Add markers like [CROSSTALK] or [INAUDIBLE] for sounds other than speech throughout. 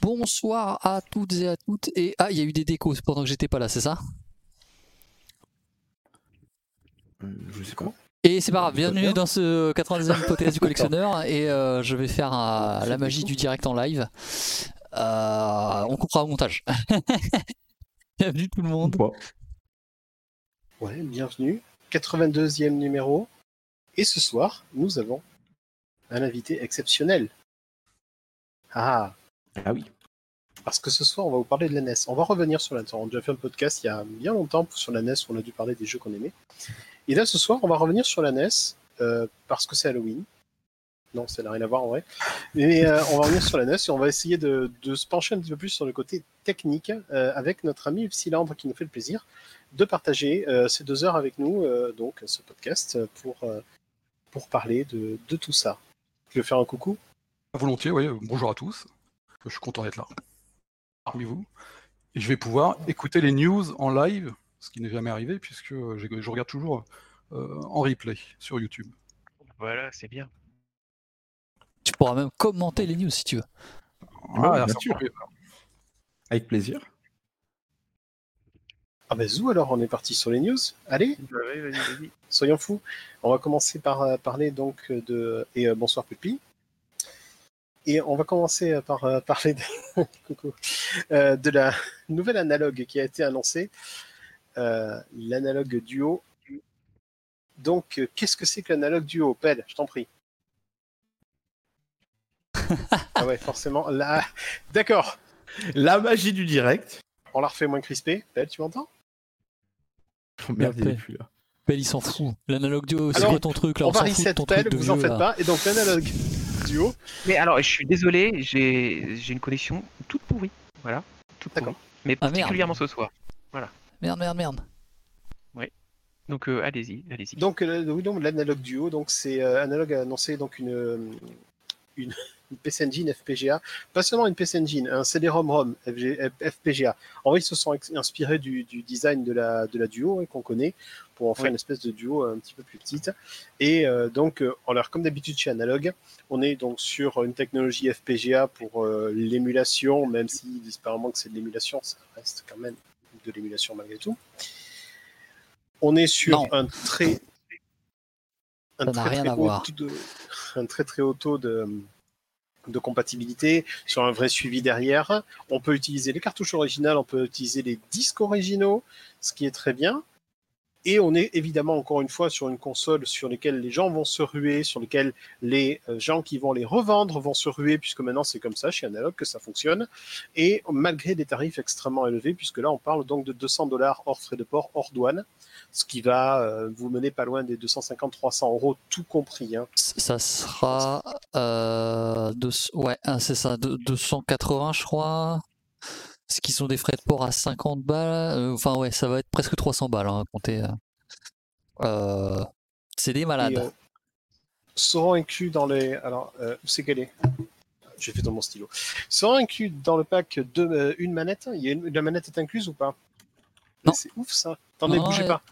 Bonsoir à toutes et à toutes. Et ah, il y a eu des décos pendant que j'étais pas là, c'est ça? Euh, je sais pas. Et c'est pas grave, bienvenue dans ce 90e podcast du collectionneur. Et euh, je vais faire euh, la magie du direct en live. Euh, on coupera au montage. [LAUGHS] bienvenue tout le monde. Ouais, bienvenue. 82e numéro. Et ce soir, nous avons un invité exceptionnel. Ah, Ah oui. parce que ce soir, on va vous parler de la NES. On va revenir sur la NES. On a déjà fait un podcast il y a bien longtemps sur la NES où on a dû parler des jeux qu'on aimait. Et là, ce soir, on va revenir sur la NES euh, parce que c'est Halloween. Non, ça n'a rien à voir en vrai. Mais euh, on va revenir sur la NES et on va essayer de, de se pencher un petit peu plus sur le côté technique euh, avec notre ami Cylindre qui nous fait le plaisir de partager euh, ces deux heures avec nous, euh, donc ce podcast, pour, euh, pour parler de, de tout ça. Tu veux faire un coucou Volontiers, oui. Bonjour à tous. Je suis content d'être là parmi vous. Et je vais pouvoir écouter les news en live, ce qui n'est jamais arrivé puisque euh, je regarde toujours euh, en replay sur YouTube. Voilà, c'est bien. Tu pourras même commenter les news si tu veux. Ah, bien c'est sûr. Avec plaisir. Ah ben zou alors, on est parti sur les news. Allez, soyons fous. On va commencer par euh, parler donc de... Et euh, bonsoir Pupi. Et on va commencer par euh, [LAUGHS] parler de... Coucou. Euh, de la nouvelle analogue qui a été annoncée, euh, l'analogue duo. Donc, euh, qu'est-ce que c'est que l'analogue duo Pelle, je t'en prie. [LAUGHS] ah ouais, forcément. Là... D'accord, La magie du direct. on la refait moins crispée. Pelle, tu m'entends? Oh, merde, il est plus là. Pelle, il s'en fout. L'analogue duo, c'est quoi ton truc là? On va s'en fout de reset ton Pelle, vous en faites là. pas. Et donc, l'analogue duo. Mais alors, je suis désolé, j'ai une connexion toute pourrie. Voilà. Toute D'accord. pourrie. Mais Ah, merde. particulièrement ce soir. Merde, merde, merde. Donc euh, allez-y, allez-y. Donc, euh, oui, donc l'analogue duo, donc c'est euh, analogue a annoncé donc une, une, [LAUGHS] une PC Engine FPGA, pas seulement une PC Engine, un CD-ROM-ROM FG FPGA. En vrai, ils se sont inspirés du, du design de la, de la duo hein, qu'on connaît pour en faire Oui. une espèce de duo un petit peu plus petite. Et euh, donc, euh, alors comme d'habitude chez Analog, on est donc sur une technologie FPGA pour euh, l'émulation, même si disent apparemment que c'est de l'émulation, ça reste quand même de l'émulation malgré tout. On est sur Non. un très un très, très à haut voir. taux de- un très très haut taux de, de compatibilité, sur un vrai suivi derrière. On peut utiliser les cartouches originales, on peut utiliser les disques originaux, ce qui est très bien. Et on est évidemment encore une fois sur une console sur laquelle les gens vont se ruer, sur lesquelles les euh, gens qui vont les revendre vont se ruer, puisque maintenant c'est comme ça chez Analog que ça fonctionne. Et malgré des tarifs extrêmement élevés, puisque là on parle donc de 200 dollars hors frais de port, hors douane, ce qui va euh, vous mener pas loin des 250-300 euros tout compris. hein. Ça sera. Euh, ouais, ah, c'est ça, deux- 280, je crois. Ce qui sont des frais de port à 50 balles. euh, Enfin, ouais, ça va être presque 300 balles, hein, comptez. euh. Euh, c'est des malades. Et, euh, seront inclus dans les. Alors, euh, où c'est qu'elle est? J'ai fait dans mon stylo. Seront inclus dans le pack de, une manette? Il y a une- La manette est incluse ou pas? Non. C'est ouf ça. Attendez, Non, bougez pas.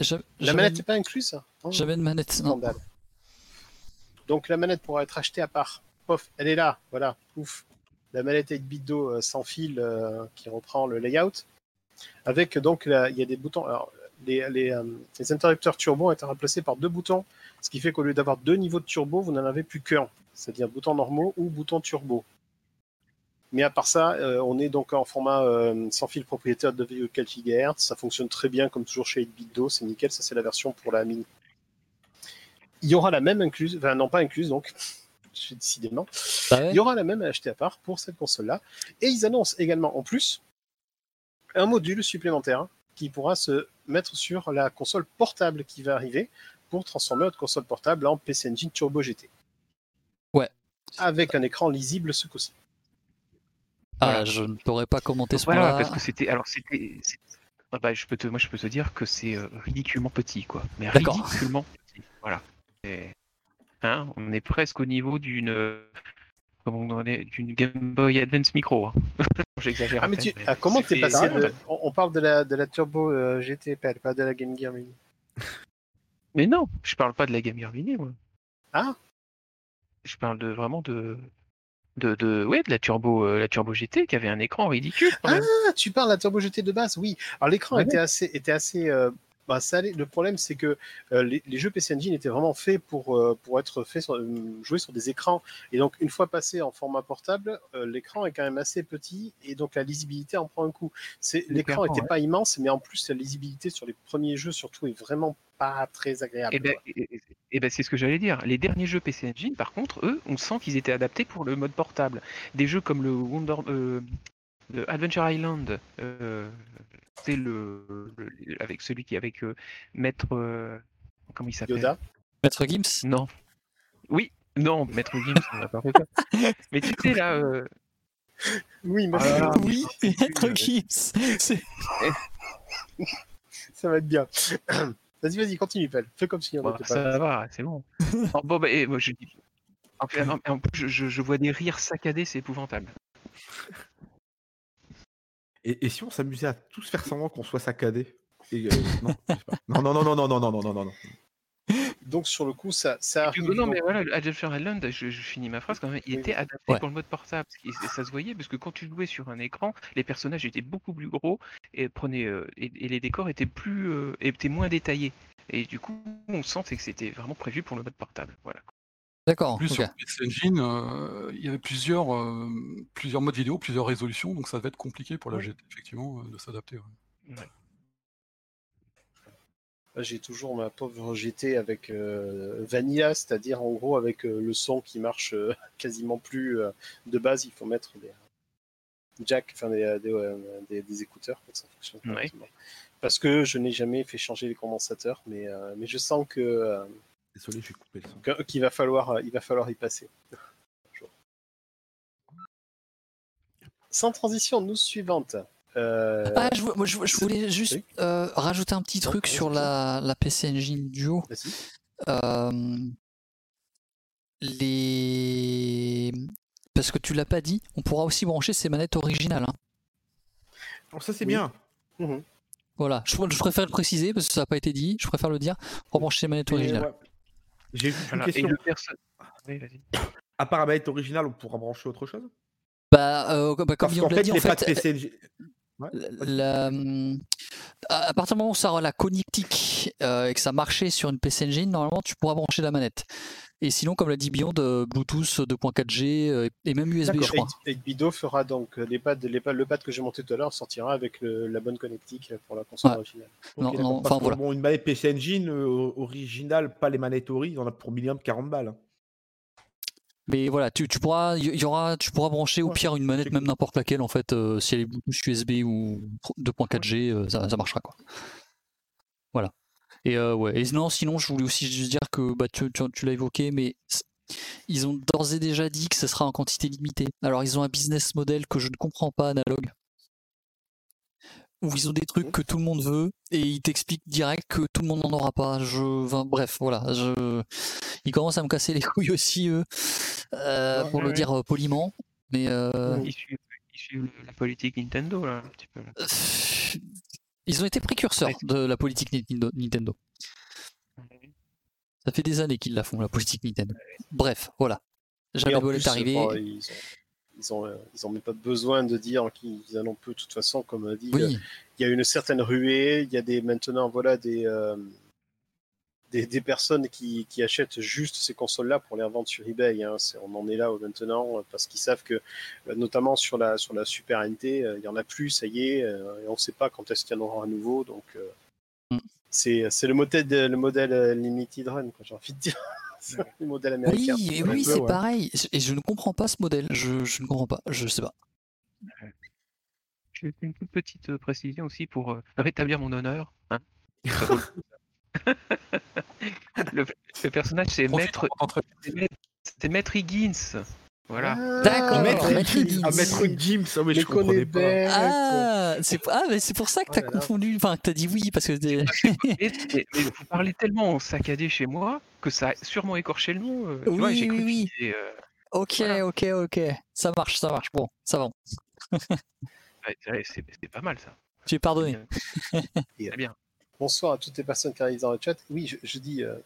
Ja- La manette n'est pas incluse Oh, jamais de manette. Non. Donc la manette pourra être achetée à part. Pof, elle est là. Voilà. Ouf. La manette 8 bits d'eau euh, sans fil euh, qui reprend le layout. Avec donc, la- il y a des boutons. Alors, euh, les interrupteurs turbo ont été remplacés par deux boutons, ce qui fait qu'au lieu d'avoir deux niveaux de turbo, vous n'en avez plus qu'un, c'est-à-dire bouton normaux ou bouton turbo. Mais à part ça, euh, on est donc en format euh, sans fil propriétaire de 2,4 GHz. Ça fonctionne très bien, comme toujours chez 8 bits d'eau, c'est nickel. Ça, c'est la version pour la mini. Il y aura la même incluse, enfin non pas incluse donc, décidément. Bah ouais. Il y aura la même à acheter à part pour cette console-là. Et ils annoncent également en plus un module supplémentaire qui pourra se mettre sur la console portable qui va arriver pour transformer notre console portable en PC Engine Turbo GT. Ouais. Avec un écran lisible ce coup-ci. Ah, Voilà. je ne pourrais pas commenter ce Voilà, point-là. parce que c'était. Alors c'était. Ah bah, je peux te, moi, je peux te dire que c'est euh, ridiculement petit, quoi. Mais ridiculement petit. Voilà. Et, hein, on est presque au niveau d'une. euh, d'une Game Boy Advance Micro. Hein. [LAUGHS] J'exagère. Ah, mais tu- ah, comment t'es passé de- on, parle de la, de la Turbo euh, GT, pas pas de la Game Gear Mini. Mais non, je parle pas de la Game Gear Mini, moi. Ah Je parle de vraiment de de, de, ouais, de la Turbo, euh, la Turbo GT qui avait un écran ridicule. quand même. Ah, tu parles de la Turbo GT de base, oui. Alors l'écran Ouais. était assez, était assez. euh, bah, ça. Le problème, c'est que euh, les, les jeux PC Engine étaient vraiment faits pour euh, pour être faits sur, euh, jouer sur des écrans. Et donc une fois passé en format portable, euh, l'écran est quand même assez petit et donc la lisibilité en prend un coup. L'écran Clairement, était ouais. pas immense, mais en plus la lisibilité sur les premiers jeux surtout est vraiment pas très agréable. Et ben, quoi. et- et- et ben, c'est ce que j'allais dire. Les derniers jeux PC Engine, par contre, eux, on sent qu'ils étaient adaptés pour le mode portable. Des jeux comme le Wonder, Adventure Island, euh, c'est le, le- avec celui qui avec euh, Maître, euh, comment il s'appelle Yoda. Maître Gims? Non. Oui. Non, Maître Gims, on n'a pas fait ça. Mais tu sais là, euh, Oui, mais Ah. Oui, Maître Gims [LAUGHS] ça va être bien. [CLEARS THROAT] vas-y, vas-y, continue, Pelle. Fais comme si on pas. ça va, c'est bon. [LAUGHS] Oh, bon, bah, et moi, je dis. En, plus, en- en plus, je, je- je vois des rires saccadés, c'est épouvantable. Et, et si on s'amusait à tous faire semblant qu'on soit saccadé Et, euh, non, non, non, non, non, non, non, non, non, non, non, non. Donc sur le coup, ça, ça non, mais voilà, Adventure Island, je, je finis ma phrase quand même, il était adapté Ouais. pour le mode portable. Et ça se voyait parce que quand tu jouais sur un écran, les personnages étaient beaucoup plus gros et, prenaient, euh, et, et les décors étaient, plus, euh, étaient moins détaillés. Et du coup, on sentait que c'était vraiment prévu pour le mode portable. Voilà. D'accord, En plus, sur PC Engine, euh, il y avait plusieurs, euh, plusieurs modes vidéo, plusieurs résolutions, donc ça va être compliqué pour la. GT, effectivement, euh, de s'adapter. ouais. J'ai toujours ma pauvre GT avec euh, Vanilla, c'est-à-dire en gros avec euh, le son qui marche euh, [LAUGHS] quasiment plus euh, de base. Il faut mettre des euh, jack, enfin des, des, ouais, des- des écouteurs pour que ça fonctionne Ouais. Parce que je n'ai jamais fait changer les condensateurs, mais, euh, mais je sens que euh, Désolé, j'ai coupé le son. que- qu'il va falloir euh, il va falloir y passer. Sans transition, nous suivante. Euh, Ah, je, vou- moi, je, je voulais juste Oui. euh, rajouter un petit truc sur la, la PC Engine Duo. Euh, les... Parce que tu l'as pas dit, on pourra aussi brancher ces manettes originales. hein. Alors ça c'est Oui. bien. Mhm. Voilà, je, je préfère le préciser parce que ça n'a pas été dit, je préfère le dire. On brancher ces manettes originales. ouais. J'ai juste Voilà. une Et question. le perso- Oui. À part la manette originale, on pourra brancher autre chose? Bah, euh, bah, comme Parce qu'en fait, dit, il en n'est pas de fait, PC Engine. Ouais, la- vas-y. la, hum, à à partir du moment où ça aura la connectique euh, et que ça marchait sur une PC Engine, normalement tu pourras brancher la manette. Et sinon, comme l'a dit Beyond, euh, Bluetooth 2.4G euh, et même USB, je crois. Et, et Bido fera donc euh, les pads, les pads- le pad que j'ai monté tout à l'heure sortira avec le- la bonne connectique pour la console Ouais. originale. Non, non, enfin, voilà. bon, une manette PC Engine euh, originale, pas les manettes Ori, il y en a pour minimum 40 balles. hein. Mais voilà, tu, tu pourras, il y aura, tu pourras brancher au Ouais, pire une manette, même cool. n'importe laquelle en fait, euh, si elle est Bluetooth USB ou 2.4G, euh, ça, ça marchera quoi. Voilà. Et euh, ouais. Et non, sinon, je voulais aussi juste dire que bah, tu, tu- tu l'as évoqué, mais ils ont d'ores et déjà dit que ce sera en quantité limitée. Alors ils ont un business model que je ne comprends pas analogue. Où ils ont des trucs que tout le monde veut et ils t'expliquent direct que tout le monde n'en aura pas. Je, enfin, bref, voilà. Je, ils commencent à me casser les [LAUGHS] couilles aussi eux, euh, Ouais, pour ouais, le ouais. dire euh, poliment. Mais euh, Ils suivent, ils suivent la politique Nintendo, là, un petit peu. là. Ils ont été précurseurs de la politique Nintendo. Ça fait des années qu'ils la font, la politique Nintendo. Bref, voilà. Jamais plus, est arrivé. bon, ils ont, ils ont, euh, ils ont même pas besoin de dire qu'ils en ont peu. De toute façon, comme a dit, euh, Oui, il y a une certaine ruée. Il y a des maintenant, voilà, des euh, des, des personnes qui, qui achètent juste ces consoles-là pour les revendre sur eBay. hein. C'est- On en est là euh, maintenant euh, parce qu'ils savent que, euh, notamment sur la sur la Super NT, il y en a plus. Ça y est, et on ne sait pas quand est-ce qu'il y en aura à nouveau. Donc euh, Mm. c'est c'est le modèle le modèle limited run, j'ai envie de dire. [LAUGHS] C'est le modèle oui, américain. et oui, peu, c'est ouais. pareil. Et je ne comprends pas ce modèle. Je, je ne comprends pas. Je sais pas. Une toute petite précision aussi pour rétablir mon honneur. hein. [LAUGHS] [LAUGHS] Le le, personnage, c'est Maître, très- c'est Maître- Higgins. Voilà. Ah, D'accord, Maître Maître Higgins. Ah, Maître Gims, ah, mais Je comprenais pas. Ah, c'est ah, mais c'est pour ça que Oh t'as là. confondu. Enfin, que t'as dit oui parce que. [LAUGHS] Mais, vous parlez tellement en saccadé chez moi que ça a sûrement écorché le nom. euh, tu vois, Oui, cru oui, oui. disais, euh, ok, Voilà. ok, ok. Ça marche, ça marche. Bon, ça va. ouais, c'est pas mal ça. Tu es pardonné. C'est bien. Bonsoir à toutes les personnes qui arrivent dans le chat. Oui, je, je dis, euh,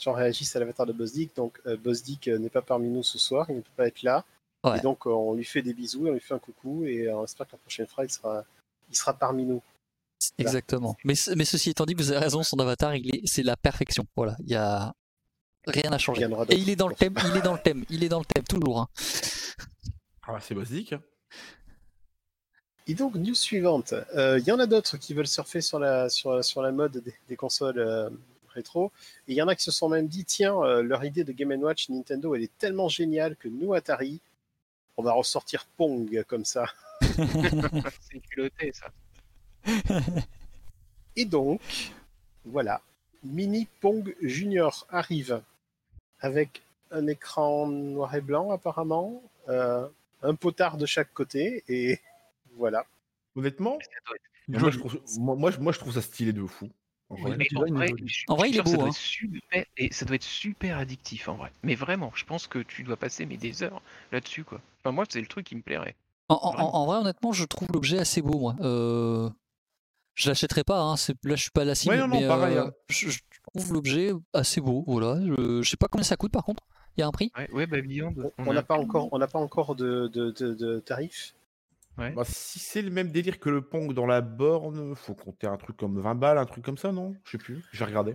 j'en réagis à l'avatar de Bosdick. Donc, euh, Bosdick euh, n'est pas parmi nous ce soir, il ne peut pas être là. Ouais. Et donc, euh, on lui fait des bisous, on lui fait un coucou, et euh, on espère que la prochaine fois, il sera, il sera parmi nous. Exactement. Mais, ce- mais ceci étant dit, vous avez raison, son avatar, il est, c'est la perfection. Voilà, il y a rien à Il changer. aura Et il est dans le thème, il est dans le thème, il est dans le thème toujours. hein. Ah, c'est basique. Et donc, news suivante. Euh, Il y en a d'autres qui veulent surfer sur la, sur, sur la mode des, des consoles euh, rétro. Et il y en a qui se sont même dit tiens, euh, leur idée de Game Watch Nintendo, elle est tellement géniale que nous, Atari, on va ressortir Pong comme ça. [LAUGHS] C'est culotté, ça. Et donc, voilà, Mini Pong Junior arrive avec un écran noir et blanc apparemment, euh, un potard de chaque côté, et voilà. Honnêtement, être- moi je, trouve, moi, moi, je- moi, je trouve ça stylé de fou. En vrai. en je- En il est ça beau, doit hein. être super- et ça doit être super addictif en vrai. Mais vraiment, je pense que tu dois passer mais des heures là-dessus quoi. Enfin moi, c'est le truc qui me plairait. En, en- Vraiment. en vrai, honnêtement, je trouve l'objet assez beau, moi. Euh, je l'achèterai pas, hein, c'est- là je suis pas la cible, Ouais, non, non, mais pareil, euh, hein. je, je trouve l'objet assez beau. Voilà, je, je sais pas combien ça coûte par contre. Il y a un prix? Ouais, ouais bah Beyond. On n'a pas encore, on n'a pas encore de, de, de, de tarif. Bah, si c'est le même délire que le Pong dans la borne, faut compter un truc comme 20 balles, un truc comme ça, non? Je sais plus, j'ai regardé.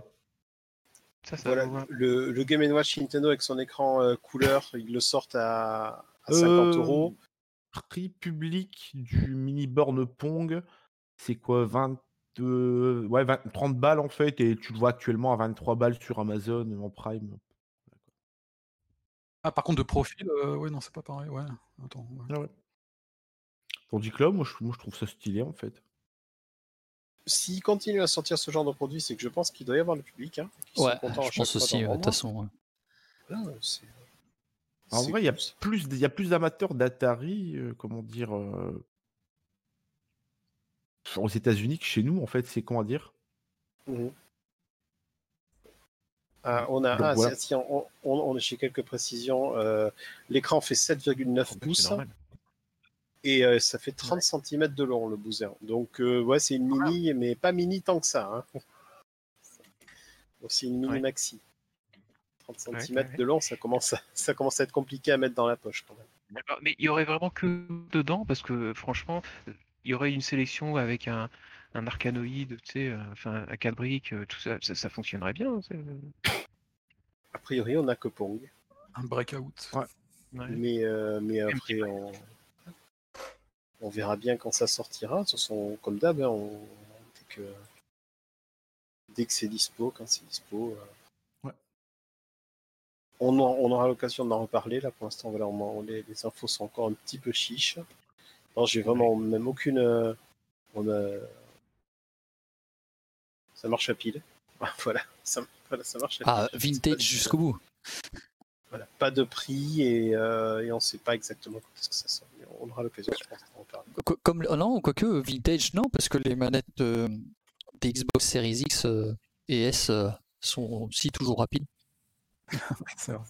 Ça, ça Voilà, vaut un- le, le Game Watch Nintendo avec son écran euh, couleur, ils le sortent à, à 50 Euh, euros. Prix public du mini borne Pong, c'est quoi 20, euh, ouais, 20 30 balles en fait, et tu le vois actuellement à 23 balles sur Amazon en Prime. Ah, par contre, de profil, euh, ouais, non, c'est pas pareil. Ouais, attends. ouais. Ah ouais. Tandis que là, moi je, moi je trouve ça stylé en fait. S'ils continuent à sortir ce genre de produit, c'est que je pense qu'il doit y avoir le public. Hein, qui sont Ouais, contents à je chaque pense fois aussi, de toute façon. ouais. Ah, En vrai, il y a plus, il y a plus d'amateurs d'Atari, euh, comment dire, euh, aux États-Unis que chez nous en fait. C'est comment dire? Mhm. Ah, on a, Donc, ah, voilà. si- si, on, on, on- j'ai quelques précisions. euh, L'écran fait 7,9 C'est pouces normal. Et euh, ça fait 30 cm de long le boozer. Donc euh, ouais, c'est une mini, mais pas mini tant que ça. Hein. C'est une mini Ouais. maxi. 30 cm Ouais, ouais, ouais. de long, ça commence, à, [LAUGHS] ça commence à être compliqué à mettre dans la poche quand même. Mais il y aurait vraiment que dedans parce que franchement, il y aurait une sélection avec un, un arcanoïde, tu sais, euh, enfin un 4 briques, euh, tout ça, ça, ça fonctionnerait bien. c'est- A priori, on n'a que Pong. Un breakout. Ouais. Mais, euh, mais après, on, on verra bien quand ça sortira. Comme d'hab, hein, on- dès que, dès que c'est dispo, quand c'est dispo. euh, Ouais. On, aura l'occasion d'en reparler. Là, pour l'instant, voilà, on m'en- les, les infos sont encore un petit peu chiches. Non, j'ai vraiment même aucune. euh, on a- Ça marche à pile. [LAUGHS] voilà, ça, voilà, ça marche à Ah, pile. Vintage jusqu'au bout. voilà, pas de prix et, euh, et on ne sait pas exactement quand est-ce que ça sort. On aura l'occasion, je pense, d'en parler. Qu- Comme, non, quoique vintage, non, parce que les manettes euh, des Xbox Series X euh, et S euh, sont aussi toujours rapides. [LAUGHS] C'est vrai.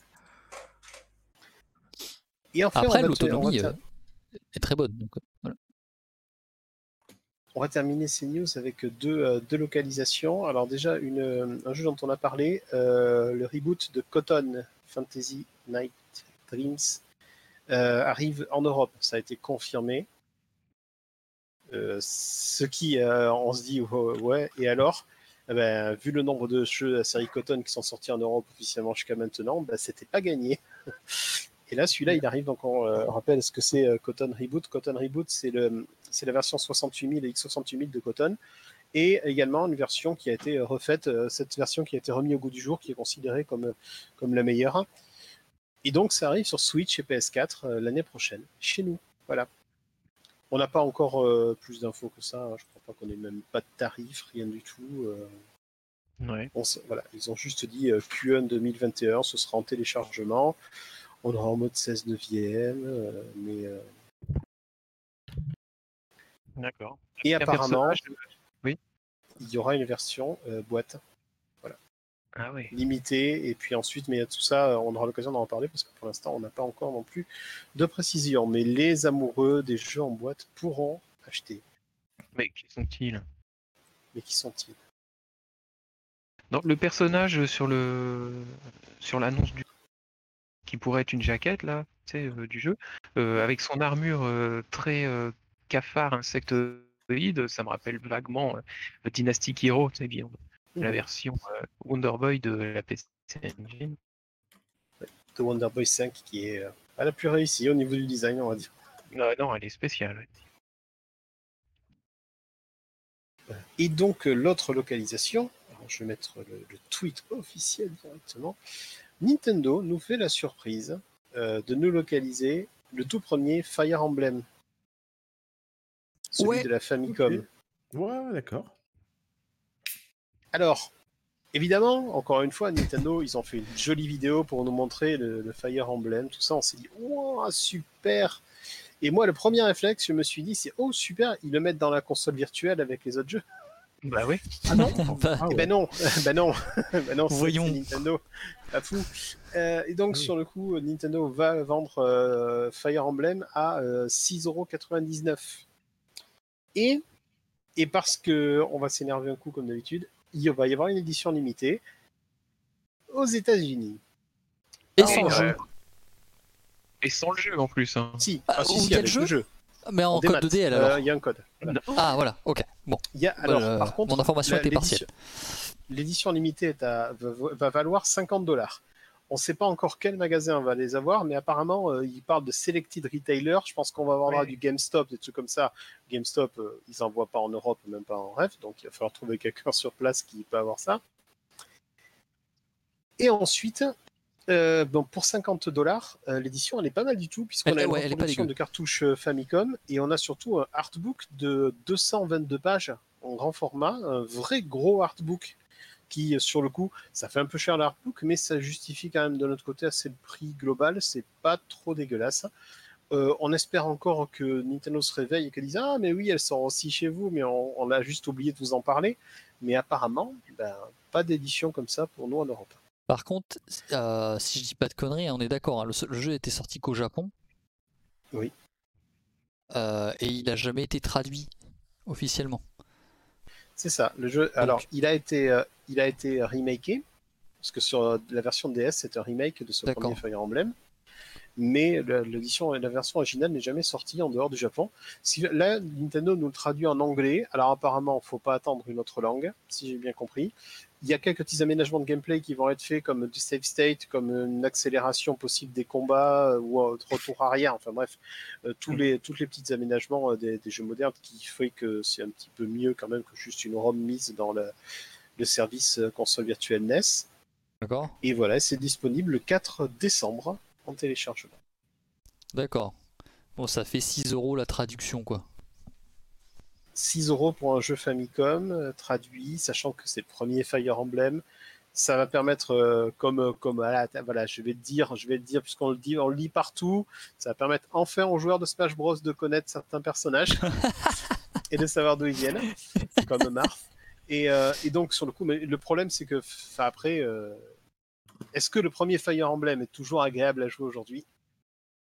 Et enfin, Après, l'autonomie euh, est très bonne. donc, voilà. on va terminer ces news avec deux, euh, deux localisations. Alors déjà, une, euh, un jeu dont on a parlé, euh, le reboot de Cotton Fantasy Night Dreams arrive en Europe. Ça a été confirmé. Euh, ce qui, euh, on se dit, ouais, ouais, et alors Eh ben, Vu le nombre de jeux de la série Cotton qui sont sortis en Europe officiellement jusqu'à maintenant, ben, c'était pas gagné. [LAUGHS] Et là, celui-là, il arrive, donc on euh, rappelle ce que c'est euh, Cotton Reboot. Cotton Reboot, c'est la version 68000 et X68000 de Cotton, et également une version qui a été euh, refaite, euh, cette version qui a été remise au goût du jour, qui est considérée comme, euh, comme la meilleure. Et donc ça arrive sur Switch et PS4 euh, l'année prochaine, chez nous. Voilà. On n'a pas encore euh, plus d'infos que ça, hein. je crois pas qu'on ait même pas de tarif, rien du tout. euh. Ouais. On s- voilà, ils ont juste dit euh, Q1 2021, ce sera en téléchargement. On aura en mode 16 neuvième, mais D'accord. et apparemment personnage- il y aura une version boîte Ah ouais. limitée et puis ensuite, mais tout ça, euh, on aura l'occasion d'en parler parce que pour l'instant, on n'a pas encore non plus de précision. Mais les amoureux des jeux en boîte pourront acheter. Mais qui sont-ils? Mais qui sont-ils? Donc le personnage sur le sur l'annonce du qui pourrait être une jaquette là, tu sais, euh, du jeu, euh, avec son armure euh, très cafard insectoïde, ça me rappelle vaguement Dynastic Hero, tu sais la Mhm. version euh, Wonder Boy de la PC Engine. de Wonder Boy 5 qui est euh, pas la plus réussie au niveau du design, on va dire. Non, non, elle est spéciale. ouais. Et donc euh, l'autre localisation, alors, je vais mettre le, le tweet officiel directement. Nintendo nous fait la surprise euh, de nous localiser le tout premier Fire Emblem, celui Ouais. de la Famicom. Ok. Ouais, ouais, d'accord. Alors, évidemment, encore une fois, Nintendo, ils ont fait une jolie vidéo pour nous montrer le, le Fire Emblem, tout ça. On s'est dit, wow, super! Et moi, le premier réflexe, je me suis dit, c'est oh super, ils le mettent dans la console virtuelle avec les autres jeux. Bah oui. Ah non [LAUGHS] Bah, Ah Eh ouais. [LAUGHS] ben non, ben [LAUGHS] non, ben non, c'est- Voyons. c'est Nintendo, pas fou. Euh, et donc Oui. sur le coup, Nintendo va vendre euh, Fire Emblem à euh, 6,99€. Et et parce que on va s'énerver un coup comme d'habitude, il va y avoir une édition limitée aux États-Unis. Et Ah, sans jeu. Et sans le jeu en plus. Hein. Si, Ah, ah, si, y a avec le le jeu jeu. Mais en code 2DL Euh, alors. Il y a un code. Voilà. Ah voilà, ok. Bon, y a, alors, par contre, mon information la- était partielle. l'édition- L'édition limitée est à- va, va valoir 50 dollars. On ne sait pas encore quel magasin va les avoir, mais apparemment, euh, ils parlent de selected retailer. Je pense qu'on va avoir du GameStop, des trucs comme ça. GameStop, euh, ils n'en voient pas en Europe, même pas en rêve, donc il va falloir trouver quelqu'un sur place qui peut avoir ça. Et ensuite, euh, bon, pour 50 dollars, l'édition elle est pas mal du tout, puisqu'on a une ouais, dégueu. de cartouches euh, Famicom et on a surtout un artbook de 222 pages en grand format, un vrai gros artbook qui, sur le coup, ça fait un peu cher l'artbook, mais ça justifie quand même de notre côté assez le prix global, c'est pas trop dégueulasse. Euh, on espère encore que Nintendo se réveille et qu'elle dise Ah, mais oui, elle sort aussi chez vous, mais on, on a juste oublié de vous en parler. Mais apparemment, ben, pas d'édition comme ça pour nous en Europe. Par contre, euh, si je dis pas de conneries, on est d'accord, hein, le, le jeu était sorti qu'au Japon. Oui. Euh, et il a jamais été traduit officiellement. C'est ça, le jeu. Alors, il a été, il a été remaké, parce que sur la version DS, c'est un remake de ce premier Fire Emblem. Mais l'édition, la version originale n'est jamais sortie en dehors du Japon. Si, là, Nintendo nous le traduit en anglais. Alors, apparemment, faut pas attendre une autre langue, si j'ai bien compris. Il y a quelques petits aménagements de gameplay qui vont être faits, comme du save state, comme une accélération possible des combats euh, ou un retour arrière. Enfin bref, euh, tous les, tous les petits aménagements euh, des, des jeux modernes qui fait que c'est un petit peu mieux quand même que juste une ROM mise dans le, le service euh, console virtuelle NES. D'accord Et voilà, c'est disponible le 4 décembre en téléchargement. D'accord. Bon, ça fait 6 euros la traduction, quoi. 6 euros pour un jeu Famicom euh, traduit, sachant que c'est le premier Fire Emblem. Ça va permettre, euh, comme, euh, comme voilà, voilà, je vais te dire, je vais te dire, puisqu'on le dit, on le lit partout, ça va permettre enfin aux joueurs de Smash Bros de connaître certains personnages [LAUGHS] et de savoir d'où ils viennent, comme Marth. Et, euh, et donc sur le coup, mais le problème c'est que, après, euh, est-ce que le premier Fire Emblem est toujours agréable à jouer aujourd'hui?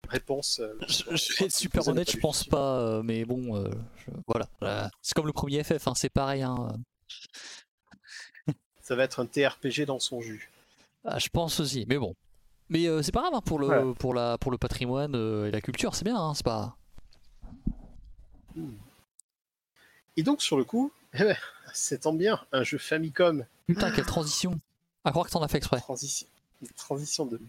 Réponse. euh, Je, je vais être super honnête, je pense pas, euh, mais bon, euh, je- voilà. Euh, C'est comme le premier FF, hein, c'est pareil. hein. [LAUGHS] Ça va être un TRPG dans son jus. Ah, je pense aussi, mais bon. Mais euh, c'est pas grave hein, pour, le, Voilà. pour, la, pour le patrimoine euh, et la culture, c'est bien, hein, c'est pas. Et donc, sur le coup, eh ben, ça tombe bien, un jeu Famicom, Putain, quelle transition À croire que t'en as fait exprès. transition, une transition de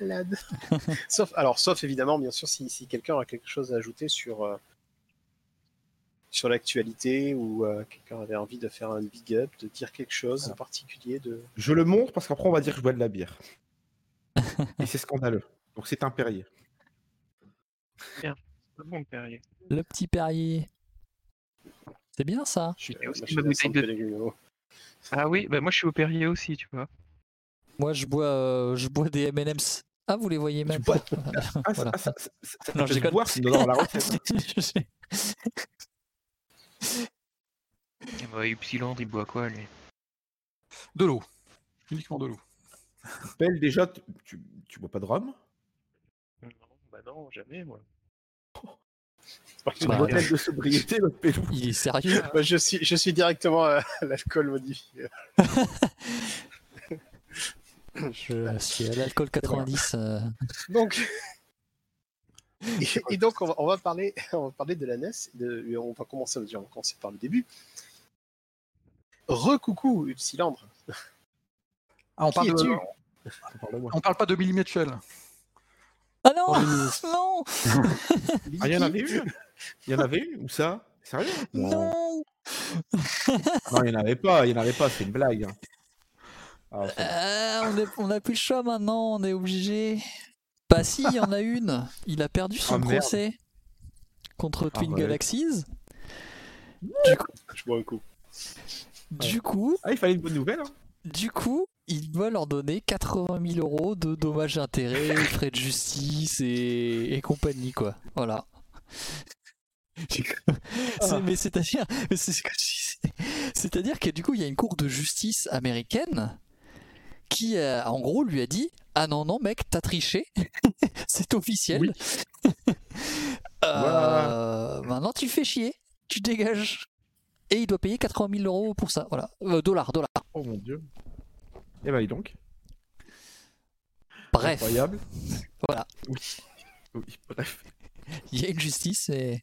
malade. [LAUGHS] sauf, alors, sauf évidemment, bien sûr, si, si quelqu'un a quelque chose à ajouter sur, euh, sur l'actualité ou euh, quelqu'un avait envie de faire un big up, de dire quelque chose en particulier de. Je le montre parce qu'après on va dire que je bois de la bière. Et c'est scandaleux. Donc c'est un Perrier. C'est bon, le Perrier. Le petit Perrier. C'est bien ça. Je, Et aussi moi, je ma suis bouteille San de- Pellegrino. Ah oui, bah moi je suis au Perrier aussi, tu vois. Moi, je bois, euh, je bois des M&M's. Ah, vous les voyez même bois- pas. [LAUGHS] Ah, Voilà. ça, ça, Non, je boire, c'est dans la recette. [LAUGHS] Sais. Et bah, Ypsiland, il boit quoi lui? De l'eau. Uniquement de l'eau. Belle, déjà, tu, tu, tu bois pas de rhum? Non, bah non, jamais moi. Parce que Une Bah, bouteille je- de sobriété, notre pélou. Il est sérieux Moi, je, suis, je suis directement à l'alcool modifié. [LAUGHS] Je suis à l'alcool 90. euh. Donc, [LAUGHS] Et, et donc, on va, on va parler, [LAUGHS] on va parler de la NES. De, on va commencer, on va commencer par le début. Recoucou, une cylindre. Ah, on, parle de- on parle pas de Billy Mitchell. Ah non. [LAUGHS] Non Ah, il y en avait une Il y en avait une Où ça? Sérieux? Non Non, il n'y en avait pas, il n'y en avait pas, c'est une blague. hein. Ah, Euh, on, est- on a plus le choix maintenant, on est obligé. Bah si, il y en a une. Il a perdu son Ah, merde. procès contre Twin ouais. Galaxies. Je bois un coup. Du coup, Ah, il fallait une bonne nouvelle. hein. Du coup, il doit leur donner 80 000 euros de dommages et intérêts, [LAUGHS] frais de justice et, et compagnie, quoi. Voilà. [LAUGHS] Mais c'est-à-dire, c'est-à-dire que du coup, il y a une cour de justice américaine qui, euh, en gros, lui a dit Ah non, non, mec, t'as triché, [LAUGHS] c'est officiel. Oui. Euh, Voilà. Maintenant, tu fais chier, tu dégages. Et il doit payer 80 000 euros pour ça. Voilà, Euh, dollars, dollars. Oh mon dieu. Et bah, dis donc. Bref, Incroyable. voilà, Oui, bref. [LAUGHS] il y a une justice et.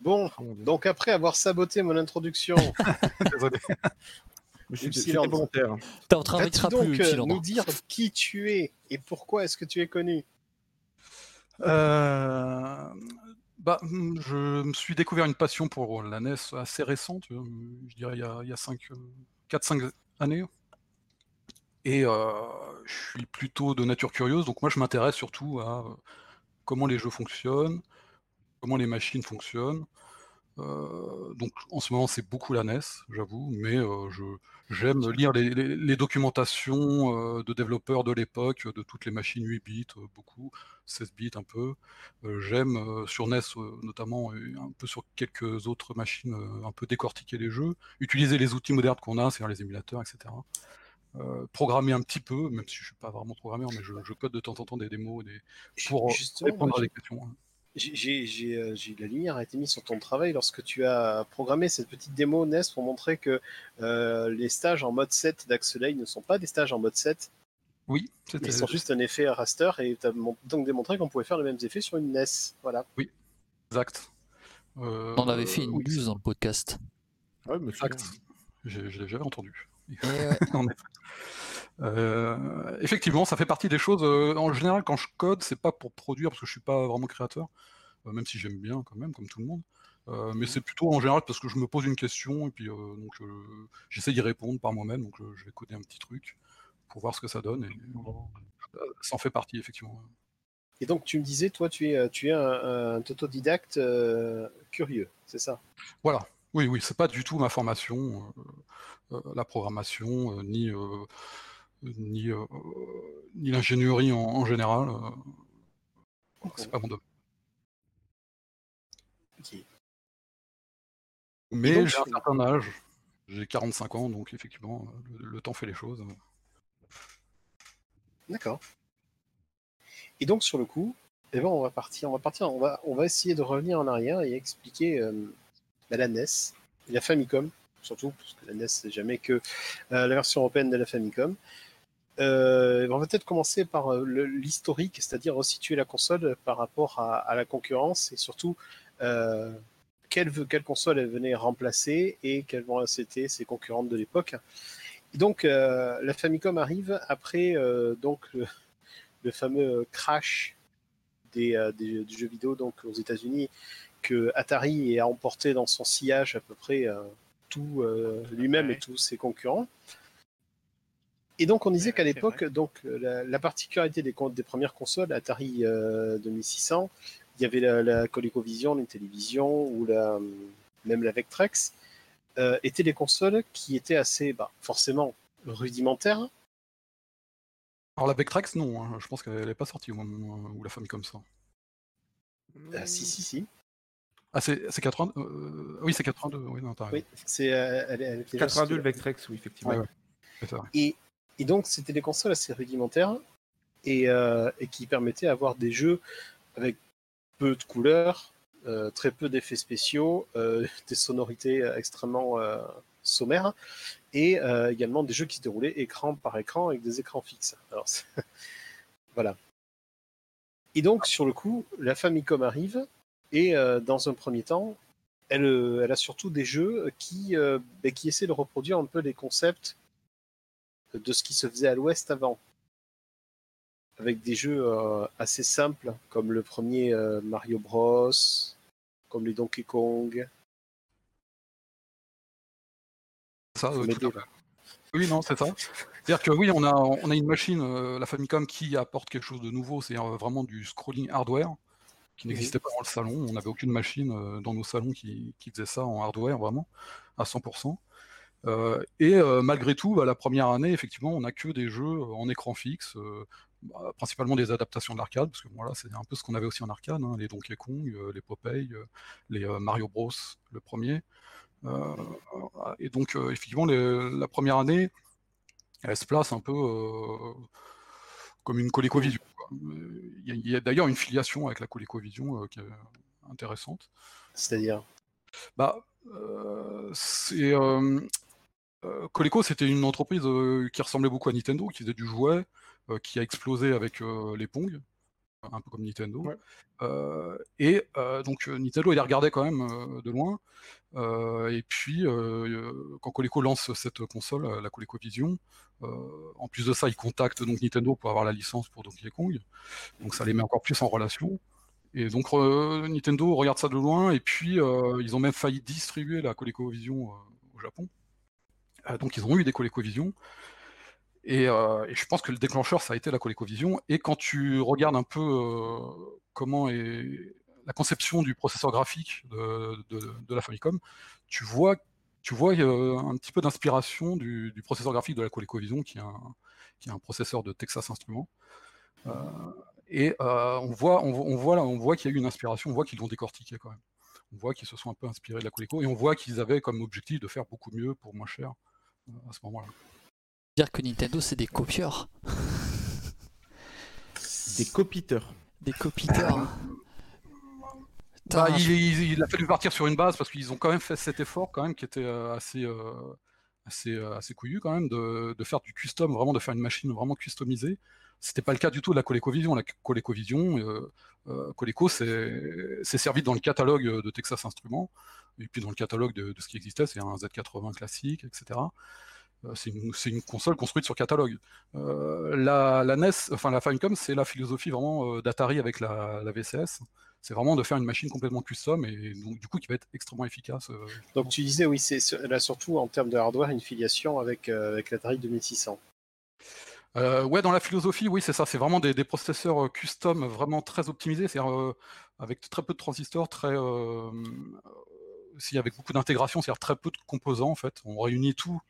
Bon, Oh donc après avoir saboté mon introduction, [LAUGHS] Désolé. Je suis volontaire. T'es en train de donc plus euh, nous dire qui tu es et pourquoi est-ce que tu es connu? Euh, bah, hmm, je me suis découvert une passion pour la NES assez récente, euh, je dirais il y a, il y a 4-5 années. Et euh, je suis plutôt de nature curieuse, donc moi je m'intéresse surtout à euh, comment les jeux fonctionnent, comment les machines fonctionnent. Euh, donc en ce moment c'est beaucoup la NES, j'avoue, mais euh, je, j'aime lire les, les- les documentations euh, de développeurs de l'époque, de toutes les machines 8 bits, beaucoup, 16 bits un peu. J'aime sur NES notamment, et un peu sur quelques autres machines, un peu décortiquer les jeux, utiliser les outils modernes qu'on a, c'est-à-dire les émulateurs, etc. Euh, programmer un petit peu, même si je suis pas vraiment programmeur, mais je, je code de temps en temps des démos des, pour répondre à des questions. hein. J'ai- j'ai j'ai, euh, j'ai- la lumière a été mise sur ton travail lorsque tu as programmé cette petite démo NES pour montrer que euh, les stages en mode 7 d'Axelay ne sont pas des stages en mode 7, Oui, mais c'était ils sont juste un effet raster et tu as donc démontré qu'on pouvait faire les mêmes effets sur une NES. Voilà. exact. Euh, On avait fait une oui, news dans le podcast. Ouais, monsieur. Exact. J'ai- Je l'ai jamais entendu. Ouais. [LAUGHS] Effet. Euh, effectivement, ça fait partie des choses. euh, en général, quand je code, c'est pas pour produire parce que je suis pas vraiment créateur, euh, même si j'aime bien quand même, comme tout le monde. Euh, mais c'est plutôt en général parce que je me pose une question et puis euh, donc euh, j'essaie d'y répondre par moi-même. Donc euh, je vais coder un petit truc pour voir ce que ça donne. Et, euh, ça en fait partie effectivement. Et donc tu me disais, toi, tu es, tu es un, un autodidacte euh, curieux, c'est ça? Voilà. Oui, oui, c'est pas du tout ma formation, euh, euh, la programmation, euh, ni, euh, ni, ni l'ingénierie en, en général. euh, c'est pas mon domaine. Mais j'ai un certain âge, j'ai 45 ans, donc effectivement, le, le temps fait les choses. D'accord. Et donc sur le coup, eh ben, on va partir, on va partir, on va, on va essayer de revenir en arrière et expliquer euh, la NES la Famicom, surtout parce que la NES c'est jamais que euh, la version européenne de la Famicom. Euh, on va peut-être commencer par euh, l'historique, c'est-à-dire resituer la console par rapport à, la concurrence et surtout quelle, console elle venait remplacer et quelles c'était ses concurrentes de l'époque. Donc la Famicom arrive après donc le, fameux crash des, des- du jeu vidéo donc aux États-Unis que Atari a emporté dans son sillage à peu près euh, tout euh, lui-même Ouais. et tous ses concurrents. Et donc on disait Ouais, qu'à l'époque, donc euh, la, la particularité des, des premières consoles Atari euh, 2600, il y avait la, la ColecoVision, les télévisions ou la, même la Vectrex, euh, étaient des consoles qui étaient assez, bah, forcément rudimentaires, Alors la Vectrex, non, hein, je pense qu'elle n'est pas sortie au moment où la Famicom sort. Ah, si, si, si. Ah, c'est c'est 82 euh, Oui, c'est 82, oui, non, t'as raison. Oui, c'est euh, elle, elle était déjà 82 le. Vectrex, oui, effectivement. Ouais, ouais. Et, et donc, c'était des consoles assez rudimentaires et, euh, et qui permettaient d'avoir des jeux avec peu de couleurs, euh, très peu d'effets spéciaux, euh, des sonorités extrêmement euh, sommaires et euh, également des jeux qui se déroulaient écran par écran avec des écrans fixes. Alors, [LAUGHS] voilà. Et donc, sur le coup, la Famicom arrive, et euh, dans un premier temps, elle, euh, elle a surtout des jeux qui, euh, ben, qui essaient de reproduire un peu les concepts de ce qui se faisait à l'Ouest avant. Avec des jeux assez simples, comme le premier Mario Bros, comme les Donkey Kong. Ça, euh, tout à. Oui, non, c'est ça. C'est-à-dire que oui, on a, on a une machine, euh, la Famicom, qui apporte quelque chose de nouveau, c'est-à-dire euh, vraiment du scrolling hardware, qui Mhm. n'existait pas dans le salon. On n'avait aucune machine euh, dans nos salons qui, qui faisait ça en hardware, vraiment, à 100%. Euh, et euh, malgré tout, bah, la première année, effectivement, on n'a que des jeux en écran fixe, euh, bah, principalement des adaptations de l'arcade, parce que voilà, c'est un peu ce qu'on avait aussi en arcade, hein, les Donkey Kong, les Popeye, les Mario Bros, le premier. Et donc, effectivement, les- la première année, elle se place un peu comme une ColecoVision. quoi. Euh, Il y a, il d'ailleurs une filiation avec la ColecoVision euh, qui est intéressante. C'est-à-dire? Bah, euh, c'est Coleco, c'était une entreprise qui ressemblait beaucoup à Nintendo, qui faisait du jouet, qui a explosé avec les Pong, un peu comme Nintendo. Ouais. Euh, et euh, donc euh, Nintendo, il les regardait quand même euh, de loin. Et puis, quand Coleco lance cette console, la ColecoVision, en plus de ça, ils contactent donc Nintendo pour avoir la licence pour Donkey Kong. Donc ça les met encore plus en relation. Et donc Nintendo regarde ça de loin, et puis ils ont même failli distribuer la ColecoVision au Japon. Donc ils ont eu des ColecoVision. Et, euh, et je pense que le déclencheur, ça a été la ColecoVision. Et quand tu regardes un peu euh, comment est la conception du processeur graphique de, la Famicom, tu vois, tu vois euh, un petit peu d'inspiration du, processeur graphique de la ColecoVision, qui est un, qui est un processeur de Texas Instruments. Euh, et on voit, on, voit- on voit, qu'il y a eu une inspiration, on voit qu'ils l'ont décortiqué quand même. On voit qu'ils se sont un peu inspirés de la Coleco, et on voit qu'ils avaient comme objectif de faire beaucoup mieux pour moins cher à ce moment-là. Dire que Nintendo c'est des copieurs, [LAUGHS] Des copiteurs. des copiteurs. Bah, il, je- il- il a fallu partir sur une base parce qu'ils ont quand même fait cet effort quand même qui était euh, assez, euh, assez, euh, assez couillu quand même de, de faire du custom, vraiment de faire une machine vraiment customisée. C'était pas le cas du tout de la ColecoVision. La ColecoVision, euh, euh, Coleco s'est s'est servi dans le catalogue de Texas Instruments et puis dans le catalogue de, de ce qui existait, c'est un Z80 classique, etc. Euh, C'est une, console construite sur catalogue. Euh, la, la NES, enfin la Famicom, c'est la philosophie vraiment euh, d'Atari avec la, la VCS c'est vraiment de faire une machine complètement custom et donc du coup qui va être extrêmement efficace. euh, Donc tu disais, oui, c'est a surtout en termes de hardware une filiation avec, avec l'Atari 2600. Euh, ouais, dans la philosophie, oui, c'est ça. C'est vraiment des, des processeurs custom vraiment très optimisés, c'est-à-dire avec très peu de transistors, très aussi avec beaucoup d'intégration, c'est-à-dire très peu de composants en fait. On réunit tout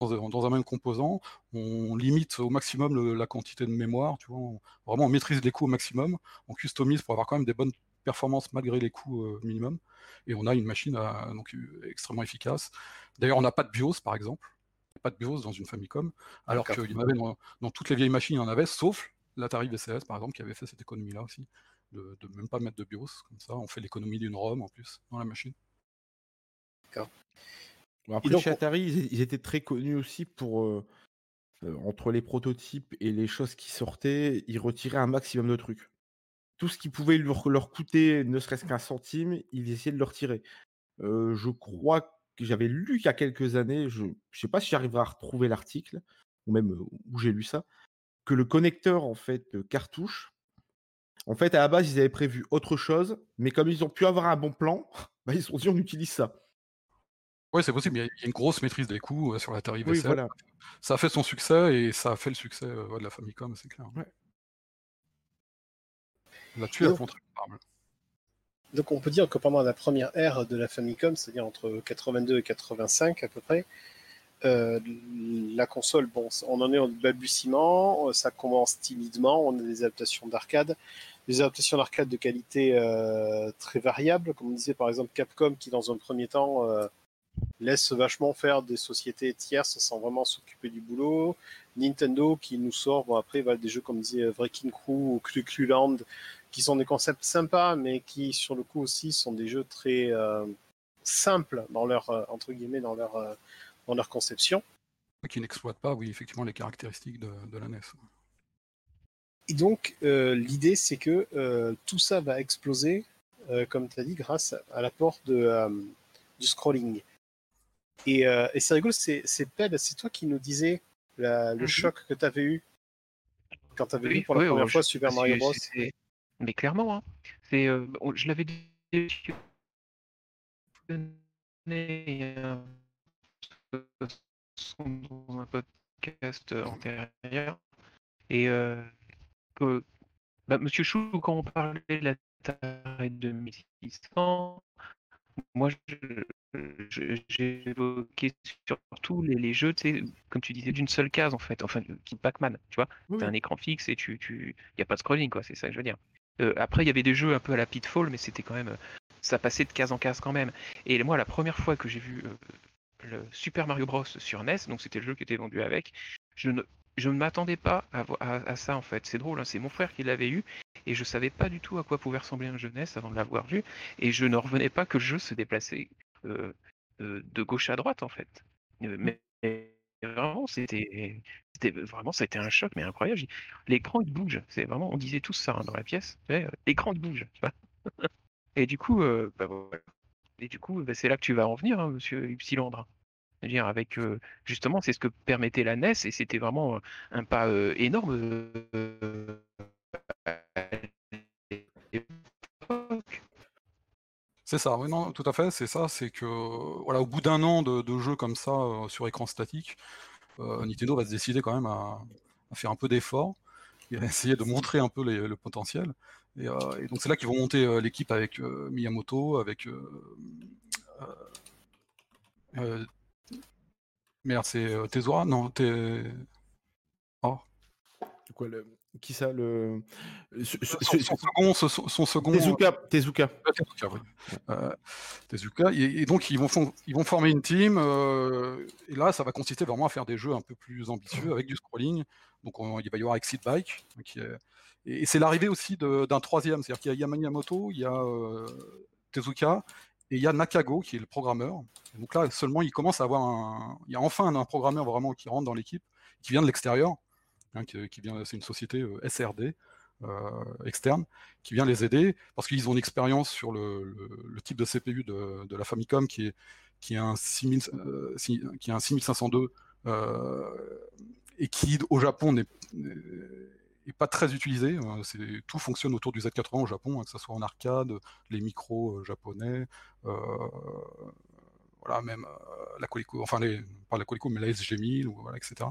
dans, un- dans un même composant, on limite au maximum le- la quantité de mémoire, tu vois. on- vraiment, on maîtrise les coûts au maximum, on customise pour avoir quand même des bonnes performances malgré les coûts euh, minimum, et on a une machine donc euh, extrêmement efficace. D'ailleurs, on n'a pas de BIOS par exemple, pas de BIOS dans une Famicom, alors D'accord. qu'il y en avait dans, dans toutes les vieilles machines, il y en avait, sauf l'Atari VCS par exemple, qui avait fait cette économie-là aussi, de, de même pas mettre de BIOS, comme ça, on fait l'économie d'une ROM en plus dans la machine. Bon, après, donc, chez on- Atari, ils, ils étaient très connus aussi pour. euh, euh, entre les prototypes et les choses qui sortaient, ils retiraient un maximum de trucs. Tout ce qui pouvait leur, leur coûter ne serait-ce qu'un centime, ils essayaient de le retirer. Euh, je crois que j'avais lu il y a quelques années, je ne sais pas si j'arriverai à retrouver l'article, ou même où j'ai lu ça, que le connecteur en fait euh, cartouche, en fait à la base ils avaient prévu autre chose, mais comme ils ont pu avoir un bon plan, [LAUGHS] bah, ils se sont dit on utilise ça. Oui, c'est possible, il y, a il y a une grosse maîtrise des coûts euh, sur l'Atari Oui, voilà. Ça a fait son succès et ça a fait le succès euh, ouais, de la Famicom, c'est clair. Ouais. Là-dessus, très comparable. Donc on peut dire que pendant la première ère de la Famicom, c'est-à-dire entre 82 et 85 à peu près, euh, la console, bon, on en est au balbutiement, ça commence timidement, on a des adaptations d'arcade, des adaptations d'arcade de qualité euh, très variable, comme on disait par exemple Capcom qui dans un premier temps euh, laisse vachement faire des sociétés tierces sans vraiment s'occuper du boulot, Nintendo qui nous sort, bon après voilà, des jeux comme disait Wrecking Crew ou Clu Land, qui sont des concepts sympas, mais qui sur le coup aussi sont des jeux très euh, simples dans leur euh, entre guillemets dans leur euh, dans leur conception. Qui n'exploitent pas, oui, effectivement, les caractéristiques de, de la NES. Et donc, euh, l'idée, c'est que euh, tout ça va exploser, euh, comme tu as dit, grâce à l'apport de, euh, du scrolling. Et, euh, et c'est rigolo, c'est Ped, c'est toi qui nous disais la- le Mhm. choc que tu avais eu quand tu avais Oui, vu pour la oui, première fois je- Super Mario Bros. Mais clairement, hein. c'est, euh, je l'avais dit peu dans un podcast antérieur. Et euh, que bah, Monsieur Chou, quand on parlait de la Atari 2600, moi évoqué surtout les, les jeux, comme tu disais, d'une seule case en fait, enfin, qui Pac-Man, tu vois. Oui, T'as un écran fixe et tu, tu, y a pas de scrolling quoi, c'est ça que je veux dire. Euh, après, il y avait des jeux un peu à la Pitfall, mais c'était quand même, euh, ça passait de case en case quand même. Et moi, la première fois que j'ai vu euh, le Super Mario Bros sur NES, donc c'était le jeu qui était vendu avec, je ne, je ne m'attendais pas à, à- ça en fait. C'est drôle, hein, c'est mon frère qui l'avait eu et je savais pas du tout à quoi pouvait ressembler un jeu NES avant de l'avoir vu et je ne revenais pas que le jeu se déplaçait euh, euh, de gauche à droite en fait. Euh, mais, vraiment, c'était, vraiment, ça a été un choc mais incroyable. L'écran il bouge, c'est vraiment, on disait tous ça hein, dans la pièce. L'écran il bouge. [LAUGHS] Et du coup, bah, du coup, bah, c'est là que tu vas en venir, hein, Monsieur Ypsilandre. C'est-à-dire avec euh, justement, c'est ce que permettait la NES et c'était vraiment euh, un pas euh, énorme. C'est ça, oui, non, tout à fait, c'est ça, c'est que voilà, au bout d'un an de, jeux comme ça sur écran statique, Nintendo va se décider quand même à, faire un peu d'effort et à essayer de montrer un peu le potentiel. Et, donc c'est là qu'ils vont monter l'équipe avec Miyamoto, avec merde, c'est euh, non, Te- oh, Quoi, le... Qui ça le... son, second, son, son second, Tezuka, Tezuka. Euh, Tezuka, oui. Euh, Tezuka. Et, et donc ils vont, ils vont former une team. euh, et là, ça va consister vraiment à faire des jeux un peu plus ambitieux avec du scrolling. Donc on- il va y avoir Exit Bike. qui est- et, c'est l'arrivée aussi de- d'un troisième. C'est-à-dire qu'il y a Yamamoto, il y a euh, Tezuka et il y a Nakago qui est le programmeur. Donc là, seulement, il commence à avoir un. Il y a enfin un programmeur vraiment qui rentre dans l'équipe, qui vient de l'extérieur. hein, qui, vient, c'est une société euh, SRD euh, externe qui vient les aider parce qu'ils ont une expérience sur le, type de CPU de, la Famicom qui est, qui est un, 6000, euh, qui est un 6502 euh, et qui au Japon n'est pas très utilisé. C'est- Tout fonctionne autour du Z80 au Japon, hein, que ce soit en arcade, les micros euh, japonais, euh, voilà, même euh, la Coleco, enfin les, pas la Coleco, mais la SG1000, ou, voilà, etc.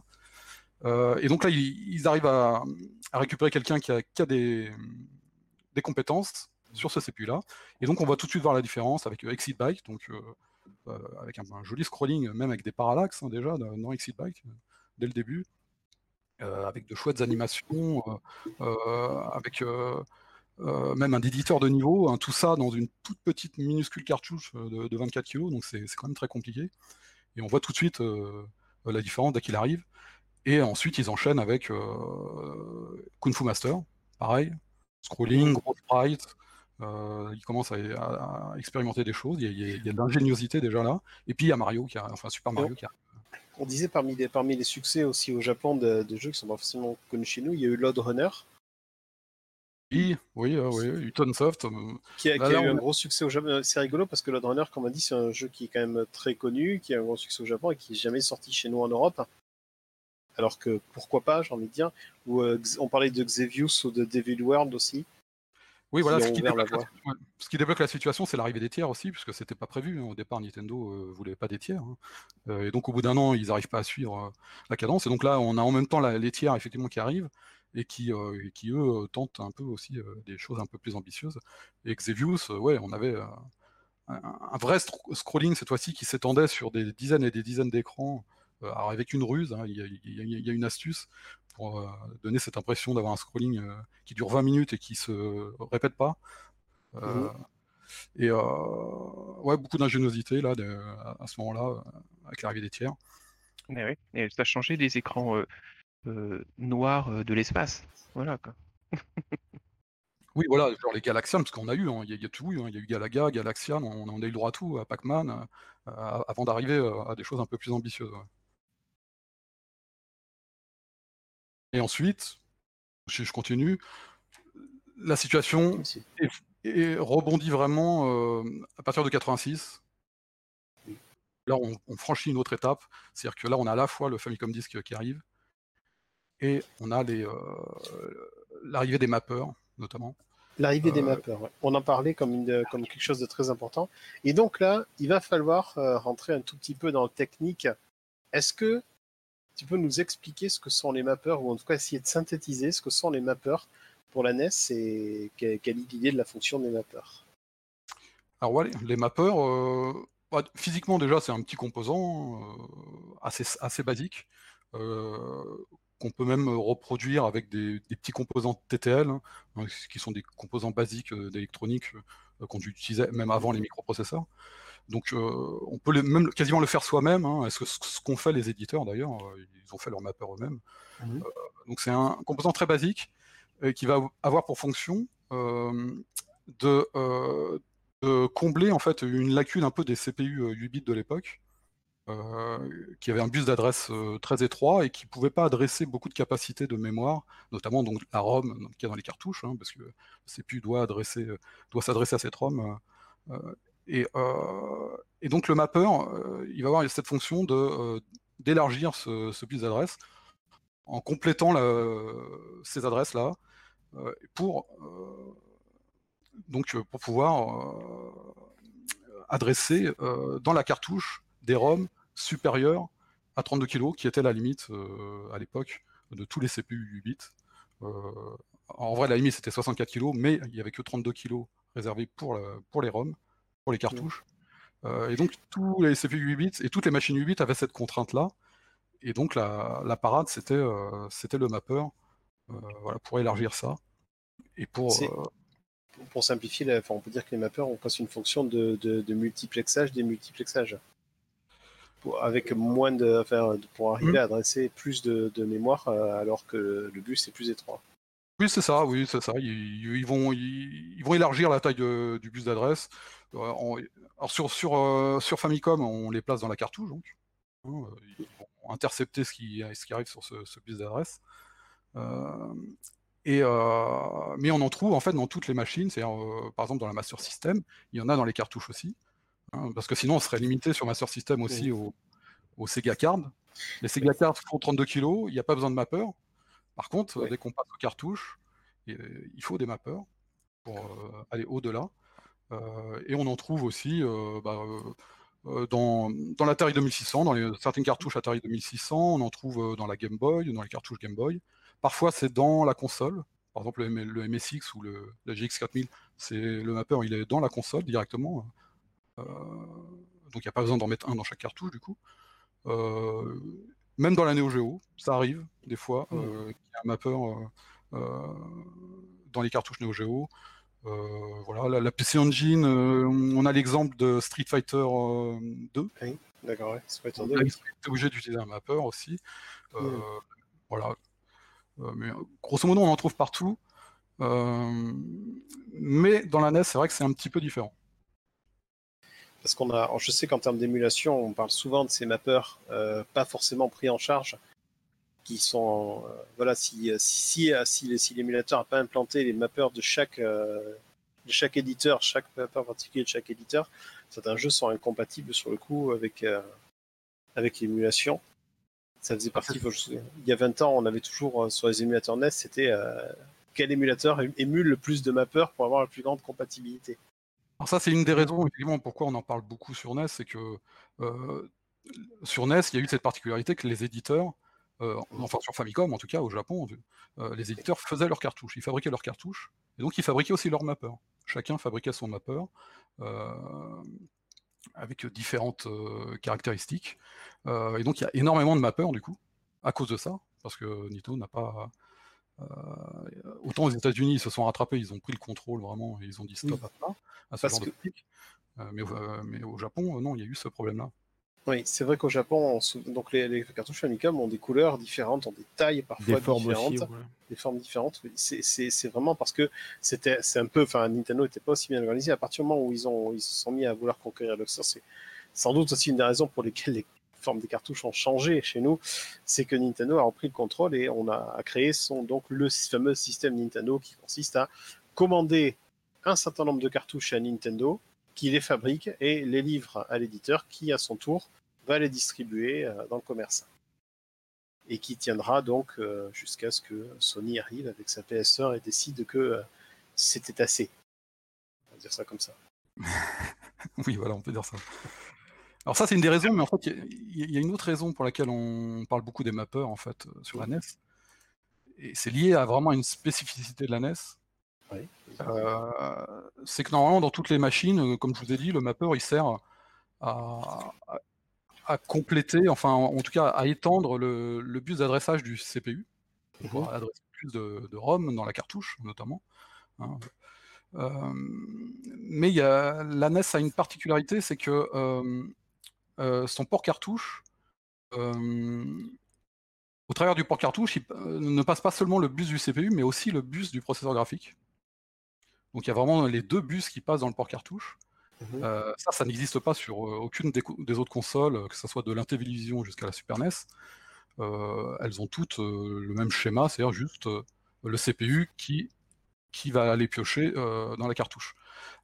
Et donc là, ils, arrivent à, récupérer quelqu'un qui a, des, compétences sur ce CPU-là. Et donc, on va tout de suite voir la différence avec Exit Bike, donc avec un, joli scrolling, même avec des parallaxes hein, déjà dans Exit Bike, dès le début, avec de chouettes animations, euh, euh, avec euh, euh, même un éditeur de niveau, hein, tout ça dans une toute petite minuscule cartouche euh, de, de 24 kg, donc c'est quand même très compliqué. Et on voit tout de suite euh, la différence dès qu'il arrive. Et ensuite, ils enchaînent avec euh, Kung Fu Master, pareil, scrolling, gros sprite. Euh, ils commencent à, à- à expérimenter des choses. Il y a, il y a- il y a de l'ingéniosité déjà là. Et puis il y a Mario qui a, enfin Super Mario qui a. On disait parmi les, parmi les succès aussi au Japon de, de jeux qui sont pas forcément connus chez nous, il y a eu Load Runner, Oui, oui, euh, oui, Uton Soft. euh, qui a, Là, qui a là, eu on un gros succès au Japon. C'est rigolo parce que Load Runner, comme on dit, c'est un jeu qui est quand même très connu, qui a un gros succès au Japon et qui n'est jamais sorti chez nous en Europe. Alors que pourquoi pas, j'ai envie de dire. Ou euh, on parlait de Xevious ou de Devil World aussi. Oui, voilà, ce qui, la débloque la, ouais, ce qui débloque la situation, c'est l'arrivée des tiers aussi, puisque c'était pas prévu. hein. Au départ, Nintendo euh, voulait pas des tiers. hein. Euh, et donc, au bout d'un an, ils n'arrivent pas à suivre euh, la cadence. Et donc là, on a en même temps la- les tiers, effectivement, qui arrivent, et qui, euh, et qui eux, tentent un peu aussi des choses un peu plus ambitieuses. Et Xevious, ouais, on avait un, vrai scrolling cette fois-ci qui s'étendait sur des dizaines et des dizaines d'écrans, alors avec une ruse, hein, y, y il y a une astuce pour euh, donner cette impression d'avoir un scrolling euh, qui dure 20 minutes et qui se répète pas. Euh, Et euh, ouais, beaucoup d'ingéniosité là de- à, ce moment-là, avec l'arrivée des tiers. Mais oui, et ça a changé des écrans euh, euh, noirs de l'espace. Voilà quoi. [LAUGHS] Oui, voilà, genre les Galaxian, parce qu'on a eu, hein, il y, a- il y a tout eu, hein, il y a eu Galaga, Galaxian, on, on a eu le droit à tout, à Pac-Man, avant d'arriver euh, à des choses un peu plus ambitieuses. ouais. Et ensuite, si je continue, la situation et rebondit vraiment euh, à partir de 86. Là, on, on franchit une autre étape, c'est-à-dire que là, on a à la fois le Famicom Disk qui arrive et on a euh, l'arrivée des mappeurs, notamment. L'arrivée des Euh, mappeurs, ouais. on en parlait comme, une, comme quelque chose de très important. Et donc là, il va falloir rentrer un tout petit peu dans le technique. Est-ce que tu peux nous expliquer ce que sont les mappeurs, ou en tout cas essayer de synthétiser ce que sont les mappeurs pour la NES et que- quelle est l'idée de la fonction des mappeurs Alors ouais, les mappeurs, euh, bah, physiquement déjà c'est un petit composant euh, assez, assez basique, euh, qu'on peut même reproduire avec des, petits composants TTL, hein, hein, qui sont des composants basiques euh, d'électronique qu'on utilisait même avant les microprocesseurs. Donc euh, on peut les- même quasiment le faire soi-même, hein, ce ce qu'ont fait les éditeurs d'ailleurs, euh, ils ont fait leur mapper eux-mêmes. Mhm. Euh, donc c'est un composant très basique qui va avoir pour fonction de, de combler en fait une lacune un peu des CPU euh, 8 bits de l'époque, euh, qui avait un bus d'adresse euh, très étroit et qui pouvait pas adresser beaucoup de capacités de mémoire, notamment donc la ROM qui est dans les cartouches, hein, parce que le CPU doit adresser, euh, doit s'adresser à cette ROM. Euh, et, donc le mapper, euh, il va avoir cette fonction euh, d'élargir ce, ce d'adresse en complétant ces adresses là pour pour pouvoir adresser dans la cartouche des ROM supérieurs à 32 kg, qui était la limite à l'époque de tous les CPU 8 bits. En vrai, la limite c'était 64 kg, mais il n'y avait que 32 kg réservés pour, pour les ROM, pour les cartouches. Euh, et donc tous les CPU 8 bits et toutes les machines 8 bits avaient cette contrainte-là. Et donc la, la parade, c'était euh, c'était le mapper, euh, voilà, pour élargir ça. Et pour pour, simplifier, enfin, on peut dire que les mappeurs ont presque une fonction de, de, de multiplexage des multiplexages. Pour, avec moins de, enfin, pour arriver Mhm. à adresser plus de, de mémoire alors que le bus est plus étroit. Oui, c'est ça, oui, c'est ça. Ils, ils vont, ils, ils vont élargir la taille du bus d'adresse. Euh, en- alors sur, sur, euh, sur Famicom, on les place dans la cartouche, donc. Hein, ils vont intercepter ce qui, ce qui arrive sur ce, ce bus d'adresse. Euh, et, euh, mais on en trouve en fait dans toutes les machines, c'est-à-dire euh, par exemple dans la Master System, il y en a dans les cartouches aussi. hein, parce que sinon on serait limité sur Master System aussi au, au Sega Card. Les Sega Card font 32 kg, il n'y a pas besoin de mapper. Par contre, dès qu'on passe aux cartouches, il faut des mappers pour euh, aller au-delà. Euh, et on en trouve aussi euh, bah, euh, dans, dans l'Atari 2600, dans les, certaines cartouches Atari 2600, on en trouve dans la Game Boy, dans les cartouches Game Boy. Parfois, c'est dans la console. Par exemple, le, MSX ou le, la GX4000, c'est le mapper, il est dans la console directement. Euh, donc, il n'y a pas besoin d'en mettre un dans chaque cartouche, du coup. Euh, même dans la Neo Geo, ça arrive des fois euh, qu'il y a un mapper dans les cartouches Neo Geo. Euh, voilà, la, la PC Engine, euh, on a l'exemple de Street Fighter euh, 2. D'accord, ouais. A été obligé d'utiliser un mapper aussi. Euh, Mm. Voilà. Mais grosso modo, on en trouve partout. Mais dans la NES, c'est vrai que c'est un petit peu différent. Parce qu'on a, je sais qu'en termes d'émulation, on parle souvent de ces mappeurs euh, pas forcément pris en charge, qui sont, euh, voilà, si si si, si l'émulateur n'a pas implanté les mappeurs de chaque euh, de chaque éditeur, chaque mapper particulier de chaque éditeur, certains jeux sont incompatibles sur le coup avec euh, avec l'émulation. Ça faisait partie. il y a 20 ans, on avait toujours euh, sur les émulateurs NES, c'était euh, quel émulateur émule le plus de mappeurs pour avoir la plus grande compatibilité. Alors ça, c'est une des raisons, effectivement, pourquoi on en parle beaucoup sur NES, c'est que euh, sur NES, il y a eu cette particularité que les éditeurs, euh, enfin sur Famicom en tout cas, au Japon, euh, les éditeurs faisaient leurs cartouches, ils fabriquaient leurs cartouches, et donc ils fabriquaient aussi leurs mappers. Chacun fabriquait son mapper, euh, avec différentes euh, caractéristiques. Euh, et donc il y a énormément de mappers, du coup, à cause de ça, parce que Nito n'a pas... euh, autant aux États-Unis, ils se sont rattrapés, ils ont pris le contrôle vraiment, et ils ont dit stop à ça, à ce Parce genre que- de. Euh, mais, au- euh, mais au Japon, euh, non, il y a eu ce problème-là. Oui, c'est vrai qu'au Japon, on se- donc les, les cartouches Famicom ont des couleurs différentes, ont des tailles parfois Des formes différentes, aussi. ouais. des formes différentes. C'est- vraiment parce que c'était, c'est un peu, enfin, Nintendo n'était pas aussi bien organisé. À partir du moment où ils ont, ils se sont mis à vouloir conquérir le c'est sans doute aussi une des raisons pour lesquelles les forme des cartouches ont changé chez nous, c'est que Nintendo a repris le contrôle et on a créé son, donc le fameux système Nintendo qui consiste à commander un certain nombre de cartouches à Nintendo, qui les fabrique et les livre à l'éditeur qui, à son tour, va les distribuer euh, dans le commerce. Et qui tiendra donc euh, jusqu'à ce que Sony arrive avec sa PS1 et décide que euh, c'était assez. On va dire ça comme ça. [LAUGHS] oui, voilà, on peut dire ça. Alors ça, c'est une des raisons, mais en fait, il y, a une autre raison pour laquelle on parle beaucoup des mappeurs, en fait, sur la NES. Et c'est lié à vraiment une spécificité de la NES. Euh, c'est que normalement, dans toutes les machines, euh, comme je vous ai dit, le mapper, il sert à, compléter, enfin, en, tout cas, à étendre le, bus d'adressage du CPU, pour mhm. adresser plus de, ROM dans la cartouche, notamment. Hein. Euh, mais y a, la NES a une particularité, c'est que son port cartouche, au travers du port cartouche, il ne passe pas seulement le bus du CPU, mais aussi le bus du processeur graphique. Donc il y a vraiment les deux bus qui passent dans le port cartouche. Mhm. Euh, ça, ça n'existe pas sur euh, aucune des, autres consoles, que ce soit de l'Intellivision jusqu'à la Super NES. Euh, elles ont toutes le même schéma, c'est-à-dire juste le CPU qui, qui va aller piocher dans la cartouche.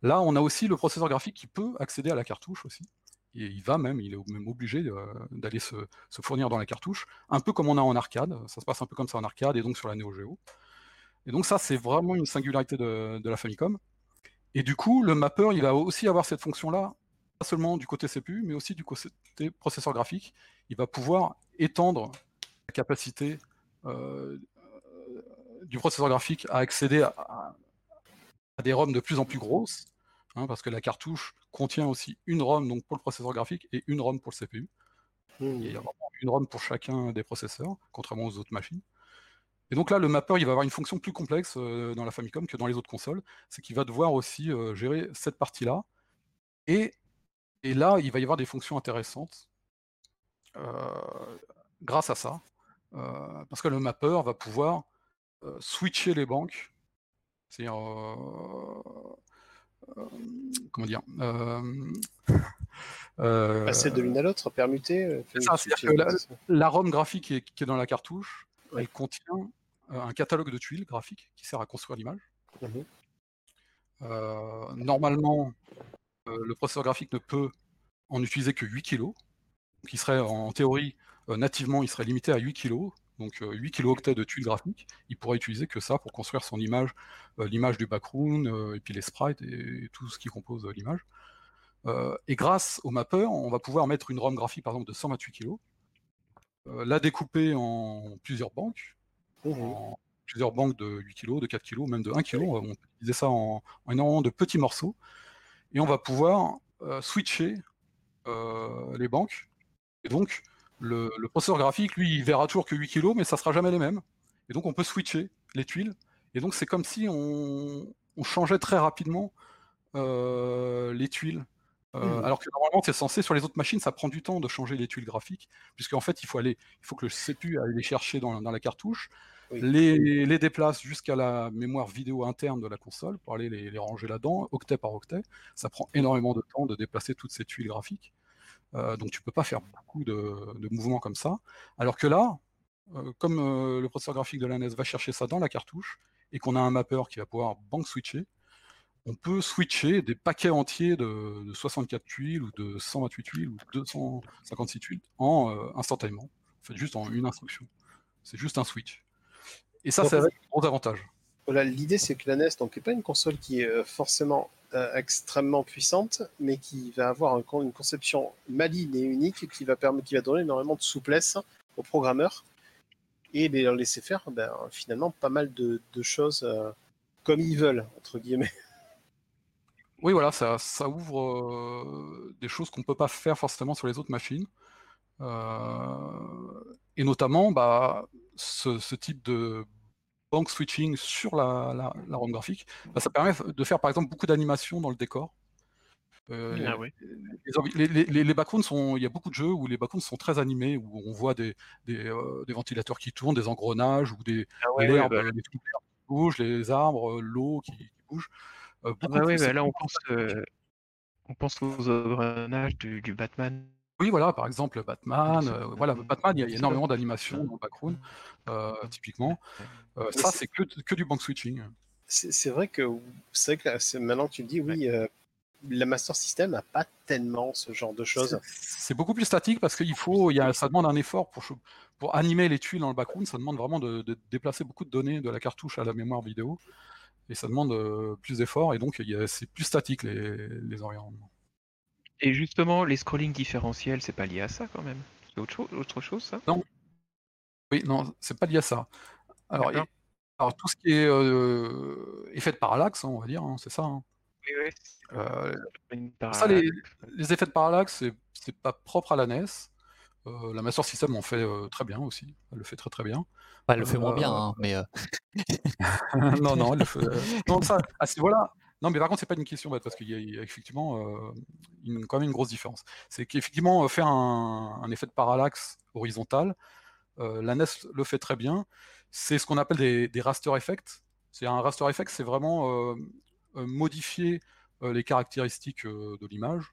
Là, on a aussi le processeur graphique qui peut accéder à la cartouche aussi. Et il va même, il est même obligé d'aller se, se, fournir dans la cartouche, un peu comme on a en arcade. Ça se passe un peu comme ça en arcade et donc sur la Neo Geo. Et donc ça, c'est vraiment une singularité de, la Famicom. Et du coup, le mapper, il va aussi avoir cette fonction-là, pas seulement du côté CPU, mais aussi du côté processeur graphique. Il va pouvoir étendre la capacité euh, du processeur graphique à accéder à, des ROM de plus en plus grosses, hein, parce que la cartouche contient aussi une ROM donc pour le processeur graphique et une ROM pour le CPU. Mmh. Il y a vraiment une ROM pour chacun des processeurs, contrairement aux autres machines. Et donc là, le mapper, il va avoir une fonction plus complexe euh, dans la Famicom que dans les autres consoles. C'est qu'il va devoir aussi euh, gérer cette partie-là. Et, là, il va y avoir des fonctions intéressantes euh, grâce à ça. parce que le mapper va pouvoir switcher les banques. C'est-à-dire. comment dire Passer de l'une à l'autre, permuter. la, ROM graphique qui est, dans la cartouche, elle contient euh, un catalogue de tuiles graphiques qui sert à construire l'image. Mhm. Euh, normalement, euh, le processeur graphique ne peut en utiliser que 8 kg. Qui serait en théorie, nativement, il serait limité à 8 kg, donc 8 kilooctets de tuiles graphiques. Il pourrait utiliser que ça pour construire son image, l'image du background, et puis les sprites et, tout ce qui compose l'image. et grâce au mapper, on va pouvoir mettre une ROM graphique par exemple de 128 kg, la découper en plusieurs banques, en plusieurs banques de 8 kg, de 4 kg, même de 1 kg. On peut utiliser ça en, énormément de petits morceaux. Et on va pouvoir euh, switcher euh, les banques. Et donc, le, processeur graphique, lui, il verra toujours que 8 kg, mais ça sera jamais les mêmes. Et donc, on peut switcher les tuiles. Et donc, c'est comme si on, changeait très rapidement euh, les tuiles. Mmh. Alors que normalement, c'est censé, sur les autres machines, ça prend du temps de changer les tuiles graphiques, puisqu'en fait, il faut, aller, il faut que le CPU aille les chercher dans, la cartouche, les, les, déplace jusqu'à la mémoire vidéo interne de la console pour aller les, ranger là-dedans, octet par octet. Ça prend énormément de temps de déplacer toutes ces tuiles graphiques. Euh, donc tu peux pas faire beaucoup de, mouvements comme ça. Alors que là, euh, comme euh, le processeur graphique de la NES va chercher ça dans la cartouche, et qu'on a un mapper qui va pouvoir bank switcher, on peut switcher des paquets entiers de, 64 tuiles ou de 128 tuiles ou 256 tuiles en instantanément. En fait, juste en une instruction. C'est juste un switch. Et ça, c'est un gros avantage. Voilà, l'idée c'est que la NES n'est pas une console qui est euh, forcément euh, extrêmement puissante, mais qui va avoir une conception maligne et unique qui va permettre, qui va donner énormément de souplesse aux programmeurs et les laisser faire ben, finalement pas mal de, choses euh, comme ils veulent entre guillemets. Oui, voilà, ça, ça ouvre des choses qu'on ne peut pas faire forcément sur les autres machines. et notamment, bah, ce, ce, type de bank switching sur la, la, ROM graphique, bah, ça permet de faire par exemple beaucoup d'animations dans le décor. Euh, ah les, les, les, backgrounds sont, il y a beaucoup de jeux où les backgrounds sont très animés, où on voit des, des, euh, ventilateurs qui tournent, des engrenages, ou des, ah l'herbe, bah qui bougent, les arbres, l'eau qui, bougent. Euh, ah bah oui, bah là on pense, on pense aux engrenages du, du Batman Oui, voilà, par exemple Batman. euh, voilà, Batman, il y a énormément d'animations dans le background, euh, typiquement. Euh, ça, c'est- que, que du bank switching. C'est vrai que c'est vrai que là, c'est- maintenant que tu le dis, oui, euh, la Master System n'a pas tellement ce genre de choses. C'est beaucoup plus statique parce qu'il faut, il y a, ça demande un effort pour, animer les tuiles dans le background. Ça demande vraiment de, de déplacer beaucoup de données de la cartouche à la mémoire vidéo. Et ça demande euh, plus d'efforts. Et donc, c'est plus statique les, les environnements. Et justement, les scrollings différentiels, c'est pas lié à ça quand même? C'est autre chose, autre chose ça? Oui, non, c'est pas lié à ça. Alors, D'accord. et- alors tout ce qui est euh, effet de parallaxe, hein, on va dire, hein, c'est ça. hein. Oui, oui. Euh, ça, les, les effets de parallaxe, c'est- c'est pas propre à la NES. Euh, la Master System en fait euh, très bien aussi. Elle le fait très très bien. Bah, elle le fait moins bien, Euh, hein, mais euh, [LAUGHS] non, non, elle le fait. [LAUGHS] Non, ça, à ce niveau-là. Non, mais par contre, c'est pas une question bête parce qu'il y, a- il y a effectivement une, quand même une grosse différence. C'est qu'effectivement, faire un, un effet de parallaxe horizontal, la NES le fait très bien. C'est ce qu'on appelle des, des raster effects. C'est un raster effect, c'est vraiment modifier les caractéristiques de l'image,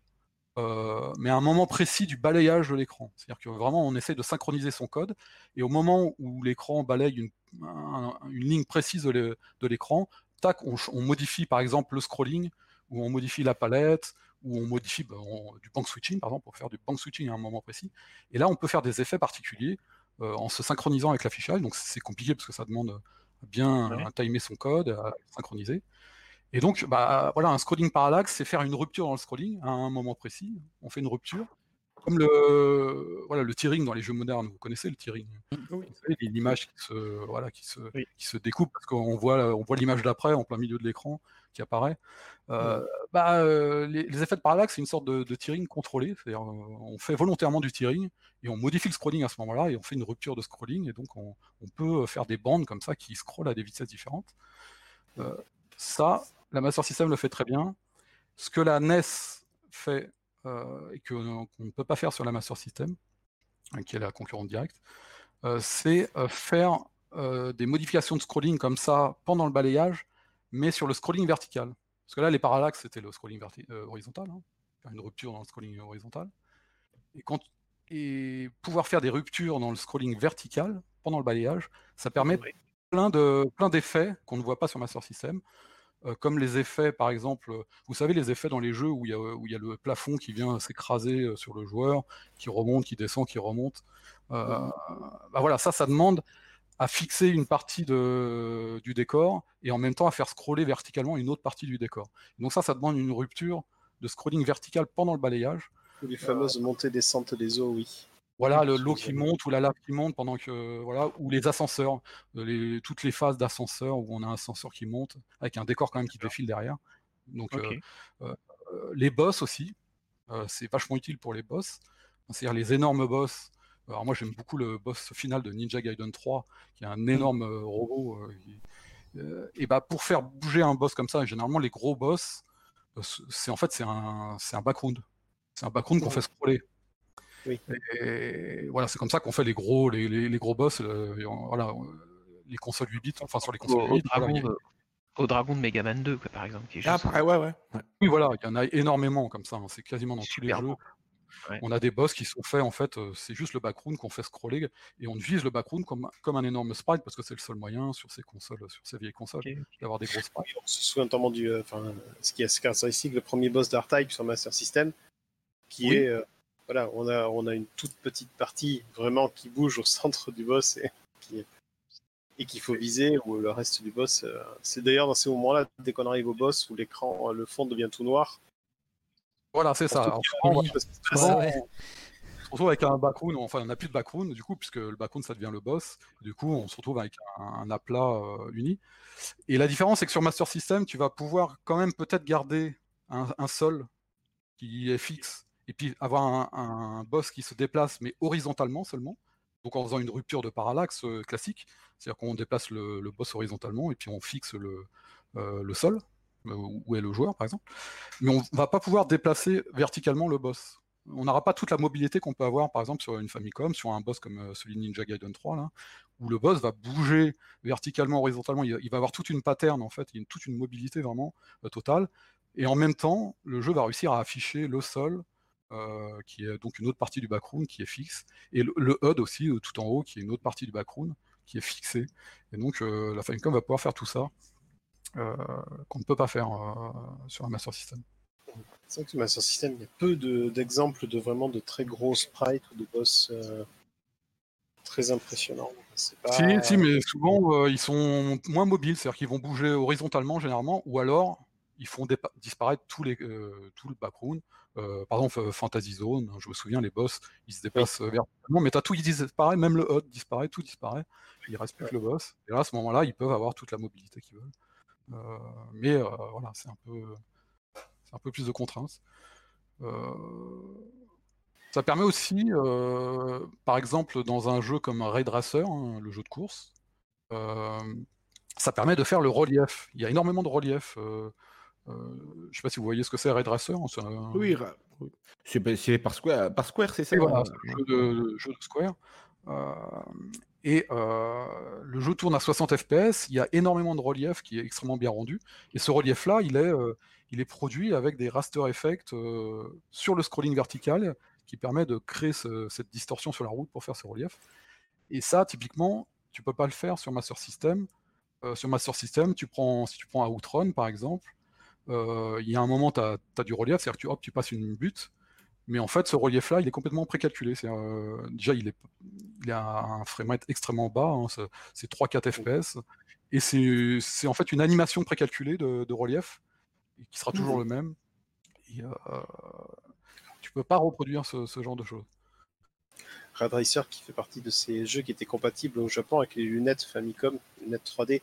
euh, mais à un moment précis du balayage de l'écran. C'est-à-dire que vraiment, on essaie de synchroniser son code, et au moment où l'écran balaye une, un- une ligne précise de l'é- de l'écran, tac, on, modifie par exemple le scrolling, ou on modifie la palette, ou on modifie ben, on- du bank switching, par exemple, pour faire du bank switching à un moment précis. Et là, on peut faire des effets particuliers euh, en se synchronisant avec l'affichage. Donc c'est compliqué parce que ça demande à bien Ouais. à timer son code, à synchroniser. Et donc, bah, voilà, un scrolling parallaxe, c'est faire une rupture dans le scrolling à un moment précis. On fait une rupture. Comme le, voilà, le tearing dans les jeux modernes, vous connaissez le tearing Oui. Vous savez, l'image qui se, voilà, qui se, Oui. qui se découpe parce qu'on voit, on voit l'image d'après en plein milieu de l'écran qui apparaît. Euh, bah, euh, les, les effets de parallaxe, c'est une sorte de, de tearing contrôlé. C'est-à-dire, euh, on fait volontairement du tearing et on modifie le scrolling à ce moment-là et on fait une rupture de scrolling et donc on, on peut faire des bandes comme ça qui scrollent à des vitesses différentes. Euh, ça, la Master System le fait très bien. Ce que la NES fait euh, et que- qu'on ne peut pas faire sur la Master System, qui est la concurrente directe, euh, c'est euh, faire euh, des modifications de scrolling comme ça pendant le balayage, mais sur le scrolling vertical. Parce que là, les parallaxes, c'était le scrolling euh, horizontal, hein, une rupture dans le scrolling horizontal. Et, quand, et pouvoir faire des ruptures dans le scrolling vertical pendant le balayage, ça permet Oui. plein de plein d'effets qu'on ne voit pas sur Master System, euh, comme les effets, par exemple, vous savez les effets dans les jeux où il y a, où il y a le plafond qui vient s'écraser sur le joueur, qui remonte, qui descend, qui remonte. Euh, bah voilà, ça, ça demande à fixer une partie de, du décor et en même temps à faire scroller verticalement une autre partie du décor. Donc ça, ça demande une rupture de scrolling vertical pendant le balayage. Les fameuses montées descentes des eaux, oui. Voilà, le- l'eau qui monte ou la lave qui monte pendant que voilà, ou les ascenseurs, euh, les, toutes les phases d'ascenseur où on a un ascenseur qui monte avec un décor quand même qui défile derrière. Donc euh, euh, les boss aussi, euh, c'est vachement utile pour les boss. C'est-à-dire les énormes boss. Alors moi j'aime beaucoup le boss final de Ninja Gaiden 3, qui est un énorme euh, robot. qui- et bah pour faire bouger un boss comme ça, généralement les gros boss, c'est en fait c'est un c'est un background. C'est un background qu'on Mhm. fait scroller. Oui. Et voilà, c'est comme ça qu'on fait les gros les, les, les gros boss. euh, voilà, euh, les consoles 8 bits, enfin sur les Au, consoles au 8 bits. voilà, dragon, a- de, au dragon de Mega Man 2, quoi, par exemple. Qui est juste- Après, ouais, ouais. ouais. oui, voilà, il y en a énormément comme ça. hein, C'est quasiment dans tous les Super jeux. Ouais. On a des boss qui sont faits, en fait, euh, c'est juste le background qu'on fait scroller et on utilise le background comme, comme un énorme sprite parce que c'est le seul moyen sur ces consoles, sur ces vieilles consoles, Ok. d'avoir des gros sprites. On se souvient notamment du. euh, Enfin, ce qui est caractéristique, le premier boss d'R-Type sur Master System, qui Oui. est. euh, voilà, on a, on a une toute petite partie vraiment qui bouge au centre du boss et qui et qu'il faut viser, ou le reste du boss. euh, c'est d'ailleurs dans ces moments-là, dès qu'on arrive au boss, où l'écran, euh, le fond devient tout noir. Voilà, c'est ça. On se retrouve avec un background, enfin, on n'a plus de background, du coup, puisque le background, ça devient le boss. Du coup, on se retrouve avec un, un aplat euh, uni. Et la différence, c'est que sur Master System, tu vas pouvoir quand même peut-être garder un, un sol qui est fixe, et puis avoir un, boss qui se déplace, mais horizontalement seulement. Donc en faisant une rupture de parallaxe euh, classique, c'est-à-dire qu'on déplace le, boss horizontalement, et puis on fixe le, euh, sol, euh, où est le joueur, par exemple. Mais on va pas pouvoir déplacer verticalement le boss on n'aura pas toute la mobilité qu'on peut avoir, par exemple, sur une Famicom, sur un boss comme celui de Ninja Gaiden 3, là, où le boss va bouger verticalement, horizontalement. Il, va avoir toute une pattern, en fait, toute une mobilité vraiment totale. Et en même temps, le jeu va réussir à afficher le sol euh, qui est donc une autre partie du background qui est fixe, et le, le HUD aussi, euh, tout en haut, qui est une autre partie du background qui est fixée. Et donc euh, la Famicom va pouvoir faire tout ça, euh, qu'on ne peut pas faire sur un Master System. C'est vrai que sur Master System, il y a peu de- d'exemples de, vraiment de très gros sprites ou de boss très impressionnants. Pas... Si, si, mais souvent ils sont moins mobiles, c'est-à-dire qu'ils vont bouger horizontalement généralement, ou alors ils font disparaître tous les, euh, tout le background. Euh, par exemple, Fantasy Zone, je me souviens, les boss, ils se déplacent euh, verticalement, mais t'as tout qui disparaît, même le HUD disparaît, tout disparaît. Il reste plus que le boss. Et là, à ce moment-là, ils peuvent avoir toute la mobilité qu'ils veulent. Mais voilà, c'est un peu, c'est un peu plus de contraintes. Ça permet aussi, euh, par exemple, dans un jeu comme Raid Racer, hein, le jeu de course, euh, ça permet de faire le relief. Il y a énormément de relief. Euh, euh, je sais pas si vous voyez ce que c'est Raid Racer. hein, un- Oui, c'est par Square, par Square, c'est ça voilà, hein un jeu de, le jeu de Square. Euh, et euh, le jeu tourne à 60 FPS, il y a énormément de relief qui est extrêmement bien rendu. Et ce relief-là, il, est, il est produit avec des raster effects sur le scrolling vertical qui permet de créer ce- cette distorsion sur la route pour faire ce relief. Et ça, typiquement, tu peux pas le faire sur Master System. Euh, sur Master System, tu prends, si tu prends un Outrun, par exemple, il y a un moment, tu as, du relief, c'est-à-dire que tu, hop, tu passes une butte, mais en fait, ce relief-là, il est complètement précalculé. Euh, déjà, il, est, il a un framerate extrêmement bas, hein, c'est- c'est 3-4 FPS, et c'est en fait une animation précalculée de, de relief, qui sera toujours le même. Et, euh, tu peux pas reproduire ce, ce genre de choses. Rad Racer qui fait partie de ces jeux qui étaient compatibles au Japon avec les lunettes Famicom, lunettes 3D, euh,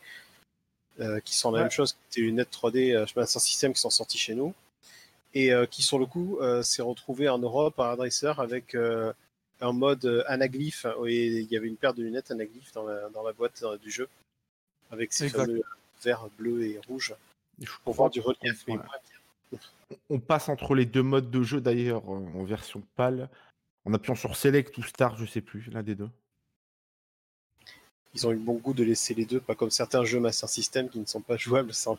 qui sont la Ouais. même chose que les lunettes 3D euh, Master System qui sont sorties chez nous, et euh, qui sur le coup euh, s'est retrouvé en Europe à Racer avec euh, un mode euh, anaglyphe, et il y avait une paire de lunettes anaglyphe dans la, dans la boîte euh, du jeu, avec ces Exact. fameux verts bleus et je pour voir du relief. voilà. On passe entre les deux modes de jeu d'ailleurs euh, en version PAL, en appuyant sur Select ou Start, je sais plus, l'un des deux. Ils ont eu le bon goût de laisser les deux, pas comme certains jeux Master System qui ne sont pas jouables sans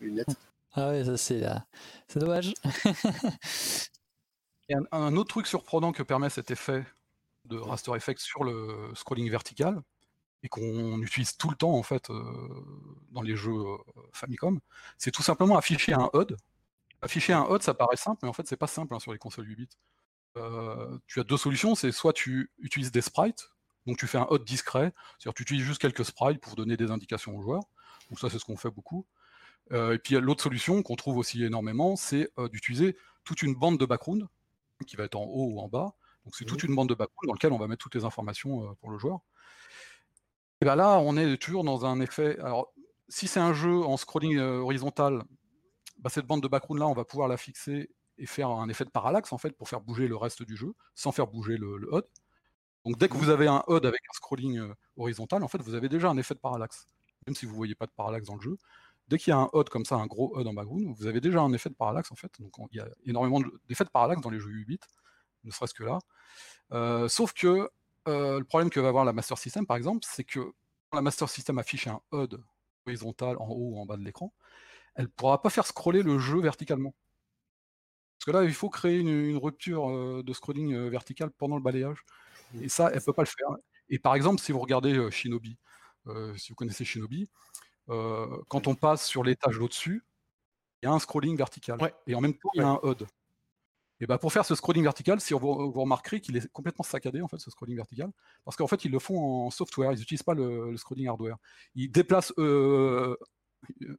lunettes. Ah ouais, ça c'est là. C'est dommage. [LAUGHS] Et un, un autre truc surprenant que permet cet effet de raster effect sur le scrolling vertical, et qu'on utilise tout le temps en fait euh, dans les jeux euh, Famicom, c'est tout simplement afficher un HUD. Afficher un HUD, ça paraît simple, mais en fait c'est pas simple hein, sur les consoles 8 bits. Euh, tu as deux solutions, c'est soit tu utilises des sprites, donc tu fais un HUD discret, c'est-à-dire tu utilises juste quelques sprites pour donner des indications aux joueurs, donc ça c'est ce qu'on fait beaucoup. Euh, et puis l'autre solution qu'on trouve aussi énormément, c'est euh, d'utiliser toute une bande de background qui va être en haut ou en bas. Donc c'est toute une bande de background dans laquelle on va mettre toutes les informations euh, pour le joueur. Et bien là, on est toujours dans un effet. Alors, si c'est un jeu en scrolling horizontal, bah, cette bande de background là, on va pouvoir la fixer et faire un effet de parallaxe en fait pour faire bouger le reste du jeu sans faire bouger le, le HUD. Donc dès que vous avez un HUD avec un scrolling euh, horizontal, en fait, vous avez déjà un effet de parallaxe. Même si vous voyez pas de parallaxe dans le jeu, dès qu'il y a un HUD comme ça, un gros HUD en background, vous avez déjà un effet de parallaxe en fait. Donc on- il y a énormément de- d'effets de parallaxe dans les jeux 8 bits, ne serait-ce que là. Euh, sauf que euh, le problème que va avoir la Master System, par exemple, c'est que quand la Master System affiche un HUD horizontal en haut ou en bas de l'écran, elle ne pourra pas faire scroller le jeu verticalement. Parce que là, il faut créer une, une rupture euh, de scrolling vertical pendant le balayage. Et ça, elle ne peut pas le faire. Et par exemple, si vous regardez euh, Shinobi, euh, si vous connaissez Shinobi, euh, quand on passe sur l'étage d'au-dessus, il y a un scrolling vertical. Ouais. Et en même temps, il y a un HUD. Et ben pour faire ce scrolling vertical, si vous, vous remarquerez qu'il est complètement saccadé en fait ce scrolling vertical, parce qu'en fait ils le font en software, ils n'utilisent pas le, le scrolling hardware. Ils déplacent euh,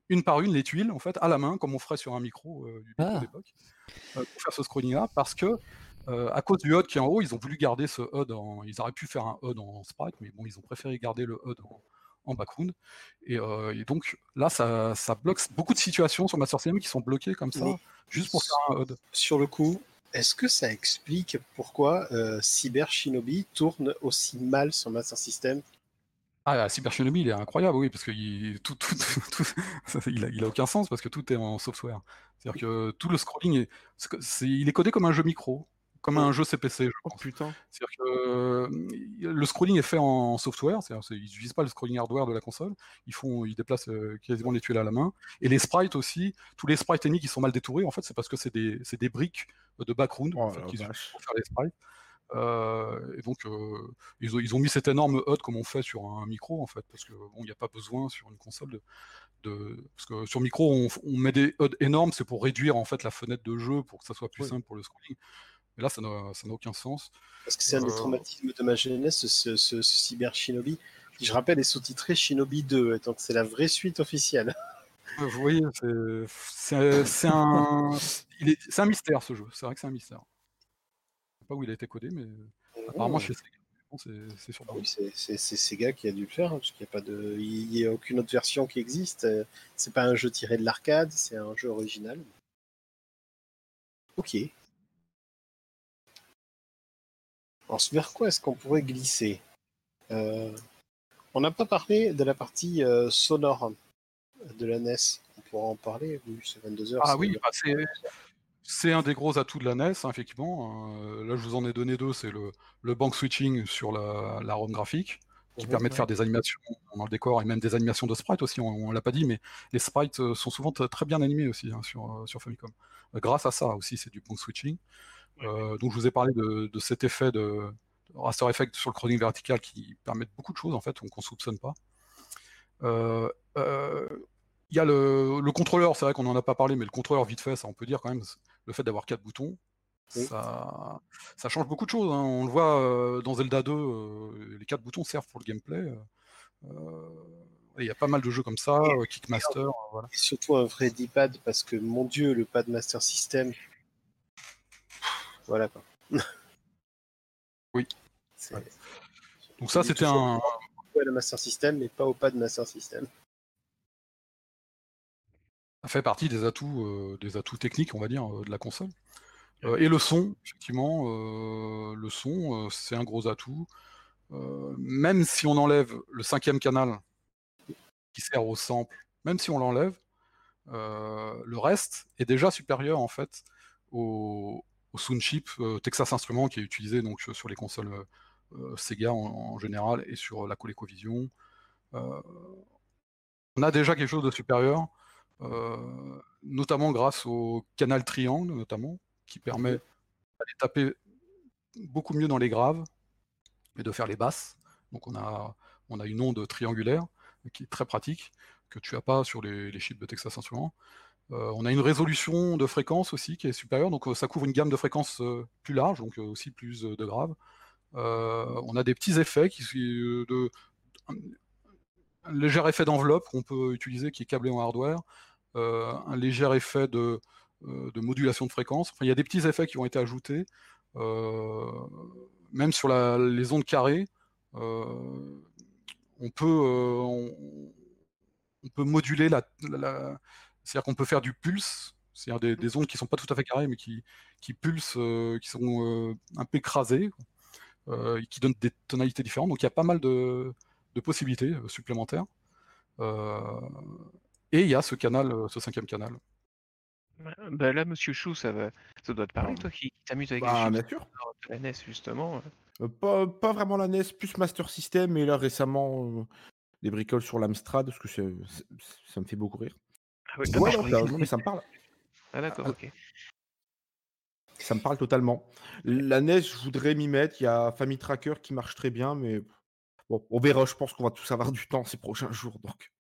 une par une les tuiles en fait à la main, comme on ferait sur un micro euh, du micro Ah. euh, pour faire ce scrolling là, parce que euh, à cause du HUD qui est en haut, ils ont voulu garder ce HUD. En... Ils auraient pu faire un HUD en sprite, mais bon, ils ont préféré garder le HUD en, en background. Et, euh, et donc là, ça, ça bloque beaucoup de situations sur Master System qui sont bloquées comme ça, Oui. juste pour faire un HUD. Sur le coup, est-ce que ça explique pourquoi euh, Cyber Shinobi tourne aussi mal sur Master System? Ah, Cyber Shinobi, il est incroyable, oui, parce qu'il tout, tout, [LAUGHS] tout, il, a, il a aucun sens parce que tout est en software. C'est-à-dire que tout le scrolling, est, il est codé comme un jeu micro. Comme un jeu CPC, je Oh putain. C'est-à-dire que euh, le scrolling est fait en software, c'est-à-dire c'est- ils n'utilisent pas le scrolling hardware de la console, ils font, ils déplacent euh, quasiment les tuiles à la main. Et les sprites aussi, tous les sprites ennemis qui sont mal détourés, en fait, c'est parce que c'est des, c'est des briques de background Oh en fait, qu'ils utilisent pour faire les sprites. Euh, et donc, euh, ils, ont, ils ont mis cette énorme HUD comme on fait sur un micro, en fait, parce que bon, il n'y a pas besoin sur une console de, de- parce que sur micro, on, on met des HUD énormes, c'est pour réduire en fait la fenêtre de jeu pour que ça soit plus simple pour le scrolling. Mais là, ça n'a aucun sens. Parce que c'est un des Euh. traumatismes de ma jeunesse, ce, ce- ce Cyber Shinobi. Je rappelle, est sous-titré Shinobi 2, donc c'est la vraie suite officielle. [LAUGHS] Vous voyez, c'est- un, est- mystère ce jeu. C'est vrai que c'est un mystère. Je sais pas où il a été codé, mais apparemment chez Sega. C'est c'est sur Ah oui, c'est- Sega qui a dû le faire, hein, parce qu'il n'y a pas de, il y a aucune autre version qui existe. C'est pas un jeu tiré de l'arcade, c'est un jeu original. Ok. Alors, vers quoi est-ce qu'on pourrait glisser Euh, On n'a pas parlé de la partie euh, sonore de la NES. On pourra en parler. Oui, c'est 22 heures. Ah c'est- oui, bah, c'est c'est un des gros atouts de la NES, hein, effectivement. Euh, là, je vous en ai donné deux. C'est le, le bank switching sur la, la ROM graphique, qui permet de faire des animations dans le décor et même des animations de sprites aussi. On, on l'a pas dit, mais les sprites sont souvent t- très bien animés aussi hein, sur, sur Famicom. Grâce à ça aussi, c'est du bank switching. Euh, donc, je vous ai parlé de, de cet effet de, de raster effect sur le crawling vertical qui permet beaucoup de choses en fait, qu'on ne soupçonne pas. Euh, euh, il y a le, le contrôleur, c'est vrai qu'on n'en a pas parlé, mais le contrôleur vite fait, ça on peut dire quand même, le fait d'avoir quatre boutons, Oui. ça, ça change beaucoup de choses. hein. On le voit dans Zelda 2, euh, les quatre boutons servent pour le gameplay. Il y a pas mal de jeux comme ça, Kickmaster, voilà. Et surtout un vrai D-pad, parce que mon dieu, le pad Master System. Voilà quoi. [LAUGHS] Oui. Ouais. Donc ça, c'était un, le Master System, mais pas au pad Master System. ça fait partie des atouts, euh, des atouts techniques, on va dire, euh, de la console. Euh, et le son, effectivement, le son, c'est un gros atout. Même si on enlève le cinquième canal qui sert au sample, même si on l'enlève, le reste est déjà supérieur en fait au, au sound chip euh, Texas Instruments qui est utilisé donc sur les consoles euh, euh, Sega en, en général et sur la ColecoVision. Euh, on a déjà quelque chose de supérieur, euh, notamment grâce au canal triangle, notamment, qui permet d'aller taper beaucoup mieux dans les graves et de faire les basses. Donc on a, on a une onde triangulaire qui est très pratique, que tu n'as pas sur les, les chips de Texas Instruments. Euh, on a une résolution de fréquence aussi qui est supérieure, donc euh, ça couvre une gamme de fréquences euh, plus large, donc aussi plus de graves. On a des petits effets qui de un, léger effet d'enveloppe qu'on peut utiliser qui est câblé en hardware, un léger effet de, modulation de fréquence. Il y a des petits effets qui ont été ajoutés, même sur les ondes carrées. on peut, moduler la- c'est-à-dire qu'on peut faire du pulse, c'est-à-dire des, des ondes qui sont pas tout à fait carrées, mais qui, qui pulsent, euh, qui sont euh, un peu écrasées, euh, et qui donnent des tonalités différentes. Donc il y a pas mal de, de possibilités supplémentaires. Euh, et il y a ce canal, ce cinquième canal. Bah là, Monsieur Chou, ça, va... ça doit te parler, toi qui, qui t'amuses avec Bah, les bien chips sûr. de la NES, justement. Euh, pas, pas vraiment la NES, plus Master System, et là récemment, euh, des bricoles sur l'Amstrad, parce que c'est- c'est- ça me fait beaucoup rire. Ah. Ouais, non, ça, mais ça me parle. Ah, d'accord, ok. Ça me parle totalement. La NES, je voudrais m'y mettre. Il y a Family Tracker qui marche très bien, mais bon, on verra. Je pense qu'on va tous avoir [LAUGHS] du temps ces prochains jours, donc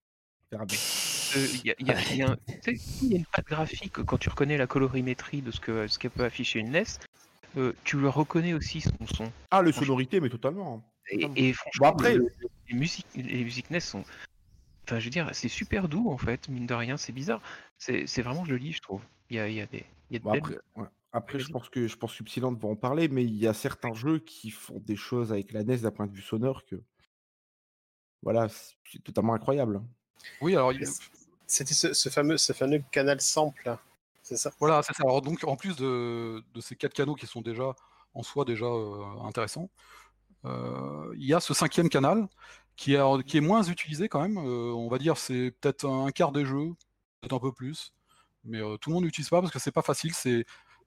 on verra bien. Euh, Il y a, y y y une patte graphique quand tu reconnais la colorimétrie de ce que ce qu'elle peut afficher une NES. euh, tu le reconnais aussi son son. Ah, les sonorités, mais totalement. Et, Totalement. et franchement, Bon, après, le- les musiques, les musiques NES sont. Enfin, je veux dire, c'est super doux en fait, mine de rien, c'est bizarre. C'est vraiment joli, je trouve. Il y a, il y a des, il y a de Bon, belles- après, ouais. Après, je pense que je pense que Subsilent va en parler, mais il y a certains jeux qui font des choses avec la NES d'un point de vue sonore que voilà, c'est totalement incroyable. Oui, alors il- C'était ce, ce fameux, ce fameux canal sample. C'est ça? Voilà, c'est ça. Alors donc, en plus de, de ces quatre canaux qui sont déjà en soi déjà euh, intéressants, euh, il y a ce cinquième canal qui est, qui est moins utilisé quand même. Euh, on va dire c'est peut-être un quart des jeux, peut-être un peu plus, mais euh, tout le monde n'utilise pas parce que c'est pas facile. C'est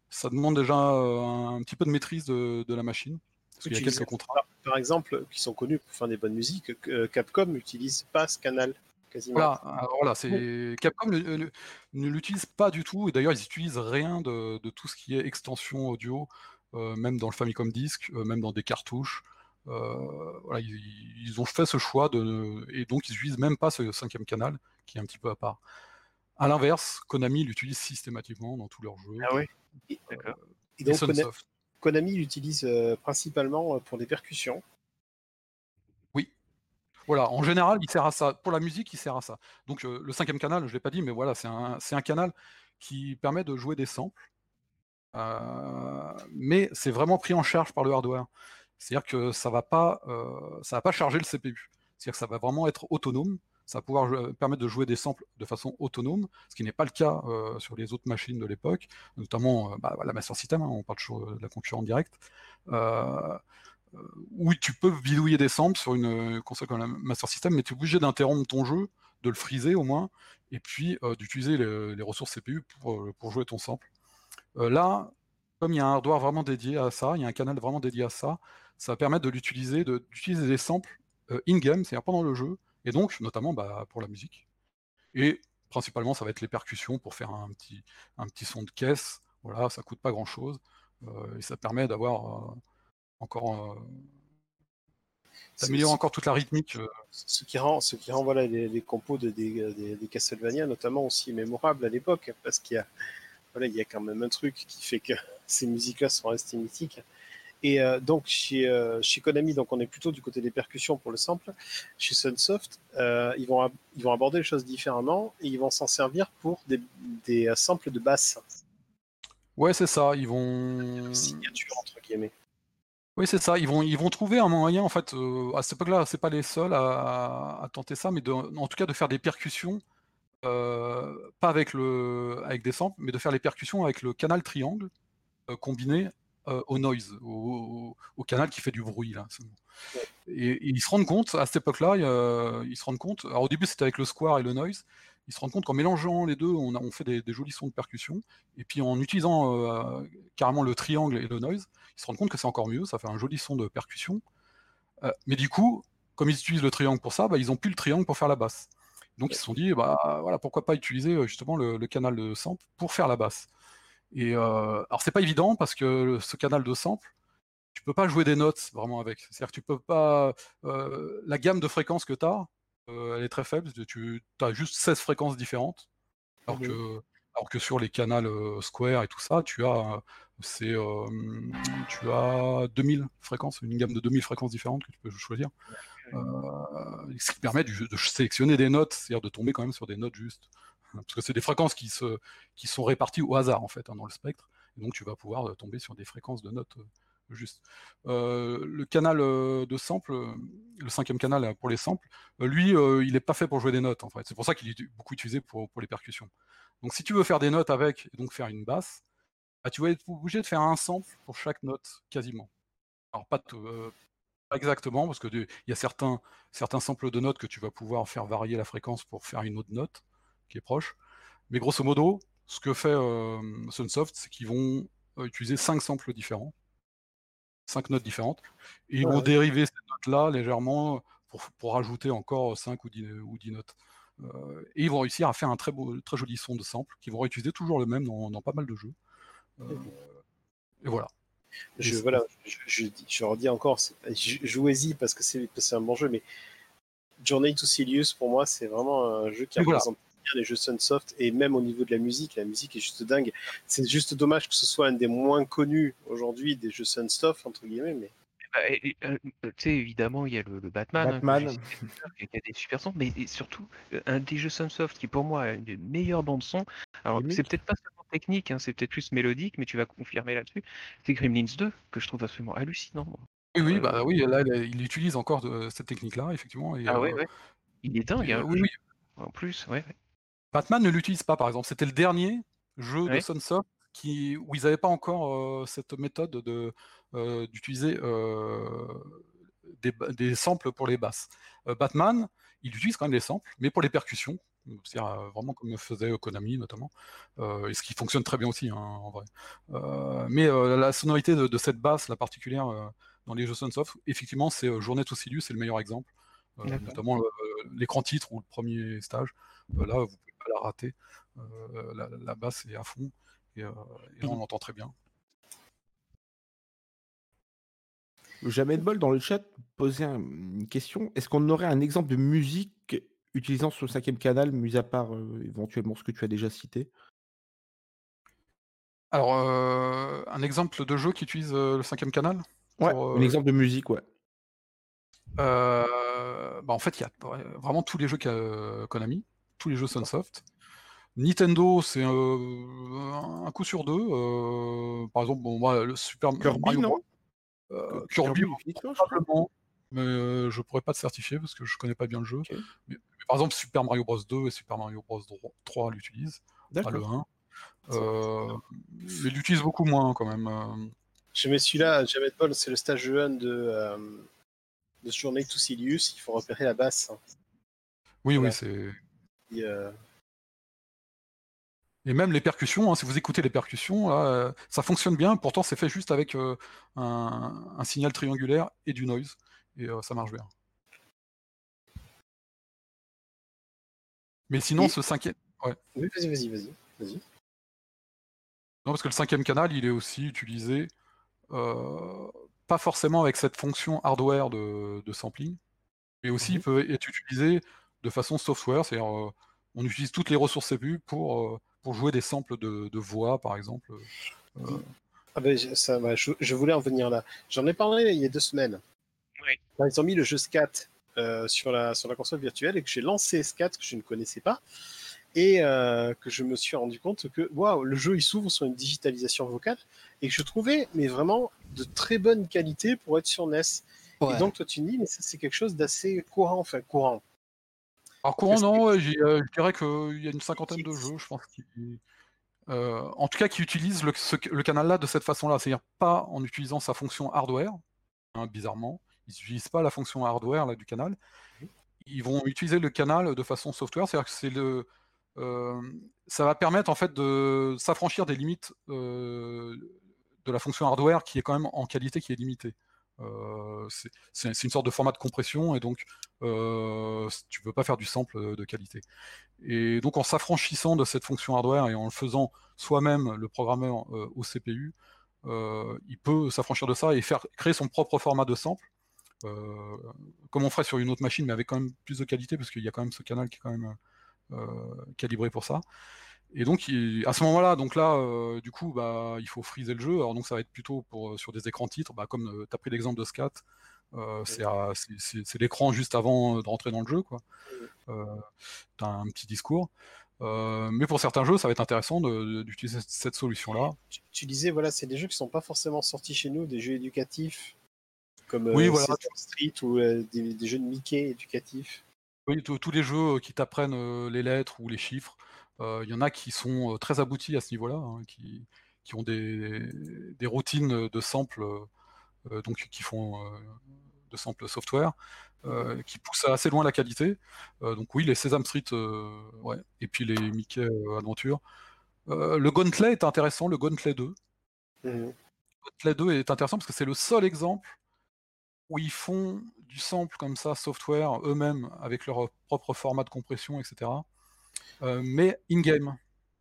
ça demande déjà un, petit peu de maîtrise de, la machine. Parce qu'il y a quelques contrats. Par, exemple, qui sont connus pour faire des bonnes musiques, Capcom n'utilise pas ce canal. Quasiment. Voilà, voilà c'est Capcom ne, l'utilise pas du tout, et d'ailleurs ils n'utilisent rien de, tout ce qui est extension audio, même dans le Famicom Disc, même dans des cartouches. Voilà, ils, ont fait ce choix de, et donc ils n'utilisent même pas ce cinquième canal qui est un petit peu à part. À l'inverse, Konami l'utilise systématiquement dans tous leurs jeux. Ah oui D'accord. Et donc, Konami l'utilise euh, principalement euh, pour des percussions. Oui. Voilà, en général, il sert à ça. Pour la musique, il sert à ça. Donc, euh, le cinquième canal, je ne l'ai pas dit, mais voilà, c'est un, un, canal qui permet de jouer des samples. mais c'est vraiment pris en charge par le hardware. C'est-à-dire que ça ne va, pas, ça va pas charger le CPU. C'est-à-dire que ça va vraiment être autonome ça va pouvoir permettre de jouer des samples de façon autonome, ce qui n'est pas le cas euh, sur les autres machines de l'époque, notamment euh, bah, la Master System, hein, on parle toujours de la concurrente directe, euh, où tu peux bidouiller des samples sur une console comme la Master System, mais tu es obligé d'interrompre ton jeu, de le friser au moins, et puis d'utiliser les, ressources CPU pour, jouer ton sample. là, comme il y a un hardware vraiment dédié à ça, il y a un canal vraiment dédié à ça, ça va permettre de l'utiliser, d'utiliser des samples in-game, c'est-à-dire pendant le jeu, et donc, notamment bah, pour la musique. Et principalement, ça va être les percussions pour faire un petit, un petit son de caisse. Voilà, ça coûte pas grand chose. Euh, et ça permet d'avoir euh, encore. Euh, d'améliorer encore toute la rythmique. Ce qui rend, ce qui rend voilà, les, compos de, des, des, Castlevania notamment aussi mémorables à l'époque, parce qu'il y a, voilà, il y a quand même un truc qui fait que [LAUGHS] ces musiques-là sont restées mythiques. Et euh, donc chez, euh, chez Konami, donc on est plutôt du côté des percussions pour le sample. Chez Sunsoft, euh, ils, vont, ils vont aborder les choses différemment et ils vont s'en servir pour des, des samples de basse. Ouais, c'est ça. Ils vont. Signature entre guillemets. Oui, c'est ça. Ils vont, ils vont trouver un moyen, en fait, à cette époque-là, c'est pas les seuls à, à, tenter ça, mais de, en tout cas de faire des percussions, pas avec, le, avec des samples, mais de faire les percussions avec le canal triangle combiné euh, au noise, au, canal qui fait du bruit. Là, et, ils se rendent compte, à cette époque-là, ils se rendent compte, alors au début c'était avec le square et le noise, ils se rendent compte qu'en mélangeant les deux, on, a, on fait des, jolis sons de percussion, et puis en utilisant euh, carrément le triangle et le noise, ils se rendent compte que c'est encore mieux, ça fait un joli son de percussion. Euh, mais du coup, comme ils utilisent le triangle pour ça, bah, ils ont plus le triangle pour faire la basse. Donc ils se sont dit, bah voilà, pourquoi pas utiliser justement le, le canal de sample pour faire la basse. Et euh, alors c'est pas évident parce que ce canal de sample, tu peux pas jouer des notes vraiment avec. C'est-à-dire tu peux pas. Euh, la gamme de fréquences que tu as, euh, elle est très faible. Tu as juste 16 fréquences différentes. Alors, que, sur les canals Square et tout ça, tu as, c'est, tu as 2000 fréquences, une gamme de 2000 fréquences différentes que tu peux choisir. ce qui permet de, de sélectionner des notes, c'est-à-dire de tomber quand même sur des notes justes parce que c'est des fréquences qui, sont réparties au hasard en fait hein, dans le spectre, et donc tu vas pouvoir euh, tomber sur des fréquences de notes euh, justes. Euh, le canal de sample, le cinquième canal pour les samples, lui, il n'est pas fait pour jouer des notes. C'est pour ça qu'il est beaucoup utilisé pour, pour, les percussions. Donc si tu veux faire des notes avec et donc faire une basse, bah, tu vas être obligé de faire un sample pour chaque note quasiment. Alors pas, exactement parce que il y a certains, certains samples de notes que tu vas pouvoir faire varier la fréquence pour faire une autre note qui est proche. Mais grosso modo, ce que fait euh, Sunsoft, c'est qu'ils vont euh, utiliser cinq samples différents, cinq notes différentes, et ils vont dériver ces notes-là légèrement pour, pour rajouter encore 5 ou 10, ou 10 notes. Euh, et ils vont réussir à faire un très, beau, très joli son de sample, qui vont réutiliser toujours le même dans, dans pas mal de jeux. et voilà. Je, voilà, je, je, je, redis encore, jouez-y parce que c'est un bon jeu, mais Journey to Silius, pour moi, c'est vraiment un jeu qui représente les jeux Sunsoft et même au niveau de la musique, la musique est juste dingue. C'est juste dommage que ce soit un des moins connus aujourd'hui des jeux Sunsoft entre guillemets, mais. Bah, euh, tu sais, évidemment, il y a le, Batman, hein, Batman. qui a des super sons, mais surtout, euh, un des jeux Sunsoft qui, pour moi, a une des meilleures bandes son. Alors, c'est peut-être pas seulement technique, hein, c'est peut-être plus mélodique, mais tu vas confirmer là-dessus. C'est Gremlins 2, que je trouve absolument hallucinant. Oui, oui, bah oui, là, il utilise encore de, cette technique-là, effectivement. ah ouais, euh, ouais. Il est dingue, hein, oui, oui. En plus, ouais. Batman ne l'utilise pas, par exemple. C'était le dernier jeu de Sunsoft qui, où ils n'avaient pas encore euh, cette méthode de, euh, d'utiliser euh, des, samples pour les basses. Batman, il utilise quand même des samples, mais pour les percussions, c'est-à-dire vraiment comme faisait Konami notamment, et ce qui fonctionne très bien aussi hein, en vrai. Mais la sonorité de, de cette basse, la particulière dans les jeux Sunsoft, effectivement, c'est Journée to Silius, c'est le meilleur exemple, Euh, notamment euh, l'écran titre ou le premier stage. Euh, là, vous pouvez la rater. Euh, la, la basse est à fond et, euh, et là, on l'entend très bien. Jamais de bol dans le chat posait un- une question. Est-ce qu'on aurait un exemple de musique utilisant ce cinquième canal, mis à part euh, éventuellement ce que tu as déjà cité? Alors, euh, un exemple de jeu qui utilise euh, le cinquième canal Ouais, pour, un exemple de musique, ouais. Bah en fait, il y a vraiment tous les jeux qu'a Konami, tous les jeux Sunsoft. Nintendo, c'est euh, un coup sur deux. euh, par exemple, bon, moi, le Super Kirby, Mario non? Bros. Euh, Kirby, probablement, mais euh, je pourrais pas te certifier parce que je connais pas bien le jeu. Ok. Mais, mais par exemple, Super Mario Bros 2 et Super Mario Bros 3 l'utilisent, pas le D'accord. 1. Euh, mais l'utilisent beaucoup moins quand même. Je mets celui-là, jamais de bol, c'est le stage 1 de, euh, de Journée to Silius. Il faut repérer la basse. hein. Oui, Voilà. oui, c'est. Et, euh, Et même les percussions, hein, si vous écoutez les percussions, là, euh, ça fonctionne bien. Pourtant, c'est fait juste avec euh, un, un signal triangulaire et du noise. Et euh, ça marche bien. Mais sinon, Et- ce cinquième. Oui, vas-y, vas-y, vas-y. vas-y. Non, parce que le cinquième canal, il est aussi utilisé, pas forcément avec cette fonction hardware de, de sampling, mais aussi il peut être utilisé de façon software, c'est-à-dire euh, on utilise toutes les ressources CPU pour, euh, pour jouer des samples de, de voix, par exemple. Euh, Ah ben, ça, va, je, je voulais en venir là. J'en ai parlé il y a deux semaines. Oui. Quand ils ont mis le jeu SCAT euh, sur, la, sur la console virtuelle et que j'ai lancé SCAT que je ne connaissais pas et euh, que je me suis rendu compte que waouh, le jeu il s'ouvre sur une digitalisation vocale et que je trouvais mais vraiment de très bonne qualité pour être sur NES. Ouais. Et donc toi tu me dis mais ça c'est quelque chose d'assez courant, enfin courant. Alors courant, non, euh, je dirais qu'il y a une cinquantaine de jeux, je pense, qui, euh, en tout cas, qui utilisent le, ce- le canal-là de cette façon-là, c'est-à-dire pas en utilisant sa fonction hardware, hein, bizarrement, ils n'utilisent pas la fonction hardware là, du canal, ils vont utiliser le canal de façon software, c'est-à-dire que c'est le, euh, ça va permettre en fait de s'affranchir des limites euh, de la fonction hardware qui est quand même en qualité qui est limitée. Euh, c'est- une sorte de format de compression et donc euh, tu peux pas faire du sample de qualité. Et donc en s'affranchissant de cette fonction hardware et en le faisant soi-même le programmeur euh, au CPU, euh, il peut s'affranchir de ça et faire créer son propre format de sample, euh, comme on ferait sur une autre machine, mais avec quand même plus de qualité parce qu'il y a quand même ce canal qui est quand même euh, calibré pour ça. Et donc il- à ce moment-là, donc là, euh, du coup, bah, il faut friser le jeu. Alors donc ça va être plutôt pour euh, sur des écrans titres, bah, comme tu as pris l'exemple de Scat. Euh, c'est l'écran juste avant euh, de rentrer dans le jeu, quoi. Euh, t'as un petit discours. Euh, mais pour certains jeux, ça va être intéressant d'utiliser cette solution-là. Tu, tu disais voilà c'est des jeux qui sont pas forcément sortis chez nous, des jeux éducatifs comme Oui, euh, voilà. Street ou euh, des, des jeux de Mickey éducatifs. Oui, tous les jeux qui t'apprennent euh, les lettres ou les chiffres, euh, il y en a qui sont euh, très aboutis à ce niveau-là, hein, qui, qui ont des, des routines de samples, euh, donc qui font euh, de samples software, euh, qui poussent assez loin la qualité. Euh, donc oui, les Sesame Street, euh, ouais, et puis les Mickey euh, Adventure. Euh, le Gauntlet est intéressant, le Gauntlet 2. Mhm. Gauntlet 2 est intéressant parce que c'est le seul exemple où ils font du sample comme ça, software, eux-mêmes, avec leur propre format de compression, etc. euh, mais in-game.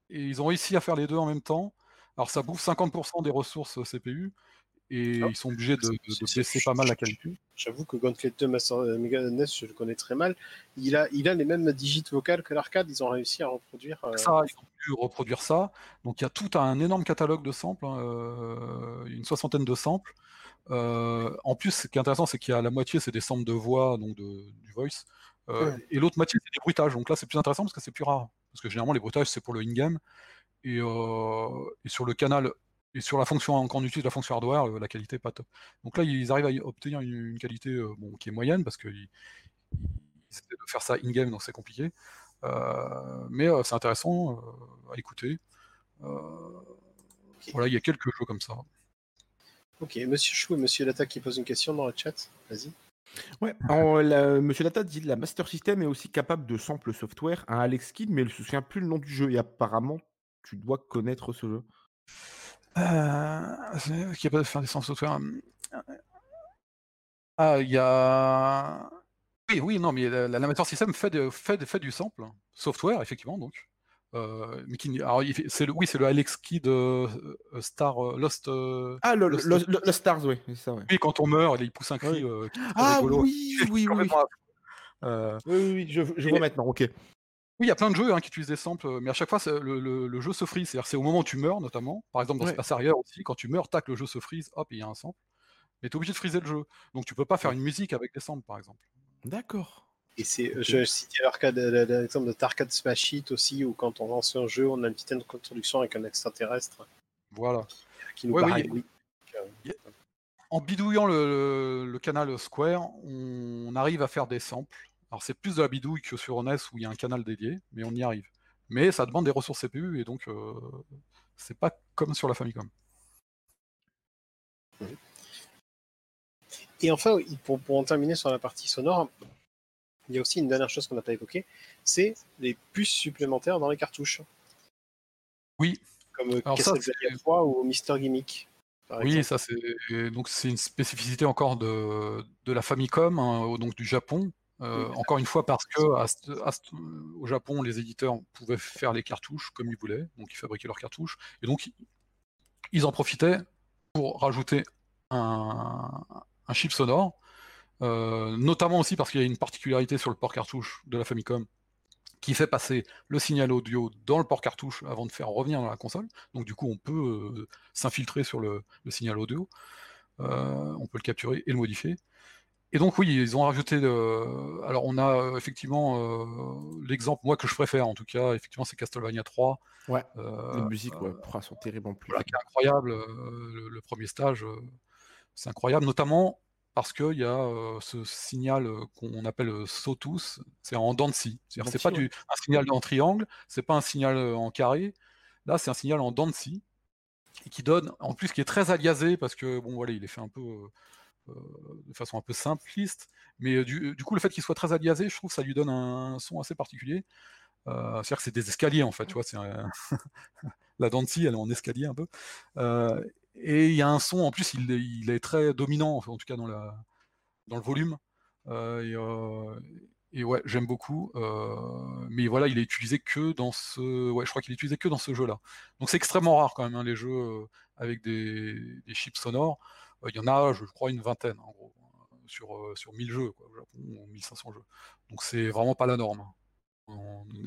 Et ils ont réussi à faire les deux en même temps. Alors ça bouffe 50% des ressources CPU, et Ah. ils sont obligés de, de- baisser pas mal la qualité. J'avoue que Gauntlet 2 Master- euh, Mega NES, je le connais très mal. Il a, il a les mêmes digits vocales que l'arcade. Ils ont réussi à reproduire. euh, Ça, ils ont pu reproduire ça. Donc il y a tout un énorme catalogue de samples, hein, euh, une soixantaine de samples. Euh, en plus, ce qui est intéressant, c'est qu'il y a la moitié, c'est des samples de voix, donc de, du voice, euh, Ouais. et l'autre moitié, c'est des bruitages. Donc là, c'est plus intéressant parce que c'est plus rare. Parce que généralement, les bruitages, c'est pour le in-game. Et, euh, et sur le canal, et sur la fonction, quand on utilise la fonction hardware, euh, la qualité est pas top. Donc là, ils arrivent à obtenir une, une qualité euh, bon, qui est moyenne parce qu'ils ils essaient de faire ça in-game, donc c'est compliqué. Mais c'est intéressant à écouter. Voilà, il y a quelques jeux comme ça. Ok, Monsieur Chou et Monsieur Lata qui posent une question dans le chat. Vas-y. Ouais, en- la- Monsieur Data dit la Master System est aussi capable de sample software un Alex Kidd, mais il ne se souvient plus le nom du jeu. Et apparemment, tu dois connaître ce jeu. Euh, qui pas de faire des sens software. Ah, il y a. Oui, oui, non, mais la- l'amateur system fait, fait, du sample software, effectivement, donc. Euh, mais qui, alors, il fait- c'est le, oui, c'est le Alex Kidd euh, Star euh, Lost. euh, Ah, le, Lost- le- le Stars, oui, c'est ça, ouais. Oui, quand on meurt, il pousse un cri. Oui. Ah rigolo. oui, [LAUGHS] oui, oui. Oui, je, je vois maintenant, ok. Oui, il y a plein de jeux hein, qui utilisent des samples, mais à chaque fois, le, le- le jeu se freeze. C'est-à-dire, c'est au moment où tu meurs, notamment. Par exemple, dans Ouais. Space Harrier aussi, quand tu meurs, tac, le jeu se freeze, hop, il y a un sample. Mais tu es obligé de freezer le jeu. Donc, tu peux pas faire une musique avec des samples, par exemple. D'accord. Et c'est, Ok. je citais l'exemple de Tarkad Smash Hit aussi, où quand on lance un jeu, on a une petite introduction avec un extraterrestre Voilà. qui nous Ouais, oui. En bidouillant le, le canal Square, on arrive à faire des samples. Alors, c'est plus de la bidouille que sur NES où il y a un canal dédié, mais on y arrive. Mais ça demande des ressources CPU, et donc, euh, c'est pas comme sur la Famicom. Et enfin, pour, pour en terminer sur la partie sonore, il y a aussi une dernière chose qu'on n'a pas évoquée, c'est les puces supplémentaires dans les cartouches. Oui. Comme euh, Castlevania c'est- 3 ou Mister Gimmick. Oui, ça c'est donc c'est une spécificité encore de, de la Famicom, hein, donc du Japon. Euh, Oui. encore une fois parce que à à au Japon, les éditeurs pouvaient faire les cartouches comme ils voulaient, donc ils fabriquaient leurs cartouches, et donc ils en profitaient pour rajouter un, un chip sonore, euh, notamment aussi parce qu'il y a une particularité sur le port cartouche de la Famicom qui fait passer le signal audio dans le port cartouche avant de faire revenir dans la console. Donc du coup, on peut euh, s'infiltrer sur le, le signal audio, Euh, on peut le capturer et le modifier. Et donc oui, ils ont rajouté. alors on a effectivement l'exemple moi que je préfère en tout cas, effectivement c'est Castlevania 3. Ouais. Les musiques, ouais, sont terribles en plus. voilà, qui est incroyable. le, le premier stage, c'est incroyable, notamment parce qu'il y a euh, ce signal qu'on appelle Sotus, c'est en dents de scie. C'est-à-dire, c'est pas du, un signal en triangle, c'est pas un signal en carré. Là, c'est un signal en dents de scie et qui donne, en plus, qui est très aliasé parce que bon, voilà, il est fait un peu euh, de façon un peu simpliste, mais du, du coup, le fait qu'il soit très aliasé, je trouve que ça lui donne un son assez particulier. Euh, C'est-à-dire que c'est des escaliers en fait, tu vois, c'est un- [LAUGHS] la dent de scie, elle est en escalier un peu. Euh, et il y a un son, en plus, il, est- très dominant, en tout cas dans, le volume. Euh, et, euh, et ouais, j'aime beaucoup. euh, mais voilà, il est utilisé que dans ce. Ouais, je crois qu'il est utilisé que dans ce jeu-là. Donc c'est extrêmement rare quand même, hein, les jeux avec des, chips sonores. Il y en a, je crois, une vingtaine en gros, sur, sur 1000 jeux au Japon, ou 1500 jeux. Donc c'est vraiment pas la norme. hein.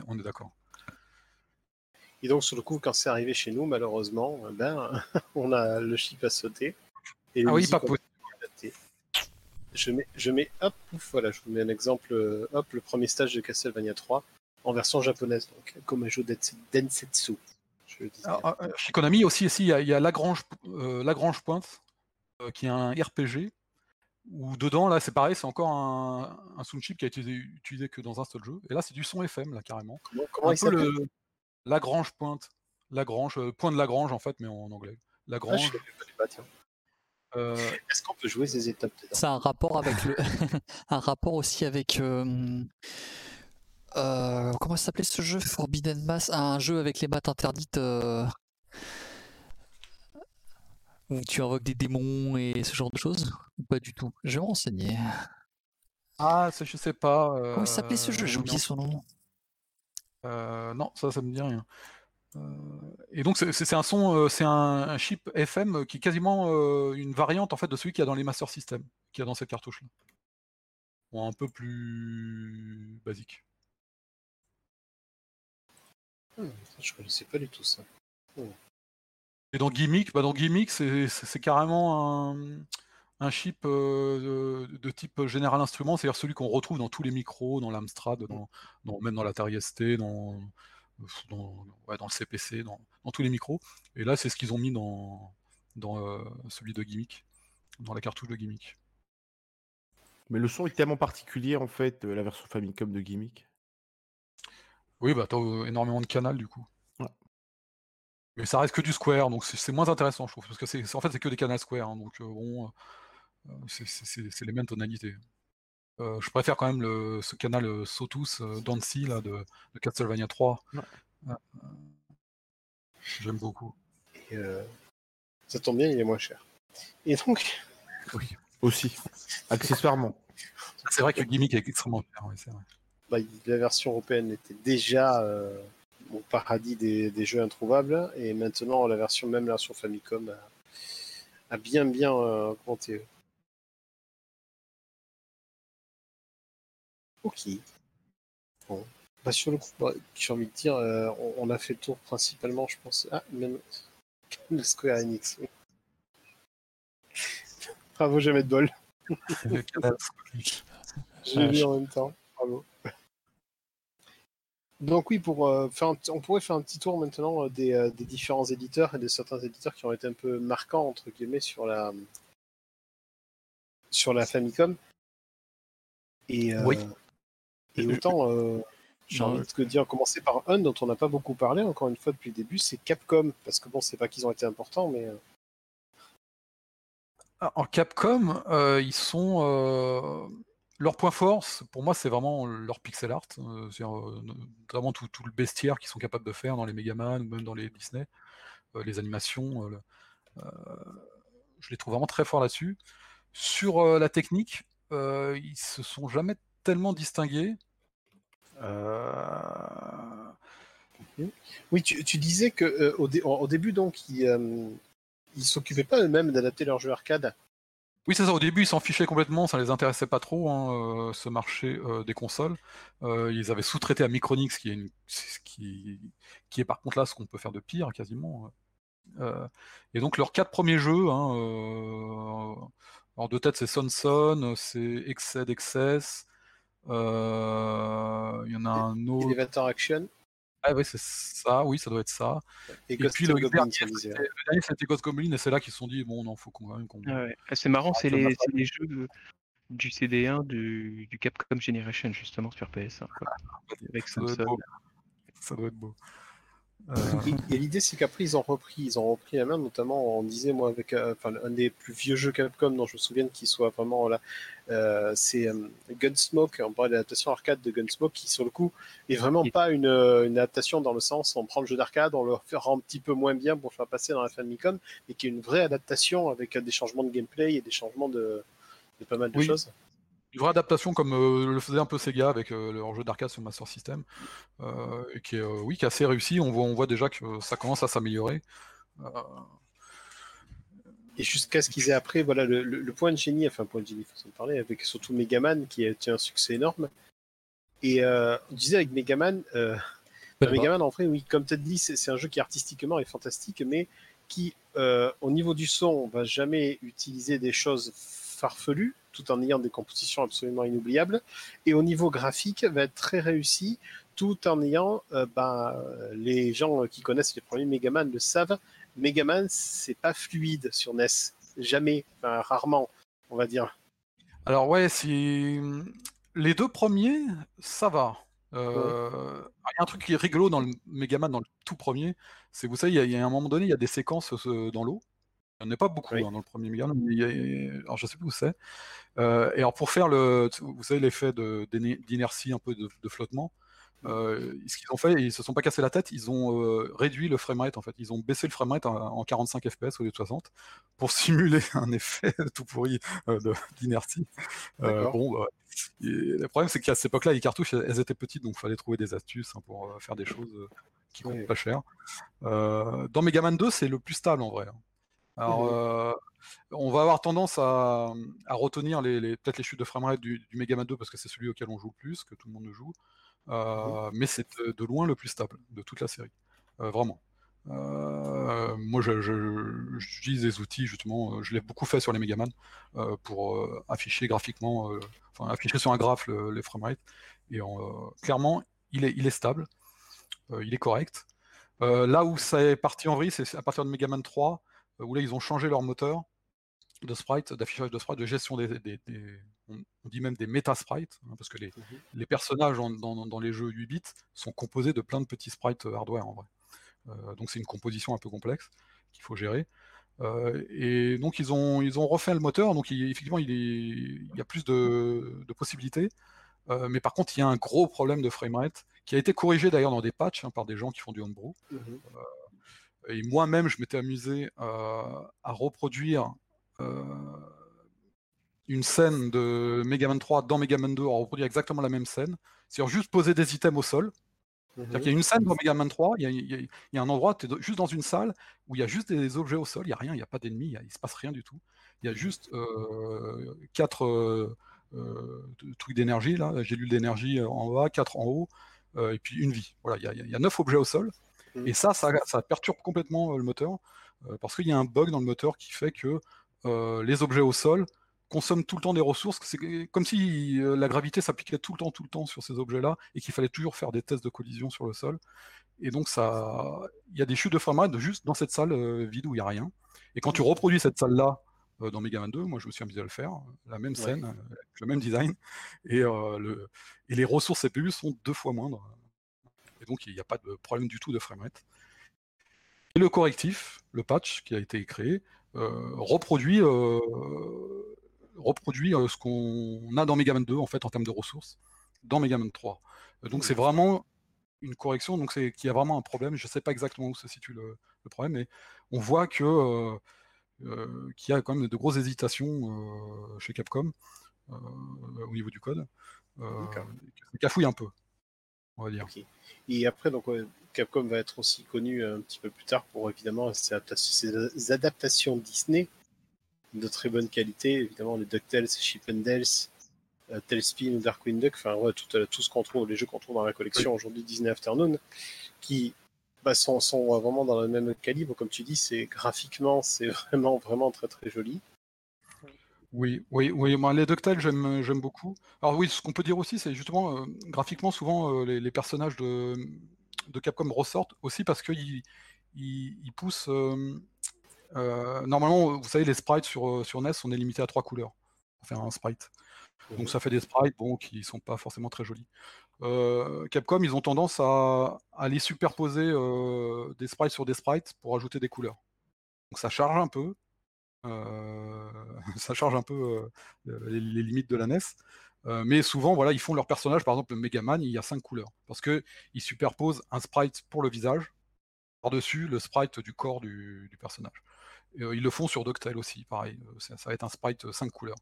On est d'accord. Et donc, sur le coup, quand c'est arrivé chez nous, malheureusement, eh ben, [LAUGHS] on a le chip à sauter. Et Ah oui, pas. Je mets, je mets, hop, ouf, voilà, je vous mets un exemple, euh, hop, le premier stage de Castlevania 3 en version japonaise, donc Komajo Dense- Densetsu. Je dis. Alors, euh, chez Konami aussi, ici, il y a, il y a Lagrange, euh, Lagrange Pointe, euh, qui est un RPG, où dedans, là, c'est pareil, c'est encore un, un sound chip qui a été utilisé que dans un seul jeu. Et là, c'est du son FM, là, carrément. comment comment un il s'appelle le Lagrange Pointe. Lagrange, euh, point de Lagrange, en fait, mais en anglais. Ah, Lagrange. euh, Est-ce qu'on peut jouer ces étapes dedans? C'est un rapport avec le, [LAUGHS] un rapport aussi avec euh, euh, comment ça s'appelait ce jeu? Forbidden Mass, un jeu avec les maths interdites euh, où tu invoques des démons et ce genre de choses? Ou pas du tout? Je vais me renseigner. Ah, ça, je sais pas. Comment s'appelait ce jeu? J'ai oublié son nom. Euh, non, ça, ça me dit rien. Euh, et donc c'est- un son, euh, c'est un, un chip FM qui est quasiment euh, une variante en fait de celui qu'il y a dans les Master System, qu'il y a dans cette cartouche-là. Bon, un peu plus basique. Hmm, Je ne connaissais pas du tout ça. Et dans Gimmick, bah dans Gimmick, c'est carrément un, un chip euh, de, type General Instrument, c'est-à-dire celui qu'on retrouve dans tous les micros, dans l'Amstrad, dans, dans- même dans l'Atari ST, dans, dans, ouais, dans le CPC, dans, dans tous les micros. Et là, c'est ce qu'ils ont mis dans, dans euh, celui de Gimmick, dans la cartouche de Gimmick. Mais le son est tellement particulier, en fait, euh, la version Famicom de Gimmick. Oui, bah t'as énormément de canal du coup. Mais ça reste que du Square, donc c'est moins intéressant, je trouve, parce que c'est en fait c'est que des canals Square, hein, donc euh, bon, c'est- c'est les mêmes tonalités. Euh, je préfère quand même le, ce canal euh, Sotus euh, Dancy là, de, de Castlevania 3. Ouais. Euh, J'aime beaucoup. Et, euh, ça tombe bien, il est moins cher. Et donc, [LAUGHS] Aussi, accessoirement. C'est vrai que le gimmick est extrêmement cher, oui, c'est vrai. bah, la version européenne était déjà euh, au paradis des, des jeux introuvables, et maintenant la version, même la version Famicom, a, a bien bien euh, augmenté. Ok. Bon. Bah, sur le coup, bah, j'ai envie de dire, euh, on, on a fait le tour principalement, je pense. Ah, même [LAUGHS] le Square Enix. oui. [LAUGHS] Bravo, jamais de bol. J'ai Ah, lu en même temps. Bravo. Donc oui, pour euh, faire un on pourrait faire un petit tour maintenant euh, des, euh, des différents éditeurs et de certains éditeurs qui ont été un peu marquants entre guillemets sur la sur la Famicom. Et, Oui. Et [LAUGHS] autant euh, j'ai envie de dire commencer par un dont on n'a pas beaucoup parlé encore une fois depuis le début, c'est Capcom parce que bon, c'est pas qu'ils ont été importants, mais euh, Ah, En Capcom, euh, ils sont. euh, Leur point fort, pour moi, c'est vraiment leur pixel art. euh, vraiment tout, tout le bestiaire qu'ils sont capables de faire dans les Megaman ou même dans les Disney, les animations. le- je les trouve vraiment très forts là-dessus. Sur la technique, ils se sont jamais tellement distingués. Euh, oui, tu, disais que euh, au, dé- au début donc ils euh, ils s'occupaient pas eux-mêmes d'adapter leurs jeux arcade. Oui, c'est ça. Au début, ils s'en fichaient complètement, ça les intéressait pas trop, hein, euh, ce marché euh, des consoles. Euh, ils avaient sous-traité à Micronix, qui est, qui, est par contre là ce qu'on peut faire de pire quasiment. Euh, et donc leurs quatre premiers jeux, hein, euh, alors de tête c'est Son Son, c'est Exced Excess, euh, il y en a un autre. Elevator Action Ah oui, c'est ça, oui, ça doit être ça. et, Et puis le dernier, c'était- le dernier, c'était Ghost Goblin, et c'est là qu'ils se sont dit, bon, non, faut quand même qu'on. Ah ouais. Ah, C'est marrant, c'est ça les, c'est les jeux de- du CD1 du, du Capcom Generation justement sur PS1. quoi. Avec Ça doit. Ça doit être beau. Euh, Et, et l'idée, c'est qu'après, ils ont repris, ils ont repris la main, notamment, on disait, moi, avec euh, enfin, un des plus vieux jeux Capcom dont je me souviens qui soit vraiment là, euh, c'est euh, Gunsmoke, on parlait d'adaptation arcade de Gunsmoke, qui sur le coup est vraiment pas une, une adaptation dans le sens, on prend le jeu d'arcade, on le rend un petit peu moins bien pour le faire passer dans la Famicom, mais qui est une vraie adaptation avec des changements de gameplay et des changements de, de pas mal de Oui. choses. Une vraie adaptation comme euh, le faisait un peu Sega avec euh, leur jeu d'arcade sur Master System, euh, et qui est, euh, oui, qui est assez réussi. On voit, on voit déjà que ça commence à s'améliorer. Euh, Et jusqu'à ce qu'ils aient après, voilà, le, le- le point de génie, enfin, point de génie, façon de parler, avec surtout Megaman, qui a été un succès énorme. Et euh, on disait avec Megaman, euh, Megaman, en vrai, oui, comme tu as dit, c'est c'est un jeu qui artistiquement est fantastique, mais qui, euh, au niveau du son, on va jamais utiliser des choses farfelues, tout en ayant des compositions absolument inoubliables. Et au niveau graphique, va être très réussi, tout en ayant, euh, ben, euh, les gens qui connaissent les premiers Megaman le savent, Megaman, c'est pas fluide sur NES. Jamais, enfin, rarement, on va dire. alors ouais, si les deux premiers, ça va. Euh, Il y a un truc qui est rigolo dans le Megaman, dans le tout premier, c'est vous savez, il y, a, il y a un moment donné, il y a des séquences dans l'eau. Il n'y en a pas beaucoup Oui. hein, dans le premier Megaman, mais il y a- alors je sais plus où c'est. Euh, et alors pour faire le, vous savez l'effet d'inertie un peu de, de flottement, euh, ce qu'ils ont fait, ils se sont pas cassé la tête, ils ont euh, réduit le framerate en fait, ils ont baissé le framerate en, en 45 fps au lieu de 60 pour [LAUGHS] simuler un effet [LAUGHS] tout pourri d'inertie. Bon, bah, et le problème c'est qu'à cette époque-là, les cartouches elles étaient petites, donc il fallait trouver des astuces hein, pour faire des choses qui coûtent pas cher. Dans Megaman 2, c'est le plus stable en vrai. hein. Alors, Mhm. [LAUGHS] euh, on va avoir tendance à, à retenir les, les- peut-être les chutes de framerate du, du Megaman 2 parce que c'est celui auquel on joue le plus, que tout le monde joue. Euh, Mais c'est de, de loin le plus stable de toute la série. Euh, vraiment. Moi, j'utilise des outils, justement, je l'ai beaucoup fait sur les Megaman euh, pour afficher graphiquement, enfin afficher sur un graphe le- les framerates. Et en, clairement, il est, il est stable, il est correct. Là où ça est parti en vrille, c'est à partir de Megaman 3, euh, où là ils ont changé leur moteur de sprite, d'affichage de sprite, de gestion des, des- des- on, dit même des méta sprites, hein, parce que les, Mhm. les personnages en- dans, dans les jeux 8 bits sont composés de plein de petits sprites euh, hardware en vrai. Euh, donc c'est une composition un peu complexe qu'il faut gérer. Euh, et donc ils ont, ils ont refait le moteur, donc il- effectivement il, est- il y a plus de, de possibilités. Euh, mais par contre, il y a un gros problème de framerate qui a été corrigé d'ailleurs dans des patchs hein, par des gens qui font du homebrew. Mhm. Et moi-même, je m'étais amusé euh, à reproduire euh, une scène de Mega Man 3 dans Mega Man 2, à reproduire exactement la même scène. C'est-à-dire juste poser des items au sol. Qu'il y a une scène dans Mega Man 3, il y a, il y a- il y a un endroit, tu es juste dans une salle où il y a juste des objets au sol, il n'y a rien, il n'y a pas d'ennemis, il il se passe rien du tout. Il y a juste euh, quatre euh, euh, trucs d'énergie, là, gélules d'énergie euh, en bas, quatre en haut, euh, et puis une vie. Voilà, il y a, il y a neuf objets au sol. Mhm. Et ça, ça, ça perturbe complètement euh, le moteur, euh, parce qu'il y a un bug dans le moteur qui fait que euh, les objets au sol consomment tout le temps des ressources. C'est comme si la gravité s'appliquait tout le temps, tout le temps sur ces objets-là, et qu'il fallait toujours faire des tests de collision sur le sol. Et donc, ça, il y a des chutes de framerate juste dans cette salle euh, vide où il n'y a rien. Et quand tu reproduis cette salle-là euh, dans Mega Man 2, moi je me suis amusé à le faire, la même scène, euh, avec le même design, et, le, et les ressources CPU sont deux fois moindres. Et donc, il n'y a pas de problème du tout de framerate. Et le correctif, le patch qui a été créé, euh, reproduit, euh, reproduit euh, ce qu'on a dans Mega Man 2 en fait en termes de ressources dans Mega Man 3. Euh, donc c'est vraiment une correction, donc c'est qu'il y a vraiment un problème. Je ne sais pas exactement où se situe le, le problème, mais on voit que qu'il y a quand même de grosses hésitations chez Capcom au niveau du code. Euh, ça cafouille un peu, on va dire. Et après, donc, ouais, Capcom va être aussi connu un petit peu plus tard pour évidemment ses adaptations, ses adaptations Disney de très bonne qualité. Évidemment, les DuckTales, Chip and Dales, euh, Tailspin ou Darkwing Duck, enfin, ouais, tout, euh, tout ce qu'on trouve, les jeux qu'on trouve dans la collection aujourd'hui Disney Afternoon, qui bah, sont, sont vraiment dans le même calibre. Comme tu dis, c'est graphiquement, c'est [LAUGHS] vraiment, vraiment très, très joli. Oui, oui, oui. Moi, les DuckTales, j'aime, j'aime beaucoup. Alors oui, ce qu'on peut dire aussi, c'est justement, euh, graphiquement, souvent, euh, les, les personnages de, de Capcom ressortent aussi parce qu'ils ils, ils poussent... euh, euh, normalement, vous savez, les sprites sur, euh, sur NES, on est limité à trois couleurs pour faire un sprite. Donc ça fait des sprites bon, qui sont pas forcément très jolis. Euh, Capcom, ils ont tendance à, à les superposer euh, des sprites sur des sprites pour ajouter des couleurs. Donc ça charge un peu. Euh, [LAUGHS] ça charge un peu euh, les, limites de la NES. Euh, mais souvent, voilà, ils font leur personnage, par exemple, le Megaman, il y a cinq couleurs. Parce qu'ils superposent un sprite pour le visage, par-dessus le sprite du corps du, personnage. Ils le font sur DuckTale aussi, pareil. Ça, va être un sprite 5 couleurs.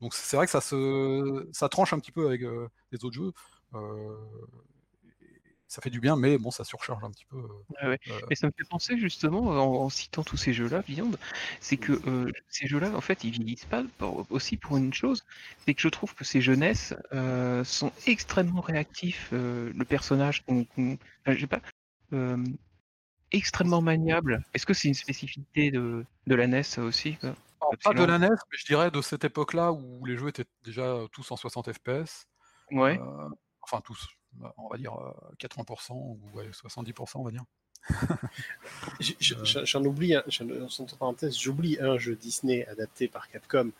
Donc c'est vrai que ça se ça tranche un petit peu avec les autres jeux. Euh, ça fait du bien, mais bon, ça surcharge un petit peu. Ouais. euh, Et ça me fait penser justement, en, en citant tous ces jeux-là, Beyond, c'est que euh, ces jeux-là, en fait, ils vieillissent pas pour- aussi pour une chose, c'est que je trouve que ces jeunesses euh, sont extrêmement réactifs. euh, le personnage, qu'on, enfin, sais pas, euh, extrêmement maniable. Est-ce que c'est une spécificité de, de la NES aussi alors, pas de la NES, mais je dirais de cette époque-là où les jeux étaient déjà tous en 60 FPS. Ouais. Euh, enfin tous, on va dire euh, 80% ou ouais, 70% on va dire. [LAUGHS] J- J'en oublie, un- j'en- entre parenthèses, j'oublie un jeu Disney adapté par Capcom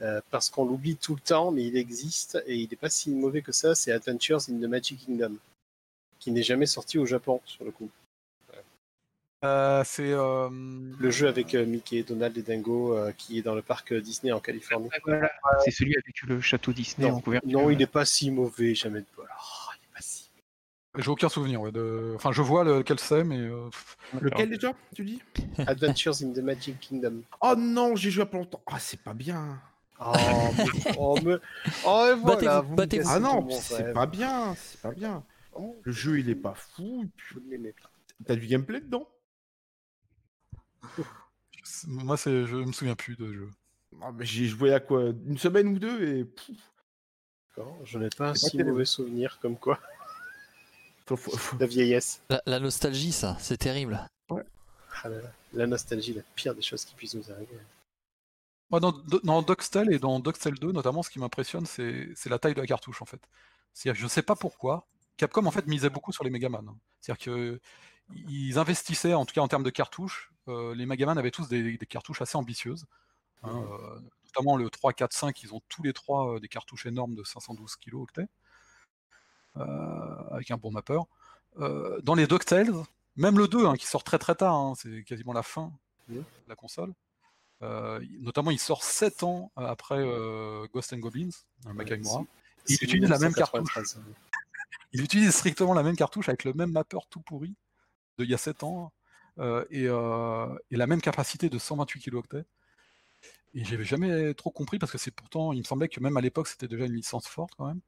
euh, parce qu'on l'oublie tout le temps, mais il existe et il n'est pas si mauvais que ça. C'est Adventures in the Magic Kingdom, qui n'est jamais sorti au Japon sur le coup. Euh, c'est euh, Le jeu avec euh, Mickey, Donald et Dingo euh, qui est dans le parc euh, Disney en Californie. Voilà. C'est celui avec le château Disney en couverture. non, il n'est pas si mauvais, jamais de bol. Oh, il est pas si. J'ai aucun souvenir. ouais, de... Enfin, je vois lequel c'est, mais euh, Lequel déjà, tu dis? Adventures in the Magic Kingdom. Oh non, j'ai joué à pas longtemps. Ah, c'est pas bien. Oh, mais- oh, me- oh, et voilà, Battez-vous, vous me battez-vous. cassez Ah non, c'est pas bien. C'est pas bien. Oh, Le jeu, il est pas fou. T'as du gameplay dedans? [LAUGHS] Moi, c'est, je me souviens plus de jeu. Ah, mais J'ai joué à quoi? Une semaine ou deux et. D'accord, Je n'ai pas un si mauvais souvenir comme quoi la vieillesse. La, la nostalgie, ça, c'est terrible. Ah là là, La nostalgie, la pire des choses qui puissent nous arriver. Moi, dans, dans et dans Duxtel 2, notamment, ce qui m'impressionne, c'est, la taille de la cartouche, en fait. C'est-à-dire que je sais pas pourquoi. Capcom, en fait, misait beaucoup sur les Megaman. hein. C'est-à-dire que ils investissaient, en tout cas en termes de cartouches. euh, les Megaman avaient tous des, des cartouches assez ambitieuses. hein, euh, notamment le 3, 4, 5, ils ont tous les trois euh, des cartouches énormes de 512 kilo octets, euh, avec un bon mapper. Euh, dans les DuckTales, même le 2, hein, qui sort très très tard, hein, c'est quasiment la fin de la console, Euh, notamment, il sort 7 ans après euh, Ghost and Goblins, un. C'est- Il utilise la même 1993. [LAUGHS] Il utilise strictement la même cartouche avec le même mapper tout pourri de il y a 7 ans euh, et, euh, et la même capacité de 128 kilooctets. Et j'avais jamais trop compris parce que c'est pourtant, il me semblait que même à l'époque c'était déjà une licence forte quand même.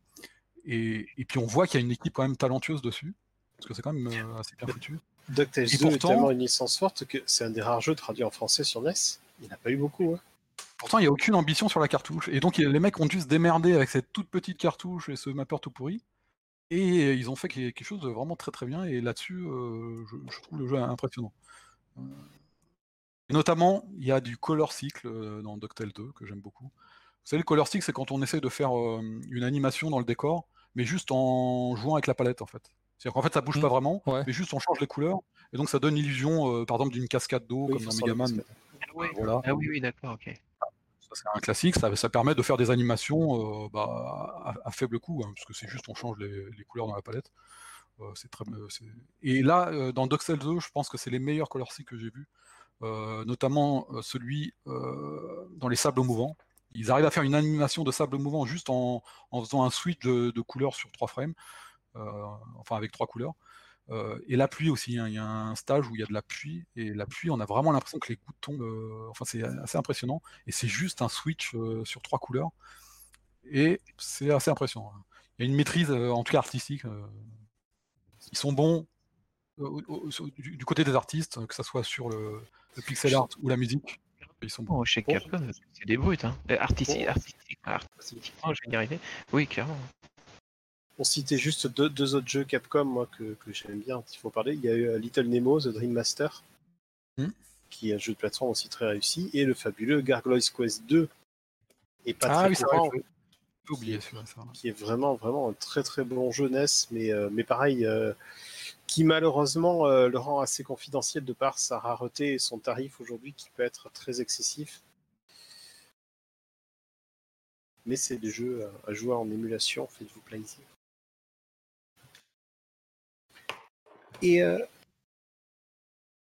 Et, et puis on voit qu'il y a une équipe quand même talentueuse dessus parce que c'est quand même euh, assez bien foutu. DuckTales Et 2 est pourtant- tellement une licence forte que c'est un des rares jeux traduits en français sur NES. Il n'a pas eu beaucoup. hein. Pourtant, il n'y a aucune ambition sur la cartouche. Et donc, les mecs ont dû se démerder avec cette toute petite cartouche et ce mapper tout pourri. Et ils ont fait quelque chose de vraiment très très bien. Et là-dessus, euh, je, je trouve le jeu impressionnant. Euh, et notamment, il y a du color cycle dans DuckTales 2 que j'aime beaucoup. Vous savez, le color cycle, c'est quand on essaie de faire euh, une animation dans le décor, mais juste en jouant avec la palette en fait. C'est-à-dire qu'en fait, ça bouge Mm. pas vraiment, Ouais. mais juste on change les couleurs. Et donc, ça donne l'illusion, euh, par exemple, d'une cascade d'eau, Oui, comme dans Megaman. Ah, ouais. Voilà. Ah oui, oui, d'accord, ok. Ça, c'est un classique, ça, ça permet de faire des animations euh, bah, à, à faible coût, hein, parce que c'est juste on change les, les couleurs dans la palette. Euh, c'est très, euh, c'est- Et là, euh, dans DuckTales 2, je pense que c'est les meilleurs color que j'ai vus, euh, notamment euh, celui euh, dans les sables mouvants. Ils arrivent à faire une animation de sable mouvant juste en, faisant un switch de, couleurs sur trois frames, euh, enfin avec trois couleurs. Euh, et la pluie aussi, hein, il y a un stage où il y a de la pluie, et la pluie, on a vraiment l'impression que les gouttes tombent, euh, enfin c'est assez impressionnant, et c'est juste un switch sur trois couleurs, et c'est assez impressionnant. Il y a une maîtrise, en tout cas artistique, ils sont bons du, côté des artistes, que ce soit sur le pixel art ou la musique, ils sont bons. Bon, chez. Capcom, c'est des brutes, hein. Euh, artisti- Bon. artistique- artistiquement, je vais y arriver. Oui, clairement. On citait juste deux, deux autres jeux Capcom moi, que, que j'aime bien, il faut parler. Il y a eu euh, Little Nemo, The Dream Master, Hmm. qui est un jeu de plateforme aussi très réussi, et le fabuleux Gargoyles Quest 2. Et pas Ah très oui, c'est courant, vrai, J'ai oublié celui-là, ça. qui est vraiment, vraiment un très très bon jeu NES, mais, euh, mais pareil, euh, qui malheureusement euh, le rend assez confidentiel de par sa rareté et son tarif aujourd'hui qui peut être très excessif. Mais c'est des jeux à- à jouer en émulation, faites-vous plaisir. Et euh,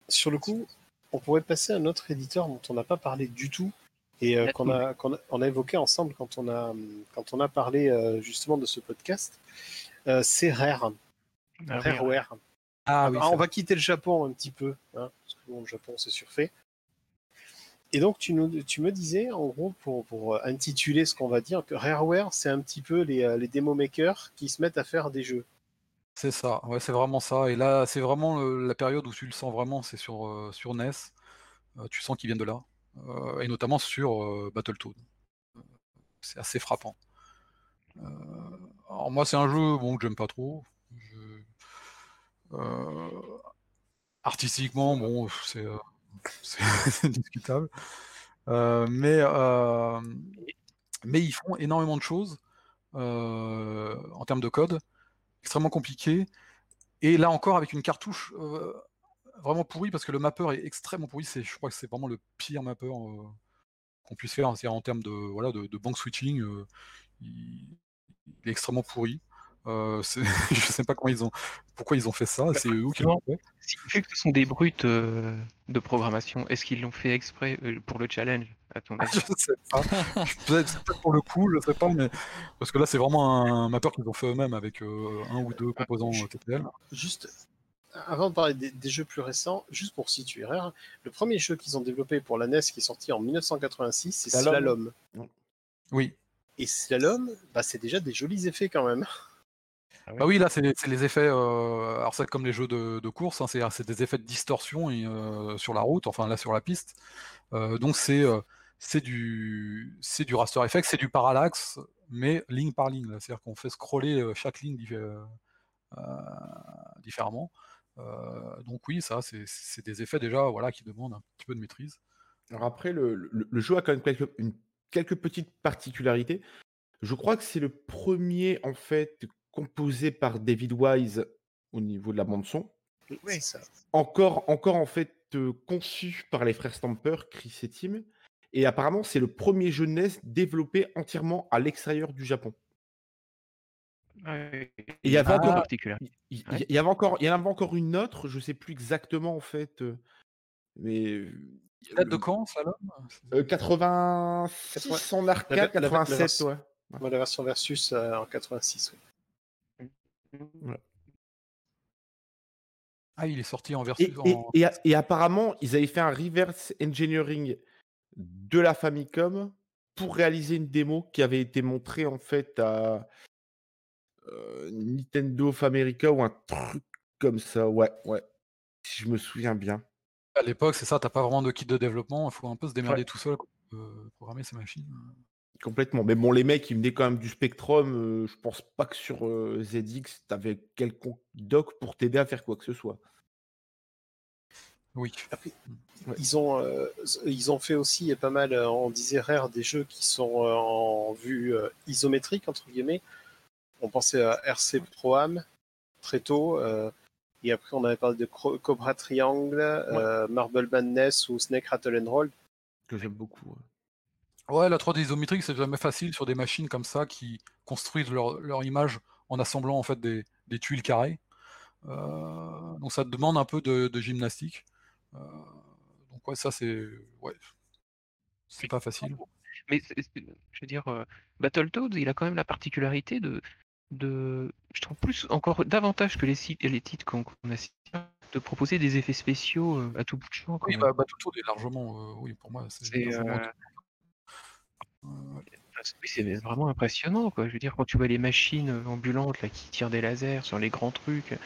sur le coup, on pourrait passer à un autre éditeur dont on n'a pas parlé du tout et euh, qu'on a, évoqué ensemble quand on a, quand on a parlé euh, justement de ce podcast. Euh, c'est Rare, Ah oui, Rareware. Ah oui, Ah, c'est on va quitter le Japon un petit peu, hein, parce que bon, le Japon c'est surfait. Et donc tu, nous, tu me disais, en gros, pour, pour intituler ce qu'on va dire, que Rareware c'est un petit peu les, euh, les démo makers qui se mettent à faire des jeux. C'est ça, ouais, c'est vraiment ça. Et là, c'est vraiment le- la période où tu le sens vraiment, c'est sur, euh, sur NES. Euh, tu sens qu'ils viennent de là. Euh, et notamment sur euh, Battletoad. Euh, c'est assez frappant. Euh, alors moi, c'est un jeu bon, que j'aime pas trop. Euh, artistiquement, bon, c'est euh, [LAUGHS] [LAUGHS] discutable. Euh, mais, mais ils font énormément de choses en termes de code extrêmement compliqué. Et là encore, avec une cartouche euh, vraiment pourrie, parce que le mapper est extrêmement pourri. C'est, je crois que c'est vraiment le pire mapper euh, qu'on puisse faire. C'est-à-dire en termes de, voilà, de, de bank switching, euh, il, il est extrêmement pourri. Euh, [LAUGHS] je sais pas comment ils ont, pourquoi ils ont fait ça. C'est eux qui l'ont fait. Si- Vu que ce sont des brutes euh, de programmation, est-ce qu'ils l'ont fait exprès euh, pour le challenge, à ton [LAUGHS] avis? Je sais pas. Peut-être pour le coup, je sais pas, mais parce que là, c'est vraiment un mapper qu'ils ont fait eux-mêmes avec euh, un ou deux composants euh, TTL. Juste, avant de parler des, des jeux plus récents, juste pour situer Rare, le premier jeu qu'ils ont développé pour la NES qui est sorti en 1986, c'est Slalom. Slalom. Oui. Et Slalom, bah, c'est déjà des jolis effets quand même. Bah oui, là, c'est les effets. euh, alors, c'est comme les jeux de, de course, hein, c'est des effets de distorsion et, euh, sur la route, enfin là sur la piste. Euh, donc, c'est euh, c'est du, c'est du raster effect, c'est du parallaxe, mais ligne par ligne. C'est-à-dire qu'on fait scroller chaque ligne diffé- différemment. Euh, donc, oui, ça, c'est c'est des effets déjà voilà, qui demandent un petit peu de maîtrise. Alors après, le, le- le jeu a quand même quelques, une- quelques petites particularités. Je crois que c'est le premier, en fait, composé par David Wise au niveau de la bande-son. C'est ça. Encore, encore, en fait, euh, conçu par les frères Stamper, Chris et Tim. Et apparemment, c'est le premier jeu NES développé entièrement à l'extérieur du Japon. Ouais, il y avait ah, encore-. Il, il- Ouais. il y avait encore, il y en avait encore une autre, je sais plus exactement, en fait. euh, mais Il date de quand, ça, là? Euh, 86 en arcade, La- la- la- la 87, version- ouais. Moi, la version Versus euh, en 86. Ah, il est sorti en Et, versus. et- en- et- et apparemment, ils avaient fait un reverse engineering de la Famicom pour réaliser une démo qui avait été montrée en fait à euh, Nintendo of America ou un truc comme ça. Ouais, ouais. Si je me souviens bien. À l'époque, c'est ça, t'as pas vraiment de kit de développement, il faut un peu se démerder Ouais. tout seul, quoi, euh, programmer ces machines. Complètement. Mais bon, les mecs, ils venaient quand même du Spectrum. euh, je pense pas que sur euh, ZX, t'avais quelconque doc pour t'aider à faire quoi que ce soit. Oui. Ouais. Ils ont, euh, ils ont fait aussi pas mal, euh, on disait rare, des jeux qui sont euh, en vue euh, isométrique, entre guillemets. On pensait à RC Pro-Am très tôt. euh, et après, on avait parlé de Cro- Cobra Triangle, euh, Marble Madness ou Snake Rattle and Roll. Que j'aime beaucoup. ouais. Ouais, la 3D isométrique, c'est jamais facile sur des machines comme ça qui construisent leur, leur image en assemblant en fait des, des tuiles carrées. Euh, donc ça demande un peu de, de gymnastique. Euh, donc ouais, ça c'est ouais, c'est pas facile. Mais je veux dire, euh, Battletoads, il a quand même la particularité de, de je trouve plus encore davantage que les, sites, les titres qu'on a cités, de proposer des effets spéciaux euh, à tout bout de champ. Oui, bah, Battletoads est largement, oui, pour moi, c'est C'est, largement- euh, Euh, ouais. Oui, c'est vraiment impressionnant, quoi. Je veux dire, quand tu vois les machines ambulantes là, qui tirent des lasers sur les grands trucs,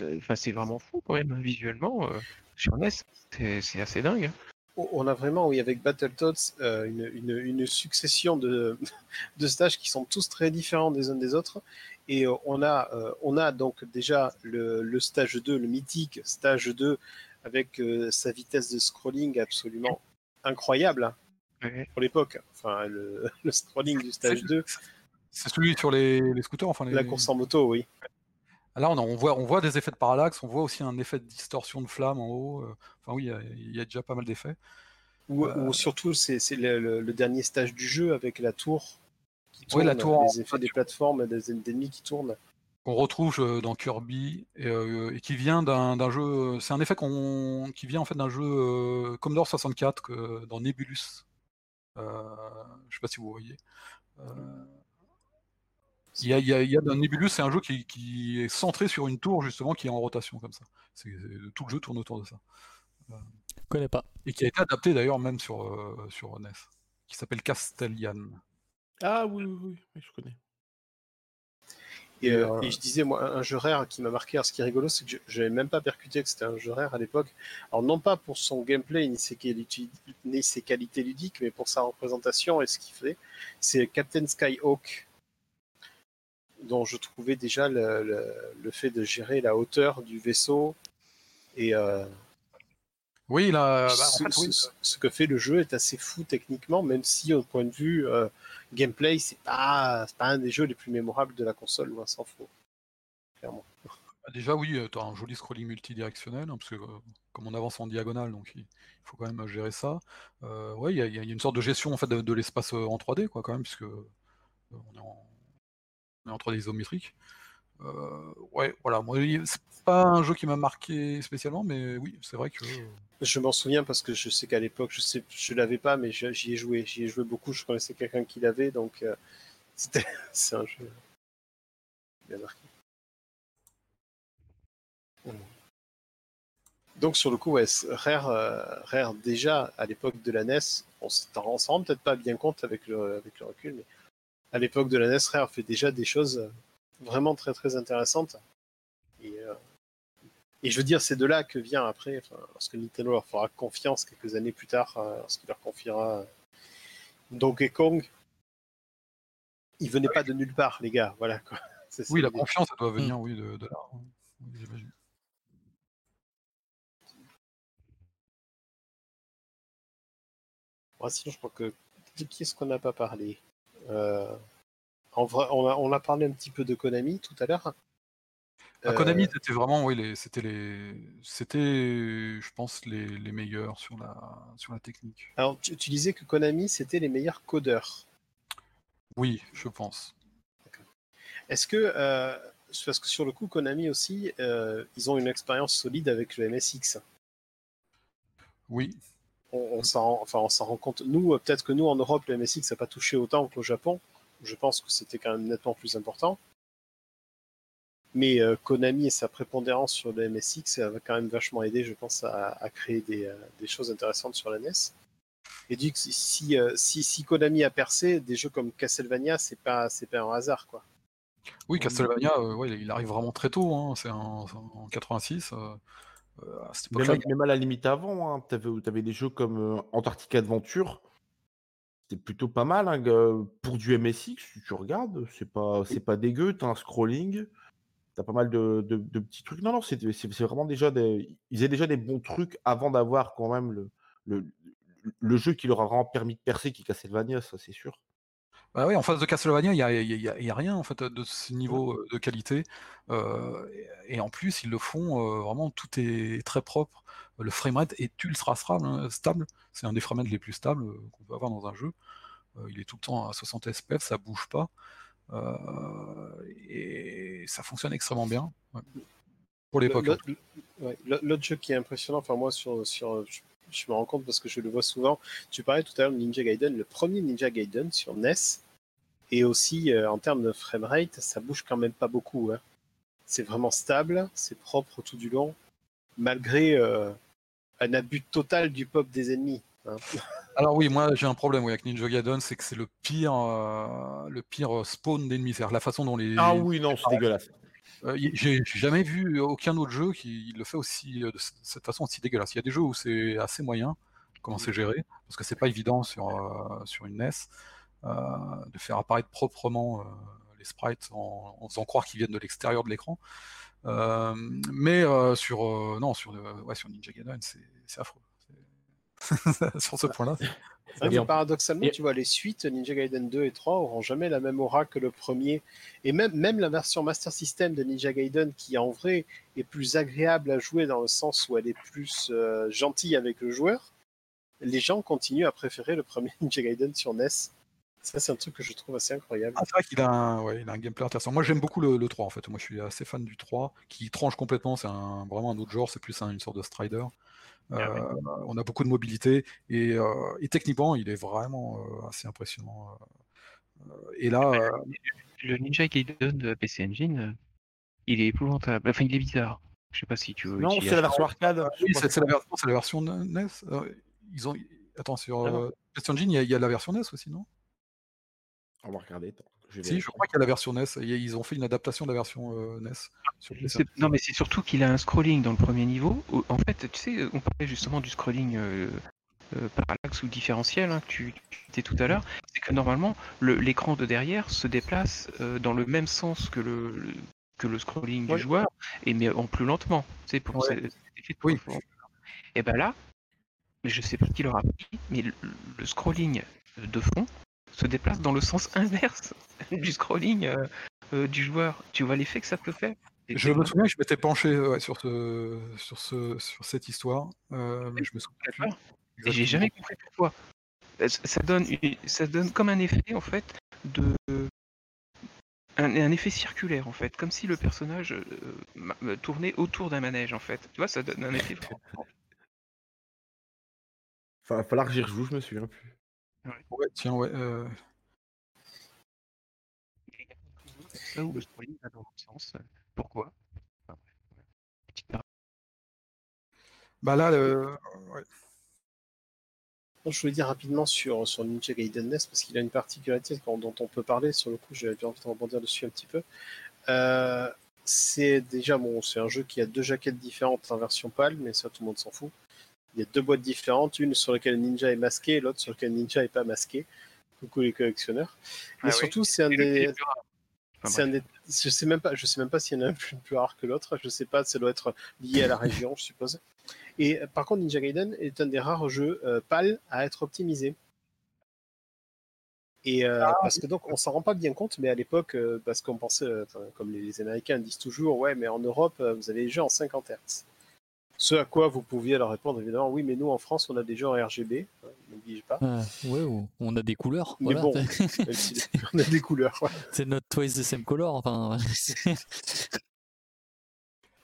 euh, enfin, c'est vraiment fou quand même, hein, visuellement. euh, sur NES, c'est assez dingue. hein. On a vraiment, oui, avec Battletoads, euh, une, succession [LAUGHS] de, stages qui sont tous très différents des uns des autres. Et euh, on, a, on a donc déjà le, le stage 2, le mythique stage 2, avec sa vitesse de scrolling absolument incroyable hein, Ouais. pour l'époque. Enfin, le, [LAUGHS] le scrolling du stage C'est- 2, C'est celui sur les, les scooters, enfin les... la course en moto, oui. Là, on, a- on voit, on voit des effets de parallaxe, on voit aussi un effet de distorsion de flamme en haut. euh, Enfin oui, il y a- il y, a déjà pas mal d'effets. Ou, Euh, ou surtout, c'est le, le- le dernier stage du jeu avec la tour. Qui Oui, la tour en Les effets des plateformes, des ennemis qui tournent. qu'on retrouve euh, dans Kirby et, euh, et qui vient d'un jeu. C'est un effet qu'on qui vient en fait d'un jeu euh, Commodore 64 que, dans Nebulus. Euh, je sais pas si vous voyez. Euh, Il y a, y a- il y a dans Nebulus, c'est un jeu qui, qui est centré sur une tour justement qui est en rotation comme ça. C'est tout le jeu tourne autour de ça Je connais pas. et qui a été adapté d'ailleurs même sur euh, sur NES, qui s'appelle Castellian. Ah oui, oui, oui, oui, je connais. Et, euh, euh, et je disais, moi, un jeu rare qui m'a marqué, alors ce qui est rigolo, c'est que je n'avais même pas percuté que c'était un jeu rare à l'époque. Alors, non pas pour son gameplay ni ses, qualités, ni ses qualités ludiques, mais pour sa représentation et ce qu'il fait. C'est Captain Skyhawk, dont je trouvais déjà le, le- le fait de gérer la hauteur du vaisseau et euh, Oui, là, bah, en ce, fait, oui, ce- ce que fait le jeu est assez fou techniquement, même si au point de vue euh, gameplay, c'est pas, pas un des jeux les plus mémorables de la console, loin s'en faut. Clairement. Bah, Déjà, oui, tu as un joli scrolling multidirectionnel, hein, parce que euh, comme on avance en diagonale, donc il il faut quand même gérer ça. Euh, ouais, il y, a- il y a une sorte de gestion en fait de, de l'espace euh, en 3D, quoi, quand même, puisque euh, on est en, on est en 3D isométrique. Euh, ouais, voilà, moi, c'est pas un jeu qui m'a marqué spécialement, mais oui, c'est vrai que. Je m'en souviens parce que je sais qu'à l'époque, je sais, je l'avais pas, mais j'y ai joué. J'y ai joué beaucoup. Je connaissais quelqu'un qui l'avait, donc euh, [LAUGHS] c'était, c'est un jeu bien marqué. Donc sur le coup, ouais, euh, Rare déjà à l'époque de la NES, on s'en rend peut-être pas bien compte avec le, avec le recul, mais à l'époque de la NES, Rare fait déjà des choses vraiment très très intéressantes. Et, euh, et je veux dire, c'est de là que vient après, enfin, lorsque Nintendo leur fera confiance quelques années plus tard, euh, lorsqu'il leur confiera euh, Donkey Kong, il venait pas de nulle part, les gars. Voilà quoi. [LAUGHS] C'est ça Oui, la confiance, elle doit venir, oui, de, de là. hein. J'imagine. Sinon, je crois que de qui est-ce qu'on n'a pas parlé? Euh, En vrai, on a, on a parlé un petit peu de Konami tout à l'heure. À Euh, Konami, c'était vraiment, oui, les, c'était les, c'était, je pense, les, les meilleurs sur la, sur la technique. Alors, tu, tu disais que Konami, c'était les meilleurs codeurs. Oui, je pense. Est-ce que, euh, parce que sur le coup, Konami aussi, euh, ils ont une expérience solide avec le MSX. Oui. on, on s'en rend- enfin, on s'en rend compte. Nous, peut-être que nous, en Europe, le MSX n'a pas touché autant qu'au Japon. Je pense que c'était quand même nettement plus important. Mais euh, Konami et sa prépondérance sur le MSX ça va quand même vachement aider, je pense, à, à créer des, euh, des choses intéressantes sur la NES. Et que si, euh, si, si Konami a percé, des jeux comme Castlevania, c'est pas, c'est pas un hasard, quoi. Oui, Castlevania, euh, ouais, il arrive vraiment très tôt. Hein. C'est en, en 86. euh, euh, à cette Même, même à la limite avant, hein, tu avais, des jeux comme euh, Antarctic Adventure. C'était plutôt pas mal. hein, pour du MSX, si tu regardes, c'est pas, c'est pas dégueu. Tu as un scrolling. Tu as pas mal de, de- de petits trucs. Non, non, c'est vraiment déjà des. Ils faisaient déjà des bons trucs avant d'avoir quand même le, le, le jeu qui leur a vraiment permis de percer, qui est Castlevania, ça c'est sûr. Bah oui, en face de Castlevania, il n'y a, y a- y a rien en fait de ce niveau de qualité. Euh, et, et en plus, ils le font euh, vraiment, tout est très propre. Le framerate est ultra stable. hein. C'est un des framerates les plus stables euh, qu'on peut avoir dans un jeu. Euh, il est tout le temps à 60 fps, ça bouge pas. Euh, et ça fonctionne extrêmement bien. ouais. Pour l'époque. L'autre ouais, l'autre jeu qui est impressionnant, enfin moi sur, sur je, je me rends compte parce que je le vois souvent. Tu parlais tout à l'heure de Ninja Gaiden, le premier Ninja Gaiden sur NES, et aussi euh, en termes de framerate, ça bouge quand même pas beaucoup. hein. C'est vraiment stable, c'est propre tout du long, malgré euh, un abus total du pop des ennemis. hein. [LAUGHS] Alors oui, moi j'ai un problème oui, avec Ninja Gaiden, c'est que c'est le pire, euh, le pire spawn d'ennemis. C'est-à-dire la façon dont les. Ah oui, non, c'est dégueulasse. Euh, j'ai jamais vu aucun autre jeu qui le fait aussi euh, de cette façon aussi dégueulasse. Il y a des jeux où c'est assez moyen comment c'est géré, parce que c'est pas évident sur euh, sur une NES euh, de faire apparaître proprement euh, les sprites en, en faisant croire qu'ils viennent de l'extérieur de l'écran. Euh, mais euh, sur euh, non sur le- ouais sur Ninja Gaiden c'est affreux. [LAUGHS] Sur ce point-là. paradoxalement, et- tu vois, les suites Ninja Gaiden 2 et 3 auront jamais la même aura que le premier. Et même, même la version Master System de Ninja Gaiden, qui en vrai est plus agréable à jouer dans le sens où elle est plus euh, gentille avec le joueur, les gens continuent à préférer le premier [LAUGHS] Ninja Gaiden sur NES. Ça, c'est un truc que je trouve assez incroyable. Ah, c'est vrai qu'il a, un, ouais, il a un gameplay intéressant. Moi, j'aime beaucoup le, le 3, en fait. Moi, je suis assez fan du 3, qui tranche complètement. C'est un, vraiment un autre genre. C'est plus un- une sorte de strider. Euh, Ah On a beaucoup de mobilité. Et, euh, et techniquement, il est vraiment euh, assez impressionnant. euh. Et là, euh, Le Ninja Gaiden de PC Engine, euh, il est épouvantable. Enfin, il est bizarre. Je sais pas si tu veux. Non, y c'est la version arcade. oui, c'est la, version- c'est la version NES. Euh, Ils ont... Attends, sur Ah euh, PlayStation Engine, il y, a- il y a la version NES aussi, non? On va regarder. attends, je vais Si, je crois qu'il y a la version NES. Ils ont fait une adaptation de la version euh, NES. Sur Non, mais c'est surtout qu'il a un scrolling dans le premier niveau. En fait, tu sais, on parlait justement du scrolling euh, euh, parallaxe ou différentiel hein, que tu étais tout à l'heure. C'est que normalement, le- l'écran de derrière se déplace euh, dans le même sens que le, le- que le scrolling Ouais. du joueur, et mais en plus lentement. Tu sais, pour Ouais. cet effet de Oui. Et ben là, mais je sais pas qui leur a pris, mais le, le scrolling de fond se déplace dans le sens inverse [LAUGHS] du scrolling euh, euh, du joueur. Tu vois l'effet que ça peut faire? Et Je me souviens que je m'étais penché ouais, sur, ce, sur, ce, sur cette histoire, euh, mais je me souviens plus. J'ai jamais compris pourquoi. Ça donne, une- ça donne comme un effet en fait de un, un effet circulaire en fait, comme si le personnage euh, tournait autour d'un manège en fait. Tu vois, ça donne un effet. Enfin, va falloir que j'y rejoue, je me souviens plus. Ouais, tiens, ouais. euh, Ça où le scrolling va dans l'autre sens. Pourquoi? Enfin, bref, ouais. Petite parenthèse. Bah là, le- ouais. Non, je voulais dire rapidement sur, sur Ninja Gaiden NES, parce qu'il a une particularité dont dont on peut parler, sur le coup, j'ai j'ai envie de rebondir dessus un petit peu. Euh, c'est déjà, bon, c'est un jeu qui a deux jaquettes différentes en version PAL, mais ça, tout le monde s'en fout. Il y a deux boîtes différentes, une sur laquelle Ninja est masqué, et l'autre sur laquelle Ninja n'est pas masqué. Coucou les collectionneurs. Mais Ah oui. surtout, c'est un Et et des. Enfin, un des- je sais même pas, je sais même pas s'il y en a un plus, plus rare que l'autre. Je sais pas, ça doit être lié à la [LAUGHS] région, je suppose. Et euh, par contre, Ninja Gaiden est un des rares jeux euh, PAL à être optimisé. Et euh, parce que donc on s'en rend pas bien compte, mais à l'époque, euh, parce qu'on pensait, comme les, les Américains disent toujours, ouais, mais en Europe, vous avez les jeux en 50 Hz. Ce à quoi vous pouviez leur répondre évidemment, oui, mais nous en France, on a des jeux en RGB, hein, n'oublie pas. Euh, ouais, ou- on a des couleurs. Mais voilà. bon, Même [LAUGHS] si on a des couleurs. ouais. c'est notre Twice the Same Color. Enfin, [LAUGHS]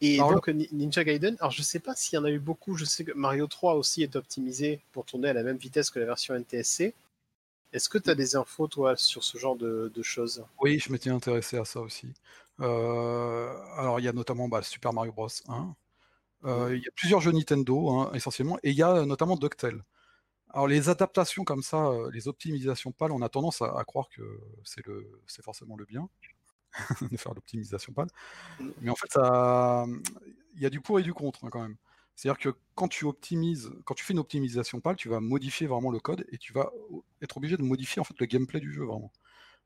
Et Alors, donc Ni- Ninja Gaiden, alors je sais pas s'il y en a eu beaucoup, je sais que Mario 3 aussi est optimisé pour tourner à la même vitesse que la version NTSC. Est-ce que tu as des infos toi sur ce genre de, de choses? Oui, je m'étais intéressé à ça aussi. Euh, alors, il y a notamment bah, Super Mario Bros. 1. Euh, Il y a plusieurs jeux Nintendo, hein, essentiellement, et il y a euh, notamment DuckTales. Alors, les adaptations comme ça, euh, les optimisations pâles, on a tendance à, à croire que c'est le, c'est forcément le bien [LAUGHS] de faire l'optimisation pâle. Mm. Mais en fait, ça, il y a du pour et du contre hein, quand même. C'est-à-dire que quand tu optimises, quand tu fais une optimisation pâle, tu vas modifier vraiment le code et tu vas être obligé de modifier en fait le gameplay du jeu vraiment.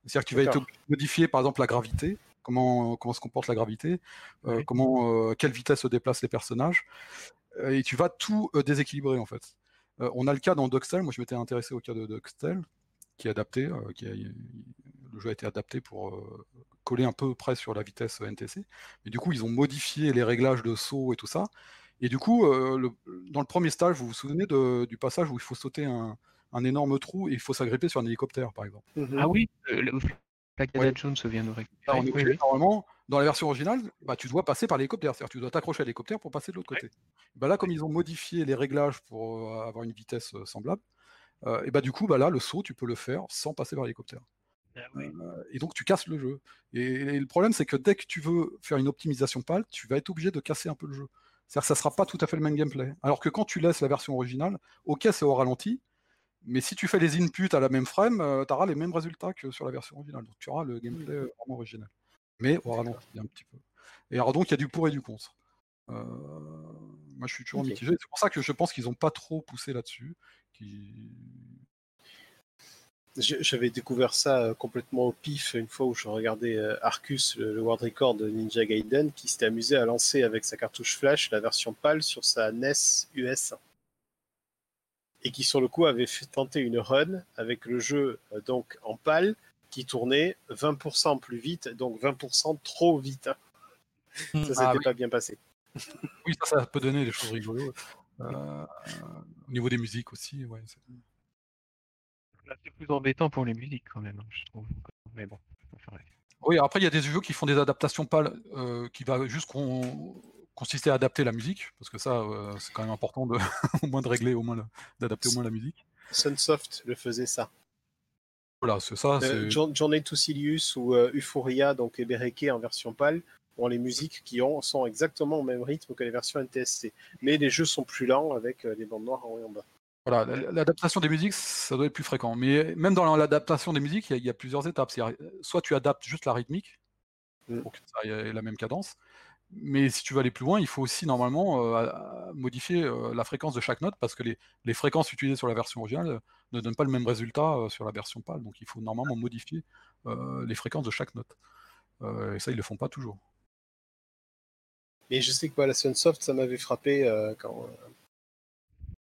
C'est-à-dire que tu vas être obligé de modifier par exemple la gravité, comment, comment se comporte la gravité, euh, Oui. comment, euh, quelle vitesse se déplacent les personnages, euh, et tu vas tout euh, déséquilibrer en fait. Euh, on a le cas dans Duxtel, moi je m'étais intéressé au cas de Duxtel, qui est adapté, euh, qui a- le jeu a été adapté pour euh, coller un peu près sur la vitesse NTC, mais du coup ils ont modifié les réglages de saut et tout ça, et du coup euh, le- dans le premier stage, vous vous souvenez de- du passage où il faut sauter un, un énorme trou et il faut s'agripper sur un hélicoptère par exemple? Ah oui, euh, le- Ouais. Jones vient nous Là, récupérer. on est Oui, obligé, oui. normalement, dans la version originale, bah, tu dois passer par l'hélicoptère, c'est-à-dire que tu dois t'accrocher à l'hélicoptère pour passer de l'autre côté. Bah, là, comme ils ont modifié les réglages pour euh, avoir une vitesse euh, semblable, euh, et bah, du coup, bah, là, le saut, tu peux le faire sans passer par l'hélicoptère. Ah oui. Euh, et donc, tu casses le jeu. Et, et le problème, c'est que dès que tu veux faire une optimisation pâle, tu vas être obligé de casser un peu le jeu. C'est-à-dire que ça sera pas tout à fait le même gameplay. Alors que quand tu laisses la version originale, ok, c'est au ralenti, mais si tu fais les inputs à la même frame, tu auras les mêmes résultats que sur la version originale. Donc tu auras le gameplay euh, vraiment original. Mais au ralenti un petit peu. Et alors donc il y a du pour et du contre. Euh, moi je suis toujours mitigé. C'est pour ça que je pense qu'ils n'ont pas trop poussé là-dessus. Qui... J'avais découvert ça euh, complètement au pif une fois où je regardais euh, Arcus, le, le world record de Ninja Gaiden, qui s'était amusé à lancer avec sa cartouche flash la version PAL sur sa NES US. Et qui sur le coup avait fait tenter une run avec le jeu euh, donc en PAL qui tournait 20% plus vite, donc 20% trop vite. Mm. Ça s'était Ah oui. pas bien passé. [LAUGHS] Oui, ça, ça peut donner des choses rigolotes. Euh, au niveau des musiques aussi, ouais. c'est- plus embêtant pour les musiques quand même, je trouve. Mais bon. Oui, après, il y a des jeux qui font des adaptations pâles euh, qui va juste con- consister à adapter la musique, parce que ça, euh, c'est quand même important de, [LAUGHS] au moins de régler, au moins d'adapter au moins la musique. Sunsoft le faisait ça. Voilà, c'est ça. Euh, Journey to Silius ou euh, Euphoria, donc Ebereke en version PAL, ont les musiques qui ont, sont exactement au même rythme que les versions NTSC. Mais les jeux sont plus lents avec les bandes noires en haut et en bas. Voilà, l'adaptation des musiques, ça doit être plus fréquent. Mais même dans l'adaptation des musiques, il y, y a plusieurs étapes. Soit tu adaptes juste la rythmique, Mm. pour que ça ait la même cadence. Mais si tu veux aller plus loin, il faut aussi normalement euh, modifier euh, la fréquence de chaque note parce que les, les fréquences utilisées sur la version originale euh, ne donnent pas le même résultat euh, sur la version PAL. Donc il faut normalement modifier euh, les fréquences de chaque note. Euh, et ça, ils le font pas toujours. Mais je sais que voilà, Sunsoft, ça m'avait frappé euh, quand. euh,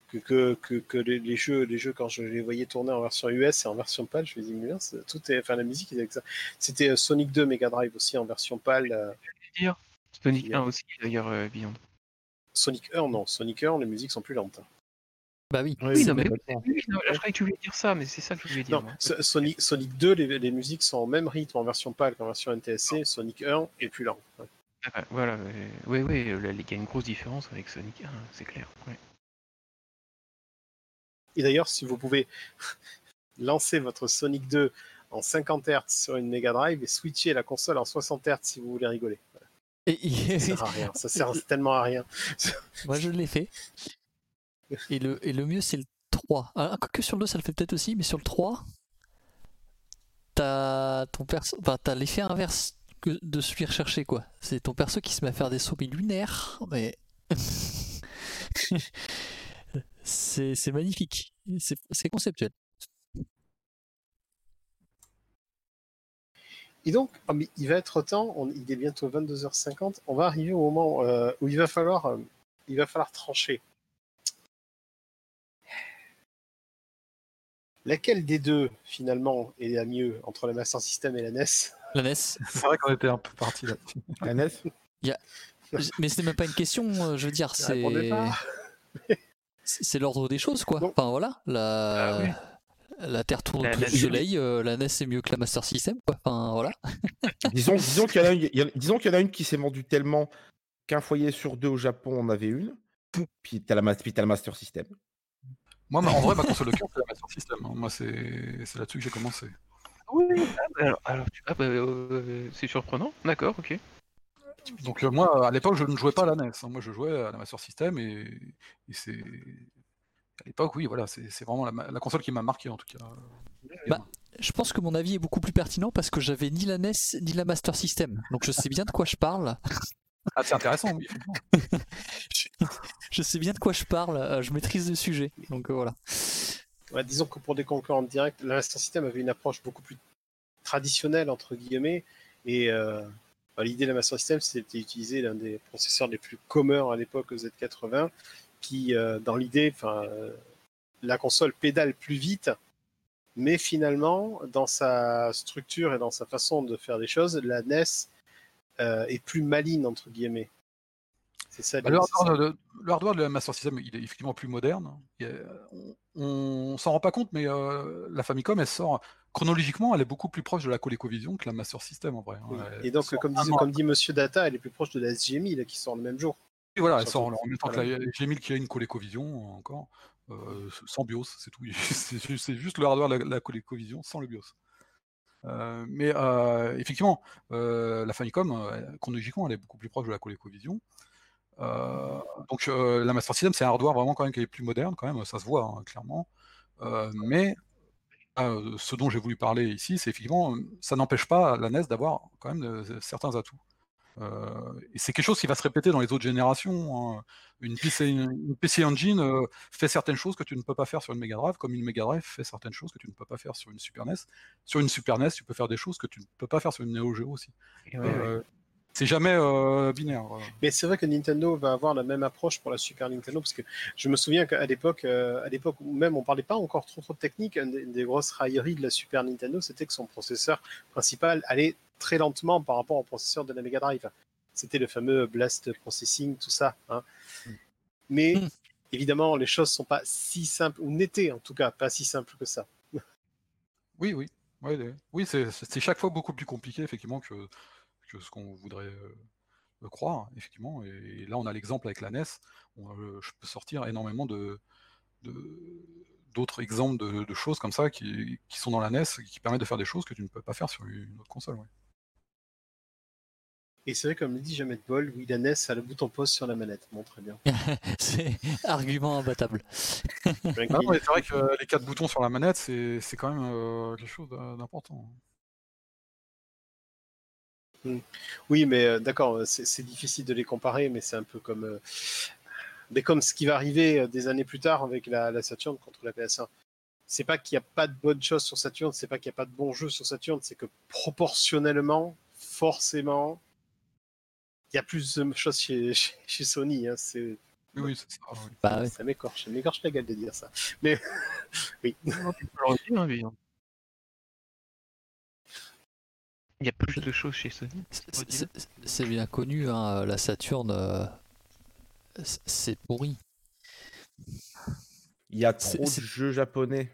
que, que, que, que les, les jeux, les jeux, quand je les voyais tourner en version US et en version PAL, je me disais, mais tout est, enfin, la musique était avec ça. C'était Sonic 2 Mega Drive aussi en version PAL. euh, dire Sonic Bien. 1 aussi, d'ailleurs, euh, Beyond. Sonic 1, non. Sonic 1, les musiques sont plus lentes. Bah oui. Oui, non, mais complètement. oui, non, je croyais que tu voulais dire ça, mais c'est ça que je voulais dire. Non. So- Sonic, Sonic 2, les, les musiques sont au même rythme en version PAL qu'en version NTSC. Sonic 1 est plus lent. Ouais. Ah, voilà, euh, oui, oui, euh, il y a une grosse différence avec Sonic 1, c'est clair. ouais. Et d'ailleurs, si vous pouvez [LAUGHS] lancer votre Sonic 2 en 50 Hz sur une Mega Drive et switcher la console en 60 Hz si vous voulez rigoler. Et, Ça [LAUGHS] sert à rien. Ça sert tellement à rien. [LAUGHS] moi je l'ai fait. Et le, et le mieux c'est le 3. Ah, que sur le 2 ça le fait peut-être aussi, mais sur le 3, t'as perso, enfin, l'effet inverse que de celui recherché quoi. C'est ton perso qui se met à faire des sauts lunaires, mais [LAUGHS] c'est magnifique. C'est conceptuel. Et donc, ah, mais il va être temps, on- il est bientôt 22h50, on va arriver au moment euh, où il va falloir, euh, il va falloir trancher. Laquelle des deux, finalement, est la mieux entre la Master System et la NES La NES. C'est vrai qu'on était un peu parti là-dessus. La NES Mais c'est même pas une question, euh, je veux dire, c'est c'est [LAUGHS] c'est l'ordre des choses quoi. Non. Enfin voilà, la Ah oui. La Terre tourne La- autour du Soleil, euh, la NES est mieux que la Master System quoi. Enfin voilà. [LAUGHS] Disons, disons qu'il y, en a une- il y en- disons qu'il y en a une qui s'est vendue tellement qu'un foyer sur deux au Japon en avait une. Puis t'as la, puis t'as Master System. Moi, en vrai, ma console de cœur, c'est la Master System. hein. Moi, c'est c'est là-dessus que j'ai commencé. Oui, ah, bah, alors, alors, tu- ah, bah, euh, c'est surprenant, d'accord, ok. Donc euh, moi, à l'époque, je ne jouais pas à la NES. hein. Moi, je jouais à la Master System et, et c'est... À l'époque, oui, voilà, c'est vraiment la, console qui m'a marqué, en tout cas. Bah, Je pense que mon avis est beaucoup plus pertinent parce que j'avais ni la NES ni la Master System. Donc je sais bien de quoi je parle. [LAUGHS] Ah, c'est intéressant, oui. [LAUGHS] Je sais bien de quoi je parle. euh, Je maîtrise le sujet. Donc euh, voilà. Ouais, disons que pour des concurrents directs, la Master System avait une approche beaucoup plus traditionnelle, entre guillemets. Et euh, bah, l'idée de la Master System, c'était d'utiliser l'un des processeurs les plus communs à l'époque, le Z80, qui, euh, dans l'idée, euh, la console pédale plus vite, mais finalement, dans sa structure et dans sa façon de faire des choses, la NES euh, est plus maligne, entre guillemets. C'est ça. Bah, le, hardware de, le hardware de la Master System, il est effectivement plus moderne. A- on on s'en rend pas compte, mais euh, la Famicom, elle sort chronologiquement, elle est beaucoup plus proche de la ColecoVision que la Master System en vrai. hein. Oui. Elle Et donc, disait- comme dit Monsieur Data, elle est plus proche de la SGMI, là, qui sort le même jour. Et voilà, sort en même temps que la G1000 qui a une ColecoVision encore, euh, sans BIOS, c'est tout. [LAUGHS] c'est ju- c'est juste le hardware de la, la ColecoVision sans le BIOS. Euh, mais euh, effectivement, euh, la Famicom, euh, chronologiquement, elle est beaucoup plus proche de la ColecoVision. Euh, donc euh, la Master System, c'est un hardware vraiment quand même qui est plus moderne, quand même, ça se voit hein, clairement. Euh, mais euh, ce dont j'ai voulu parler ici, c'est effectivement, euh, ça n'empêche pas la NES d'avoir quand même euh, certains atouts. Euh, et c'est quelque chose qui va se répéter dans les autres générations. hein. Une, PC, une PC Engine euh, fait certaines choses que tu ne peux pas faire sur une Mega Drive, comme une Mega Drive fait certaines choses que tu ne peux pas faire sur une Super NES. Sur une Super NES, tu peux faire des choses que tu ne peux pas faire sur une Neo Geo aussi. Ouais, Euh, C'est jamais euh, binaire. Mais c'est vrai que Nintendo va avoir la même approche pour la Super Nintendo, parce que je me souviens qu'à l'époque, euh, à l'époque où même on parlait pas encore trop trop de technique, une des, une des grosses railleries de la Super Nintendo, c'était que son processeur principal allait très lentement par rapport au processeur de la Mega Drive. C'était le fameux Blast Processing, tout ça. hein. Mais Mm. évidemment, les choses sont pas si simples, ou n'étaient en tout cas pas si simples que ça. Oui, oui. Oui, c'est c'est chaque fois beaucoup plus compliqué, effectivement, que, que ce qu'on voudrait euh, le croire, effectivement. Et, là, on a l'exemple avec la NES. On, euh, je peux sortir énormément de de- d'autres exemples de, de choses comme ça qui, qui sont dans la NES, qui permettent de faire des choses que tu ne peux pas faire sur une autre console. ouais. Et c'est vrai, comme le dit de bol, oui, la NES a le bouton pause sur la manette. Bon, très bien. [LAUGHS] C'est [LAUGHS] argument imbattable. Ah non, mais c'est vrai que les quatre boutons sur la manette, c'est c'est quand même euh, quelque chose d'important. Oui, mais euh, d'accord, c'est c'est difficile de les comparer, mais c'est un peu comme, euh, mais comme ce qui va arriver euh, des années plus tard avec la, la Saturn contre la PS1. C'est pas qu'il n'y a pas de bonnes choses sur Saturn, c'est pas qu'il n'y a pas de bons jeux sur Saturn, c'est que proportionnellement, forcément, il y a plus de choses chez, [LAUGHS] chez, chez Sony. Hein, c'est, Oui, c'est ça. oui. Bah ouais. Ça m'écorche, ça m'écorche la gueule de dire ça. Mais [LAUGHS] oui. Non, tu peux le redire, hein, Il y a plus de choses chez Sony. C'est- bien connu, hein, la Saturn, euh, c'est pourri. Il y a trop de jeux japonais.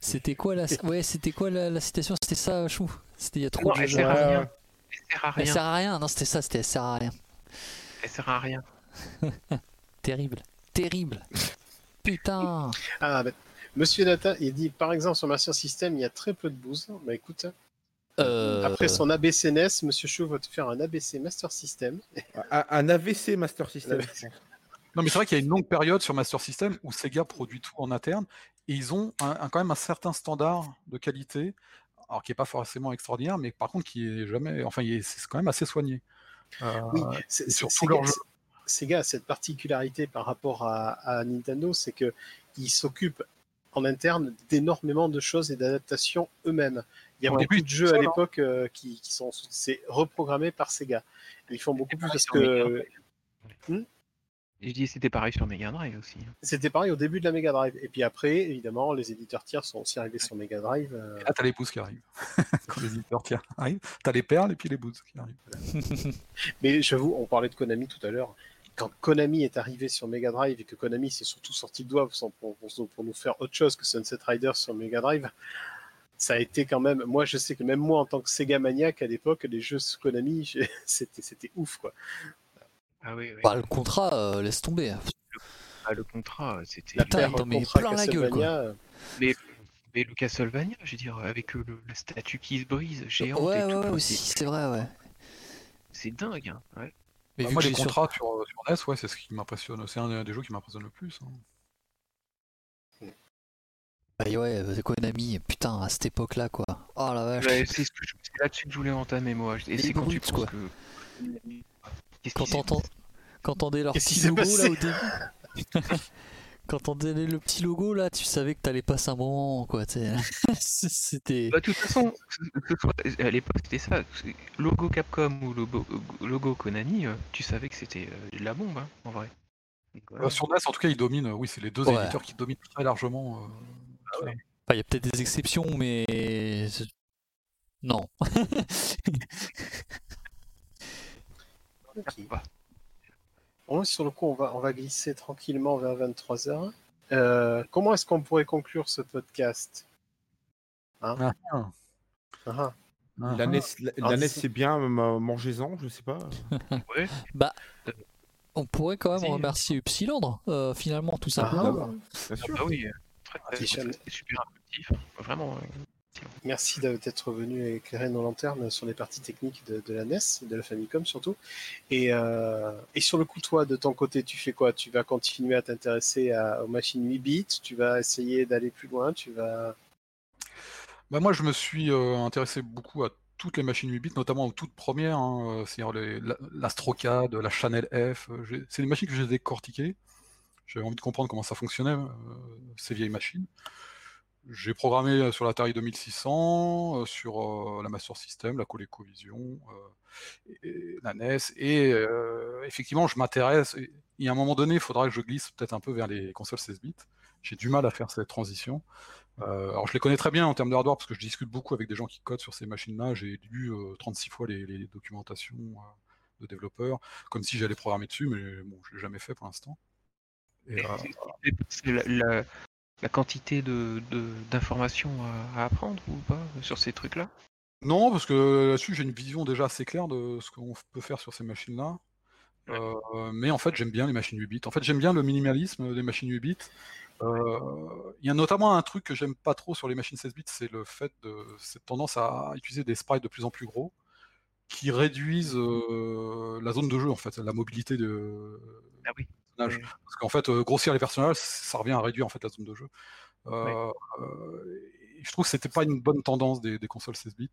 C'était quoi la, ouais, c'était quoi la, la citation? C'était ça, Chou? C'était il y a trop Non, de elle jeux. sert à Ouais, rien. Elle sert à Elle rien. sert à rien. Non, c'était ça. C'était elle sert à rien. Elle sert à rien. [LAUGHS] Terrible, terrible. Putain. Ah, ben, Monsieur Data, il dit par exemple sur Master System, il y a très peu de bouse. Bah écoute, Euh, après son ABC NES, Monsieur Chou va te faire un ABC Master System. Un, un AVC Master System. Non, mais c'est vrai qu'il y a une longue période sur Master System où Sega produit tout en interne et ils ont un, un- quand même un certain standard de qualité, alors qui n'est pas forcément extraordinaire, mais par contre qui est jamais, enfin, c'est quand même assez soigné. Euh, Oui, c'est- Sega, leurs jeux. c'est- Sega a cette particularité par rapport à, à Nintendo, c'est que ils s'occupent en interne d'énormément de choses et d'adaptations eux-mêmes. Il y a Ouais, beaucoup de jeux ça, à hein. l'époque euh, qui, qui sont c'est reprogrammé par Sega. Ils font beaucoup plus parce que Drive. Je dis c'était pareil sur Mega Drive aussi. c'était pareil au début de la Mega Drive. Et puis après, évidemment, les éditeurs tiers sont aussi arrivés sur Mega Drive. euh, là, t'as les boosts qui arrivent. [LAUGHS] Quand les éditeurs tiers arrivent, t'as les perles et puis les boosts qui arrivent. Mais j'avoue, on parlait de Konami tout à l'heure. Quand Konami est arrivé sur Mega Drive et que Konami s'est surtout sorti le doigt pour, pour- pour- pour nous faire autre chose que Sunset Riders sur Mega Drive, ça a été quand même. Moi, je sais que même moi, en tant que Sega maniaque à l'époque, les jeux Konami, [LAUGHS] c'était c'était ouf quoi. Ah oui, oui. Bah, le contrat, euh, laisse tomber. Ah, le contrat, c'était. La met contrat plein la gueule, quoi. Euh, Mais le Castlevania, je veux dire, avec euh, le, la statue qui se brise, géante ouais, et ouais, tout, ouais, c'est- aussi, c'est vrai, ouais. c'est dingue. Hein. Ouais. Mais Bah, moi, les contrats sur, sur NES, ouais, c'est ce qui m'impressionne. C'est un des jeux qui m'impressionne le plus. hein. Bah, ouais, euh, Konami, putain, à cette époque-là, quoi. Oh la vache. Ouais, c'est ce que je- c'est là-dessus que je voulais entamer, moi. Et c'est quand tu penses quoi. que. Quand t'entends, quand t'entendais leur petit logo là au début. [LAUGHS] quand t'entendais le petit logo là, tu savais que t'allais passer un moment, quoi. tu sais. [LAUGHS] C'était. Bah, de toute façon, à l'époque c'était ça. Logo Capcom ou logo, logo Konami, euh, tu savais que c'était euh, de la bombe, hein, en vrai. Voilà. Euh, sur NES, en tout cas, ils dominent. Oui, c'est les deux Ouais. éditeurs qui dominent très largement. euh, Ah ouais. Enfin, il y a peut-être des exceptions, mais. Non. [LAUGHS] Bah, Bon, sur le coup, on va, on va glisser tranquillement vers 23h. Euh, comment est-ce qu'on pourrait conclure ce podcast? Ah, ah. Ah, ah. La NES, c'est- bien, ma- mangez-en, je sais pas. [LAUGHS] ouais. On pourrait quand même remercier Upsilandre, euh, finalement, tout simplement. bah, bien sûr. Ah oui, euh, Ah, super intuitif. Vraiment. euh, Merci d'être venu éclairer nos lanternes sur les parties techniques de, de la NES, de la Famicom surtout. Et, euh, et sur le coup, toi, de ton côté, tu fais quoi? Tu vas continuer à t'intéresser à- aux machines 8 bits? Tu vas essayer d'aller plus loin? Tu vas Bah, moi, je me suis euh, intéressé beaucoup à toutes les machines 8 bits, notamment aux toutes premières, hein, euh, c'est-à-dire les- la- la Chanel F. euh, C'est des machines que j'ai décortiquées. J'avais envie de comprendre comment ça fonctionnait, euh, ces vieilles machines. J'ai programmé euh, sur l'Atari 2600, euh, sur la Master System, la ColecoVision, et- la NES, et effectivement, je m'intéresse. et- Et à un moment donné, il faudra que je glisse peut-être un peu vers les consoles 16 bits. J'ai du mal à faire cette transition. Alors je les connais très bien en termes de hardware parce que je discute beaucoup avec des gens qui codent sur ces machines-là. J'ai lu euh, 36 fois les, documentations de développeurs, comme si j'allais programmer dessus, mais bon, je l'ai jamais fait pour l'instant. C'est- la, la- la quantité de de- d'informations à, à apprendre ou pas euh, sur ces trucs-là? Non, parce que là-dessus j'ai une vision déjà assez claire de ce qu'on peut faire sur ces machines-là. Ouais. Euh, mais en fait, j'aime bien les machines 8 bits. En fait, j'aime bien le minimalisme des machines 8 bits. Euh, Il y a notamment un truc que j'aime pas trop sur les machines 16 bits, c'est le fait de cette tendance à utiliser des sprites de plus en plus gros qui réduisent euh, la zone de jeu, en fait, la mobilité de Ah oui. Personnages. Parce qu'en fait, euh, grossir les personnages, ça revient à réduire en fait la zone de jeu. Euh, euh, je trouve que c'était pas une bonne tendance des, des consoles 16 bits.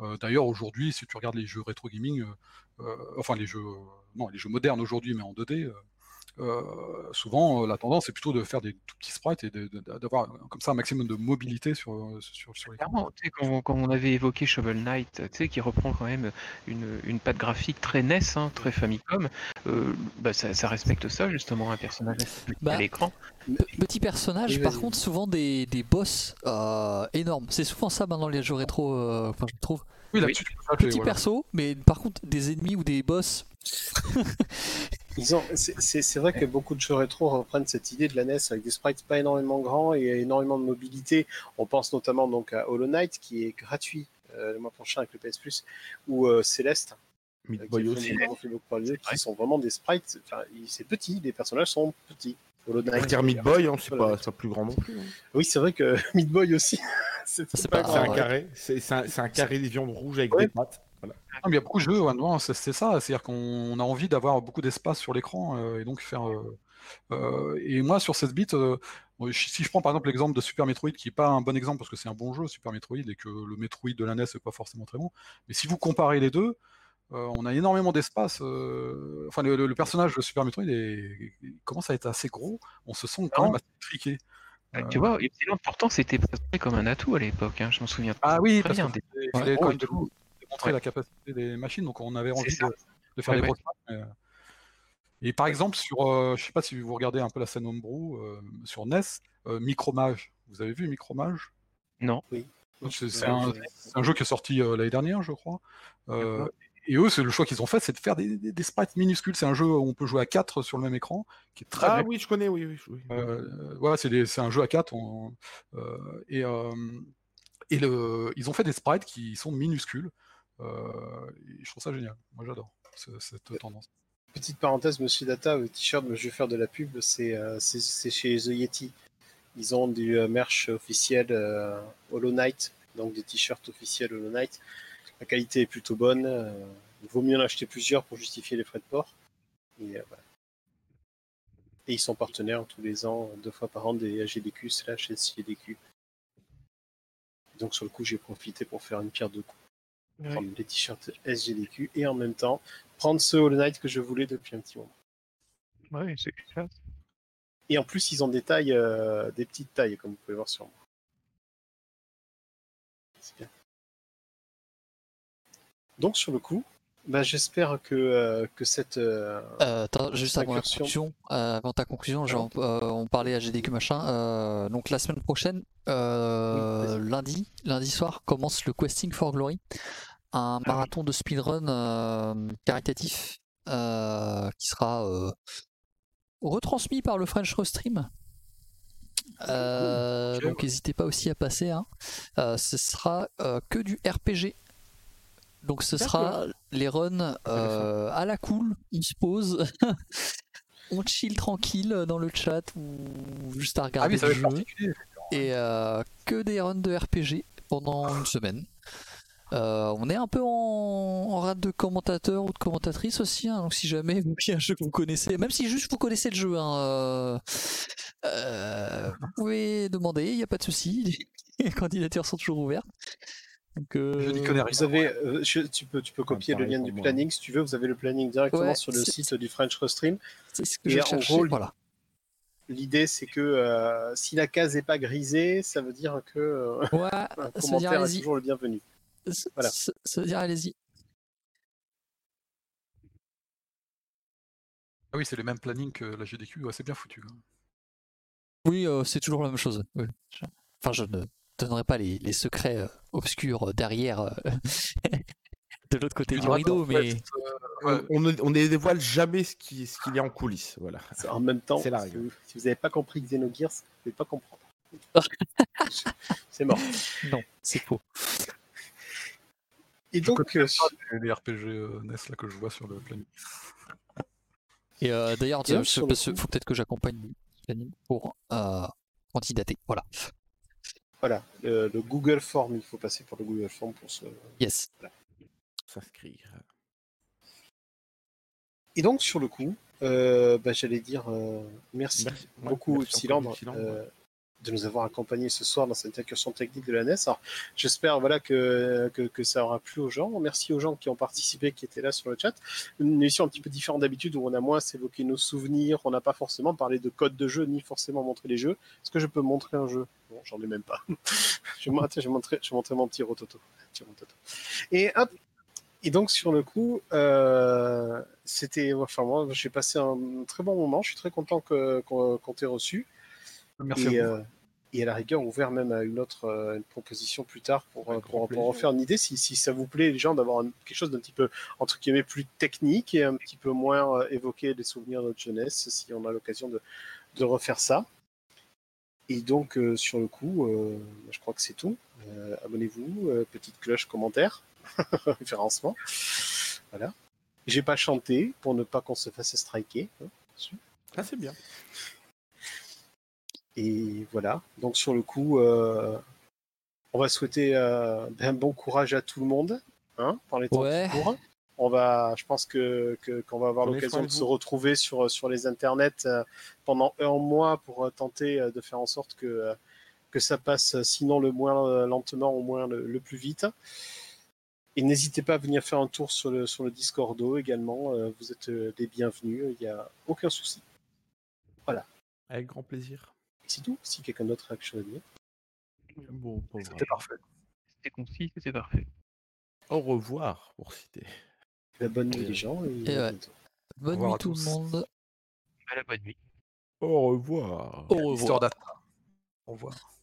Euh, D'ailleurs, aujourd'hui, si tu regardes les jeux rétro gaming, enfin les jeux, non, les jeux modernes aujourd'hui, mais en 2D, euh, euh, souvent euh, la tendance est plutôt de faire des tout petits sprites et d'avoir euh, comme ça un maximum de mobilité sur sur, sur l'écran. Clairement, tu sais, quand, quand on avait évoqué Shovel Knight, tu sais, qui reprend quand même une, une patte graphique très NES, hein, très Famicom, euh, bah, ça, ça respecte ça justement, un personnage petit Bah, à l'écran. Pe- Petit personnage, Oui, par contre, souvent des, des boss euh, énormes. C'est souvent ça maintenant les jeux rétro, euh, enfin, je trouve. Oui, patcher, Petit voilà. perso, mais par contre des ennemis ou des boss. [LAUGHS] Ils ont- C'est vrai que beaucoup de jeux rétro reprennent cette idée de la NES avec des sprites pas énormément grands et énormément de mobilité. On pense notamment donc à Hollow Knight qui est gratuit euh, le mois prochain avec le PS Plus ou euh, Céleste Meat euh, qui Boy aussi. qui Ouais. sont vraiment des sprites. Enfin, il- c'est petit, les personnages sont petits. Hollow On va Knight. dire Meat Boy, hein, c'est pas, Knight. c'est pas plus grand non plus. hein. Oui, c'est vrai que [LAUGHS] Meat Boy aussi. [LAUGHS] c'est C'est pas pas- C'est un carré, c'est c'est un, c'est un carré de viande rouge avec Ouais. des pattes. Voilà. Non, mais il y a beaucoup de jeux, ouais, non, c'est c'est ça, c'est-à-dire qu'on a envie d'avoir beaucoup d'espace sur l'écran euh, et donc faire. euh, euh, et moi, sur 16 bits, euh, bon, si je prends par exemple l'exemple de Super Metroid, qui n'est pas un bon exemple parce que c'est un bon jeu, Super Metroid, et que le Metroid de la NES n'est pas forcément très bon, mais si vous comparez les deux, euh, on a énormément d'espace. euh, Enfin, le, le- le personnage de Super Metroid est- il commence à être assez gros, on se sent quand Non. même assez triqué. Euh, Tu vois, Epsilon, pourtant, c'était présenté comme un atout à l'époque, hein, je m'en souviens Ah oui, très parce bien. qu'il des- fallait Ouais, quand oh, même et Ouais. la capacité des machines, donc on avait envie de, de faire Ouais, des ouais. grosses mais, euh, Et par exemple, sur, euh, je sais pas si vous regardez un peu la scène Homebrew euh, sur NES, euh, Micromage. Vous avez vu Micromage? Non. C'est c'est Ouais, un, jeu qui est sorti euh, l'année dernière, je crois. Euh, et eux, c'est le choix qu'ils ont fait, c'est de faire des, des- des sprites minuscules. C'est un jeu où on peut jouer à 4 sur le même écran, qui est très Ah bien. oui, je connais, oui. oui, oui. Euh, voilà, c'est un jeu à 4. on- euh, et euh, et le, ils ont fait des sprites qui sont minuscules. Euh, et je trouve ça génial. Moi, j'adore ce- cette tendance. Petite parenthèse, Monsieur Data, le t-shirt, je vais faire de la pub, c'est euh, chez The Yeti. Ils ont du euh, merch officiel euh, Hollow Knight, donc des t-shirts officiels Hollow Knight. La qualité est plutôt bonne. euh, il vaut mieux en acheter plusieurs pour justifier les frais de port. Et, euh, voilà. Et ils sont partenaires tous les ans, deux fois par an, des GDQ slash SGDQ. Donc sur le coup, j'ai profité pour faire une pierre de coups Prendre les t-shirts SGDQ et en même temps prendre ce Hollow Knight que je voulais depuis un petit moment. Ouais, c'est classe. Et en plus, ils ont des tailles, euh, des petites tailles, comme vous pouvez voir sur moi. C'est bien. Donc sur le coup, bah, j'espère que, euh, que cette... euh, Euh, attends, juste avant la conclusion, euh, avant ta conclusion, genre, euh, on parlait à GDQ machin. euh, donc la semaine prochaine, euh, lundi, lundi soir, commence le Questing for Glory, un marathon de speedrun euh, caritatif euh, qui sera euh, retransmis par le French Restream. Euh, Ok, donc n'hésitez pas aussi à passer. hein. Euh, ce sera euh, que du RPG. Donc ce sera les runs à la cool, on se pose, [LAUGHS] on chill tranquille dans le chat ou juste à Ah regarder oui, le jeu. Et que des runs de RPG pendant une semaine. Euh, on est un peu en, en rate de commentateurs ou de commentatrices aussi, hein, donc si jamais vous un jeu que vous connaissez, même si juste vous connaissez le jeu, hein, euh, euh, vous pouvez demander, il n'y a pas de souci, [LAUGHS] les candidatures sont toujours ouvertes. Donc, euh, Je n'y connais rien. Vous avez, euh, je- tu peux, tu peux copier le lien du moi. planning si tu veux. Vous avez le planning directement Ouais, sur le site du French Restream. c'est ce que gros, voilà. L'idée, c'est que euh, si la case n'est pas grisée, ça veut dire que euh, Ouais, [LAUGHS] un dire est toujours le bienvenu. Voilà. Ça ça veut dire allez-y. Ah oui, c'est les mêmes plannings que la GDQ, ouais, c'est bien foutu. hein. Oui, euh, c'est toujours la même chose. oui. Enfin, je ne donnerai pas les, les secrets euh, obscurs derrière euh, [LAUGHS] de l'autre côté du rideau, fait, mais euh, ouais, On, ne, on ne dévoile jamais ce qui- ce qu'il y a en coulisses. Voilà. En même temps, C'est la si vous- si vous n'avez pas compris Xenogears, vous ne pouvez pas comprendre. [LAUGHS] c'est mort. non, c'est faux. Et je donc, euh, pas les, RPG euh, NES là que je vois sur le planning. Et euh, d'ailleurs, il le faut coup. peut-être que j'accompagne Yannick pour euh, candidater. Voilà. voilà, le, le Google Form, il faut passer par le Google Form pour se. Yes. S'inscrire. Et donc, sur le coup, euh, bah, j'allais dire euh, merci, Merci- ouais, beaucoup, merci Epsilon, encore, Epsilon, euh, de nous avoir accompagnés ce soir dans cette incursion technique de la NES. J'espère voilà, que, que, ça aura plu aux gens. Merci aux gens qui ont participé, qui étaient là sur le chat. Une émission un petit peu différente d'habitude où on a moins évoqué nos souvenirs, on n'a pas forcément parlé de code de jeu, ni forcément montré les jeux. Est-ce que je peux montrer un jeu? Bon, j'en ai même pas. [LAUGHS] je, vais, je, montrer, je vais mon petit rototo. Et et donc sur le coup, euh, c'était, enfin moi, j'ai passé un très bon moment. Je suis très content qu'on t'ait reçu. Merci Et, à vous. euh, et à la rigueur, ouvert même à une autre euh, une proposition plus tard pour, euh, pour, pour en faire une idée, si, si ça vous plaît, les gens, d'avoir quelque chose d'un petit peu, entre guillemets, plus technique et un petit peu moins euh, évoquer des souvenirs de notre jeunesse, si on a l'occasion de, de refaire ça. Et donc, euh, sur le coup, euh, je crois que c'est tout. Euh, Abonnez-vous, euh, petite cloche, commentaire, [LAUGHS] référencement. Voilà. J'ai pas chanté pour ne pas qu'on se fasse striker. hein. Ah, c'est bien. Et voilà. Donc sur le coup, euh, on va souhaiter euh, un bon courage à tout le monde, hein, par les temps Ouais. On va, je pense que qu'on va avoir l'occasion de se retrouver sur sur les internets euh, pendant un mois pour euh, tenter euh, de faire en sorte que euh, que ça passe, sinon le moins lentement, au moins le, le plus vite. Et n'hésitez pas à venir faire un tour sur le sur le Discordo également. euh, vous êtes les bienvenus. Il n'y a aucun souci. Avec grand plaisir. C'est tout. Si quelqu'un d'autre a quelque chose à dire. Bon, C'était parfait. C'était concis, c'était parfait. Au revoir, pour citer. La bonne nuit les gens et, et à ouais. bientôt. Bonne nuit tout le monde. À la bonne nuit. Au revoir. Au revoir. Histoire. Au revoir.